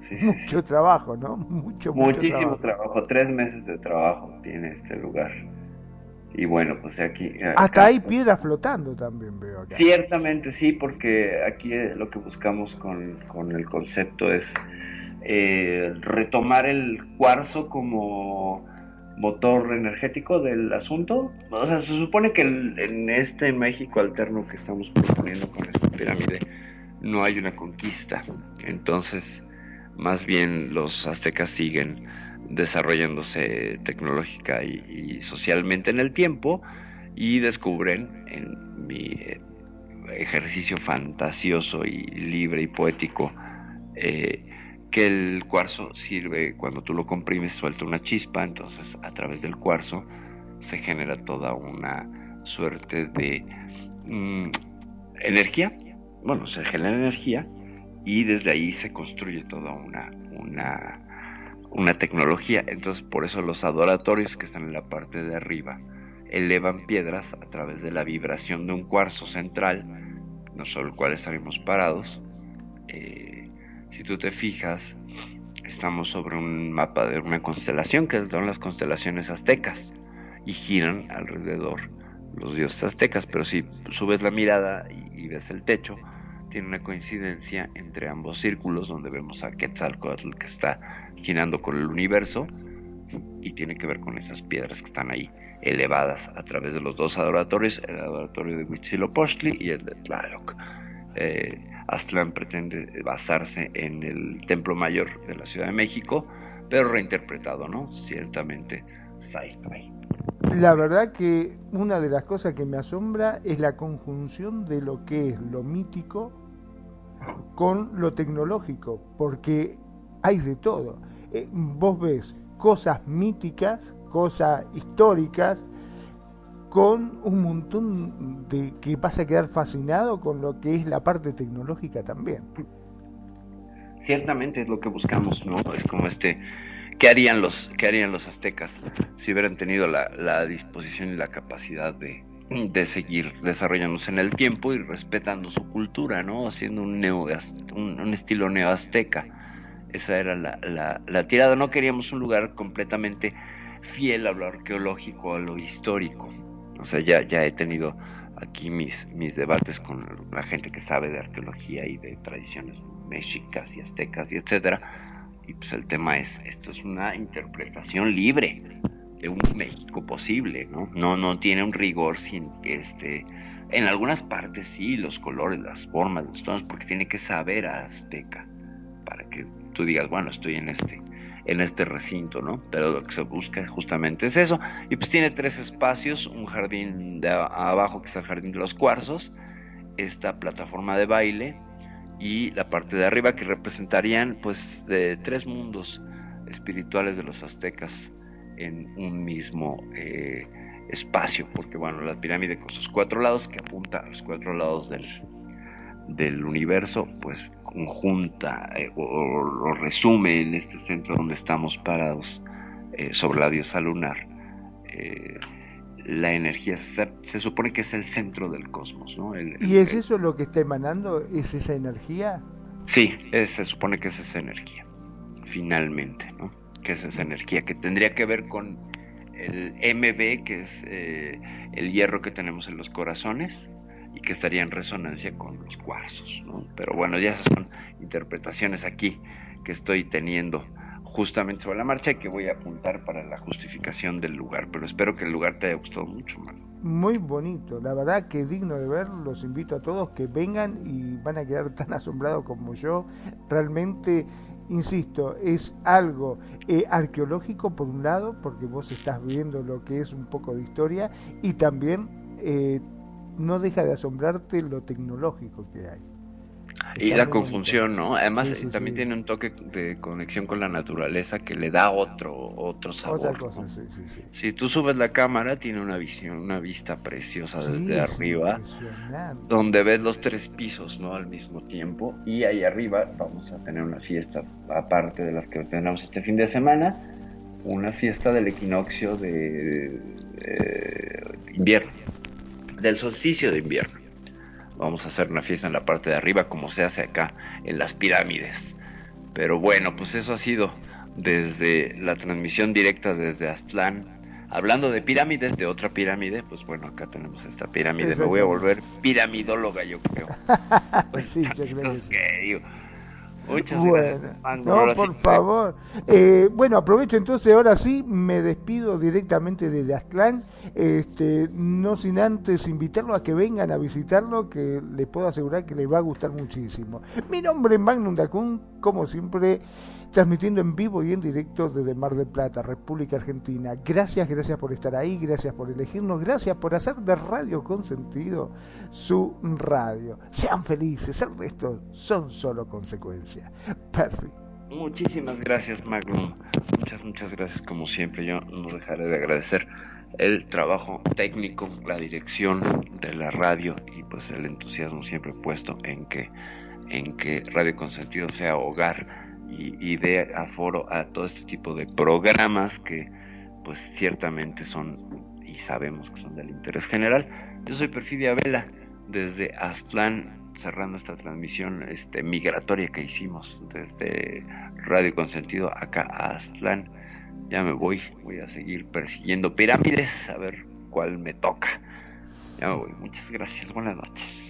Speaker 10: Sí, sí,
Speaker 11: Mucho trabajo, ¿no? Mucho, mucho
Speaker 10: Muchísimo
Speaker 11: trabajo.
Speaker 10: trabajo. tres meses de trabajo tiene este lugar. Y bueno, pues aquí... eh,
Speaker 11: Hasta
Speaker 10: acá-
Speaker 11: hay piedras flotando también veo acá.
Speaker 10: Ciertamente sí, porque aquí eh, lo que buscamos con, con el concepto es eh, retomar el cuarzo como motor energético del asunto. O sea, se supone que en este México alterno que estamos proponiendo con esta pirámide no hay una conquista. Entonces, más bien los aztecas siguen desarrollándose tecnológica y, y socialmente en el tiempo y descubren en mi eh, ejercicio fantasioso y libre y poético eh, que el cuarzo sirve cuando tú lo comprimes suelta una chispa entonces a través del cuarzo se genera toda una suerte de mm, energía bueno se genera energía y desde ahí se construye toda una una una tecnología entonces por eso los adoratorios que están en la parte de arriba elevan piedras a través de la vibración de un cuarzo central, no sobre el cual estaremos parados. Eh, si tú te fijas, estamos sobre un mapa de una constelación que son las constelaciones aztecas y giran alrededor los dioses aztecas, pero si subes la mirada y, ves el techo, tiene una coincidencia entre ambos círculos donde vemos a Quetzalcoatl que está girando con el universo y tiene que ver con esas piedras que están ahí elevadas a través de los dos adoratorios, el adoratorio de Huitzilopochtli y el de Tlaloc. Eh, Aztlán pretende basarse en el Templo Mayor de la Ciudad de México, pero reinterpretado, ¿no? Ciertamente sci-fi.
Speaker 11: La verdad que una de las cosas que me asombra es la conjunción de lo que es lo mítico con lo tecnológico, porque hay de todo. Eh, vos ves cosas míticas, cosas históricas, con un montón de que vas a quedar fascinado con lo que es la parte tecnológica también.
Speaker 10: Ciertamente es lo que buscamos, ¿no? Es como este, ¿qué harían los, qué harían los aztecas si hubieran tenido la, la disposición y la capacidad de, de seguir desarrollándose en el tiempo y respetando su cultura, ¿no? Haciendo un, neo, un, un estilo neoazteca. Esa era la, la, la tirada. No queríamos un lugar completamente fiel a lo arqueológico, a lo histórico. O sea, ya, ya he tenido aquí mis, mis debates con la gente que sabe de arqueología y de tradiciones mexicas y aztecas y etcétera. Y pues el tema es, esto es una interpretación libre de un México posible, ¿no? No, no tiene un rigor sin que este, en algunas partes sí, los colores, las formas, los tonos, porque tiene que saber a azteca para que tú digas, bueno, estoy en este, en este recinto, ¿no? Pero lo que se busca justamente es eso. Y pues tiene tres espacios, un jardín de abajo que es el jardín de los cuarzos, esta plataforma de baile y la parte de arriba que representarían pues de tres mundos espirituales de los aztecas en un mismo eh, espacio, porque bueno, la pirámide con sus cuatro lados que apunta a los cuatro lados del, del universo, pues conjunta eh, o, o, resume en este centro donde estamos parados eh, sobre la diosa lunar. Eh, la energía se, se, supone que es el centro del cosmos, ¿no? El, el,
Speaker 11: ¿Y es eso lo que está emanando? ¿Es esa energía?
Speaker 10: Sí, es, se supone que es esa energía, finalmente, ¿no? Que es esa energía que tendría que ver con el MB, que es eh, el hierro que tenemos en los corazones, que estaría en resonancia con los cuarzos, ¿no? Pero bueno, ya esas son interpretaciones aquí que estoy teniendo justamente sobre la marcha y que voy a apuntar para la justificación del lugar, pero espero que el lugar te haya gustado mucho, man.
Speaker 11: Muy bonito, la verdad que digno de ver, los invito a todos que vengan y van a quedar tan asombrados como yo, realmente insisto, es algo eh, arqueológico por un lado, porque vos estás viendo lo que es un poco de historia, y también eh, no deja de asombrarte lo tecnológico que hay.
Speaker 10: Está y la bonito. ¿no? Además sí, sí, también sí. tiene un toque de conexión con la naturaleza que le da otro otro sabor. Si tú subes la cámara tiene una visión, una vista preciosa desde arriba, donde ves los tres pisos, ¿no? Al mismo tiempo y ahí arriba vamos a tener una fiesta aparte de las que tenemos este fin de semana, una fiesta del equinoccio de, de invierno, del solsticio de invierno vamos a hacer una fiesta en la parte de arriba como se hace acá en las pirámides. Pero bueno, pues eso ha sido desde la transmisión directa desde Aztlán. Hablando de pirámides, de otra pirámide, pues bueno, acá tenemos esta pirámide. Me voy a volver piramidóloga, yo creo.
Speaker 11: pues sí, yo creo que sí.
Speaker 10: Muchas
Speaker 11: bueno,
Speaker 10: gracias.
Speaker 11: No, por favor. Eh, bueno, aprovecho entonces, ahora sí, me despido directamente desde Aztlán, este, no sin antes invitarlo a que vengan a visitarlo, que les puedo asegurar que les va a gustar muchísimo. Mi nombre es Magnum Dacun, como siempre, transmitiendo en vivo y en directo desde Mar del Plata, República Argentina. Gracias, gracias por estar ahí, gracias por elegirnos, gracias por hacer de Radio con sentido su radio. Sean felices, el resto son solo consecuencias. Perfecto.
Speaker 10: Muchísimas gracias, Magnum. Muchas, muchas gracias, como siempre. Yo no dejaré de agradecer el trabajo técnico, la dirección de la radio y pues el entusiasmo siempre puesto en que, en que Radio Consentido sea hogar y, y dé aforo a todo este tipo de programas que pues ciertamente son y sabemos que son del interés general. Yo soy Perfidia Vela desde Aztlán, cerrando esta transmisión este, migratoria que hicimos desde Radio Consentido acá a Aztlán. Ya me voy, voy a seguir persiguiendo pirámides, a ver cuál me toca. Ya me voy, muchas gracias, buenas noches.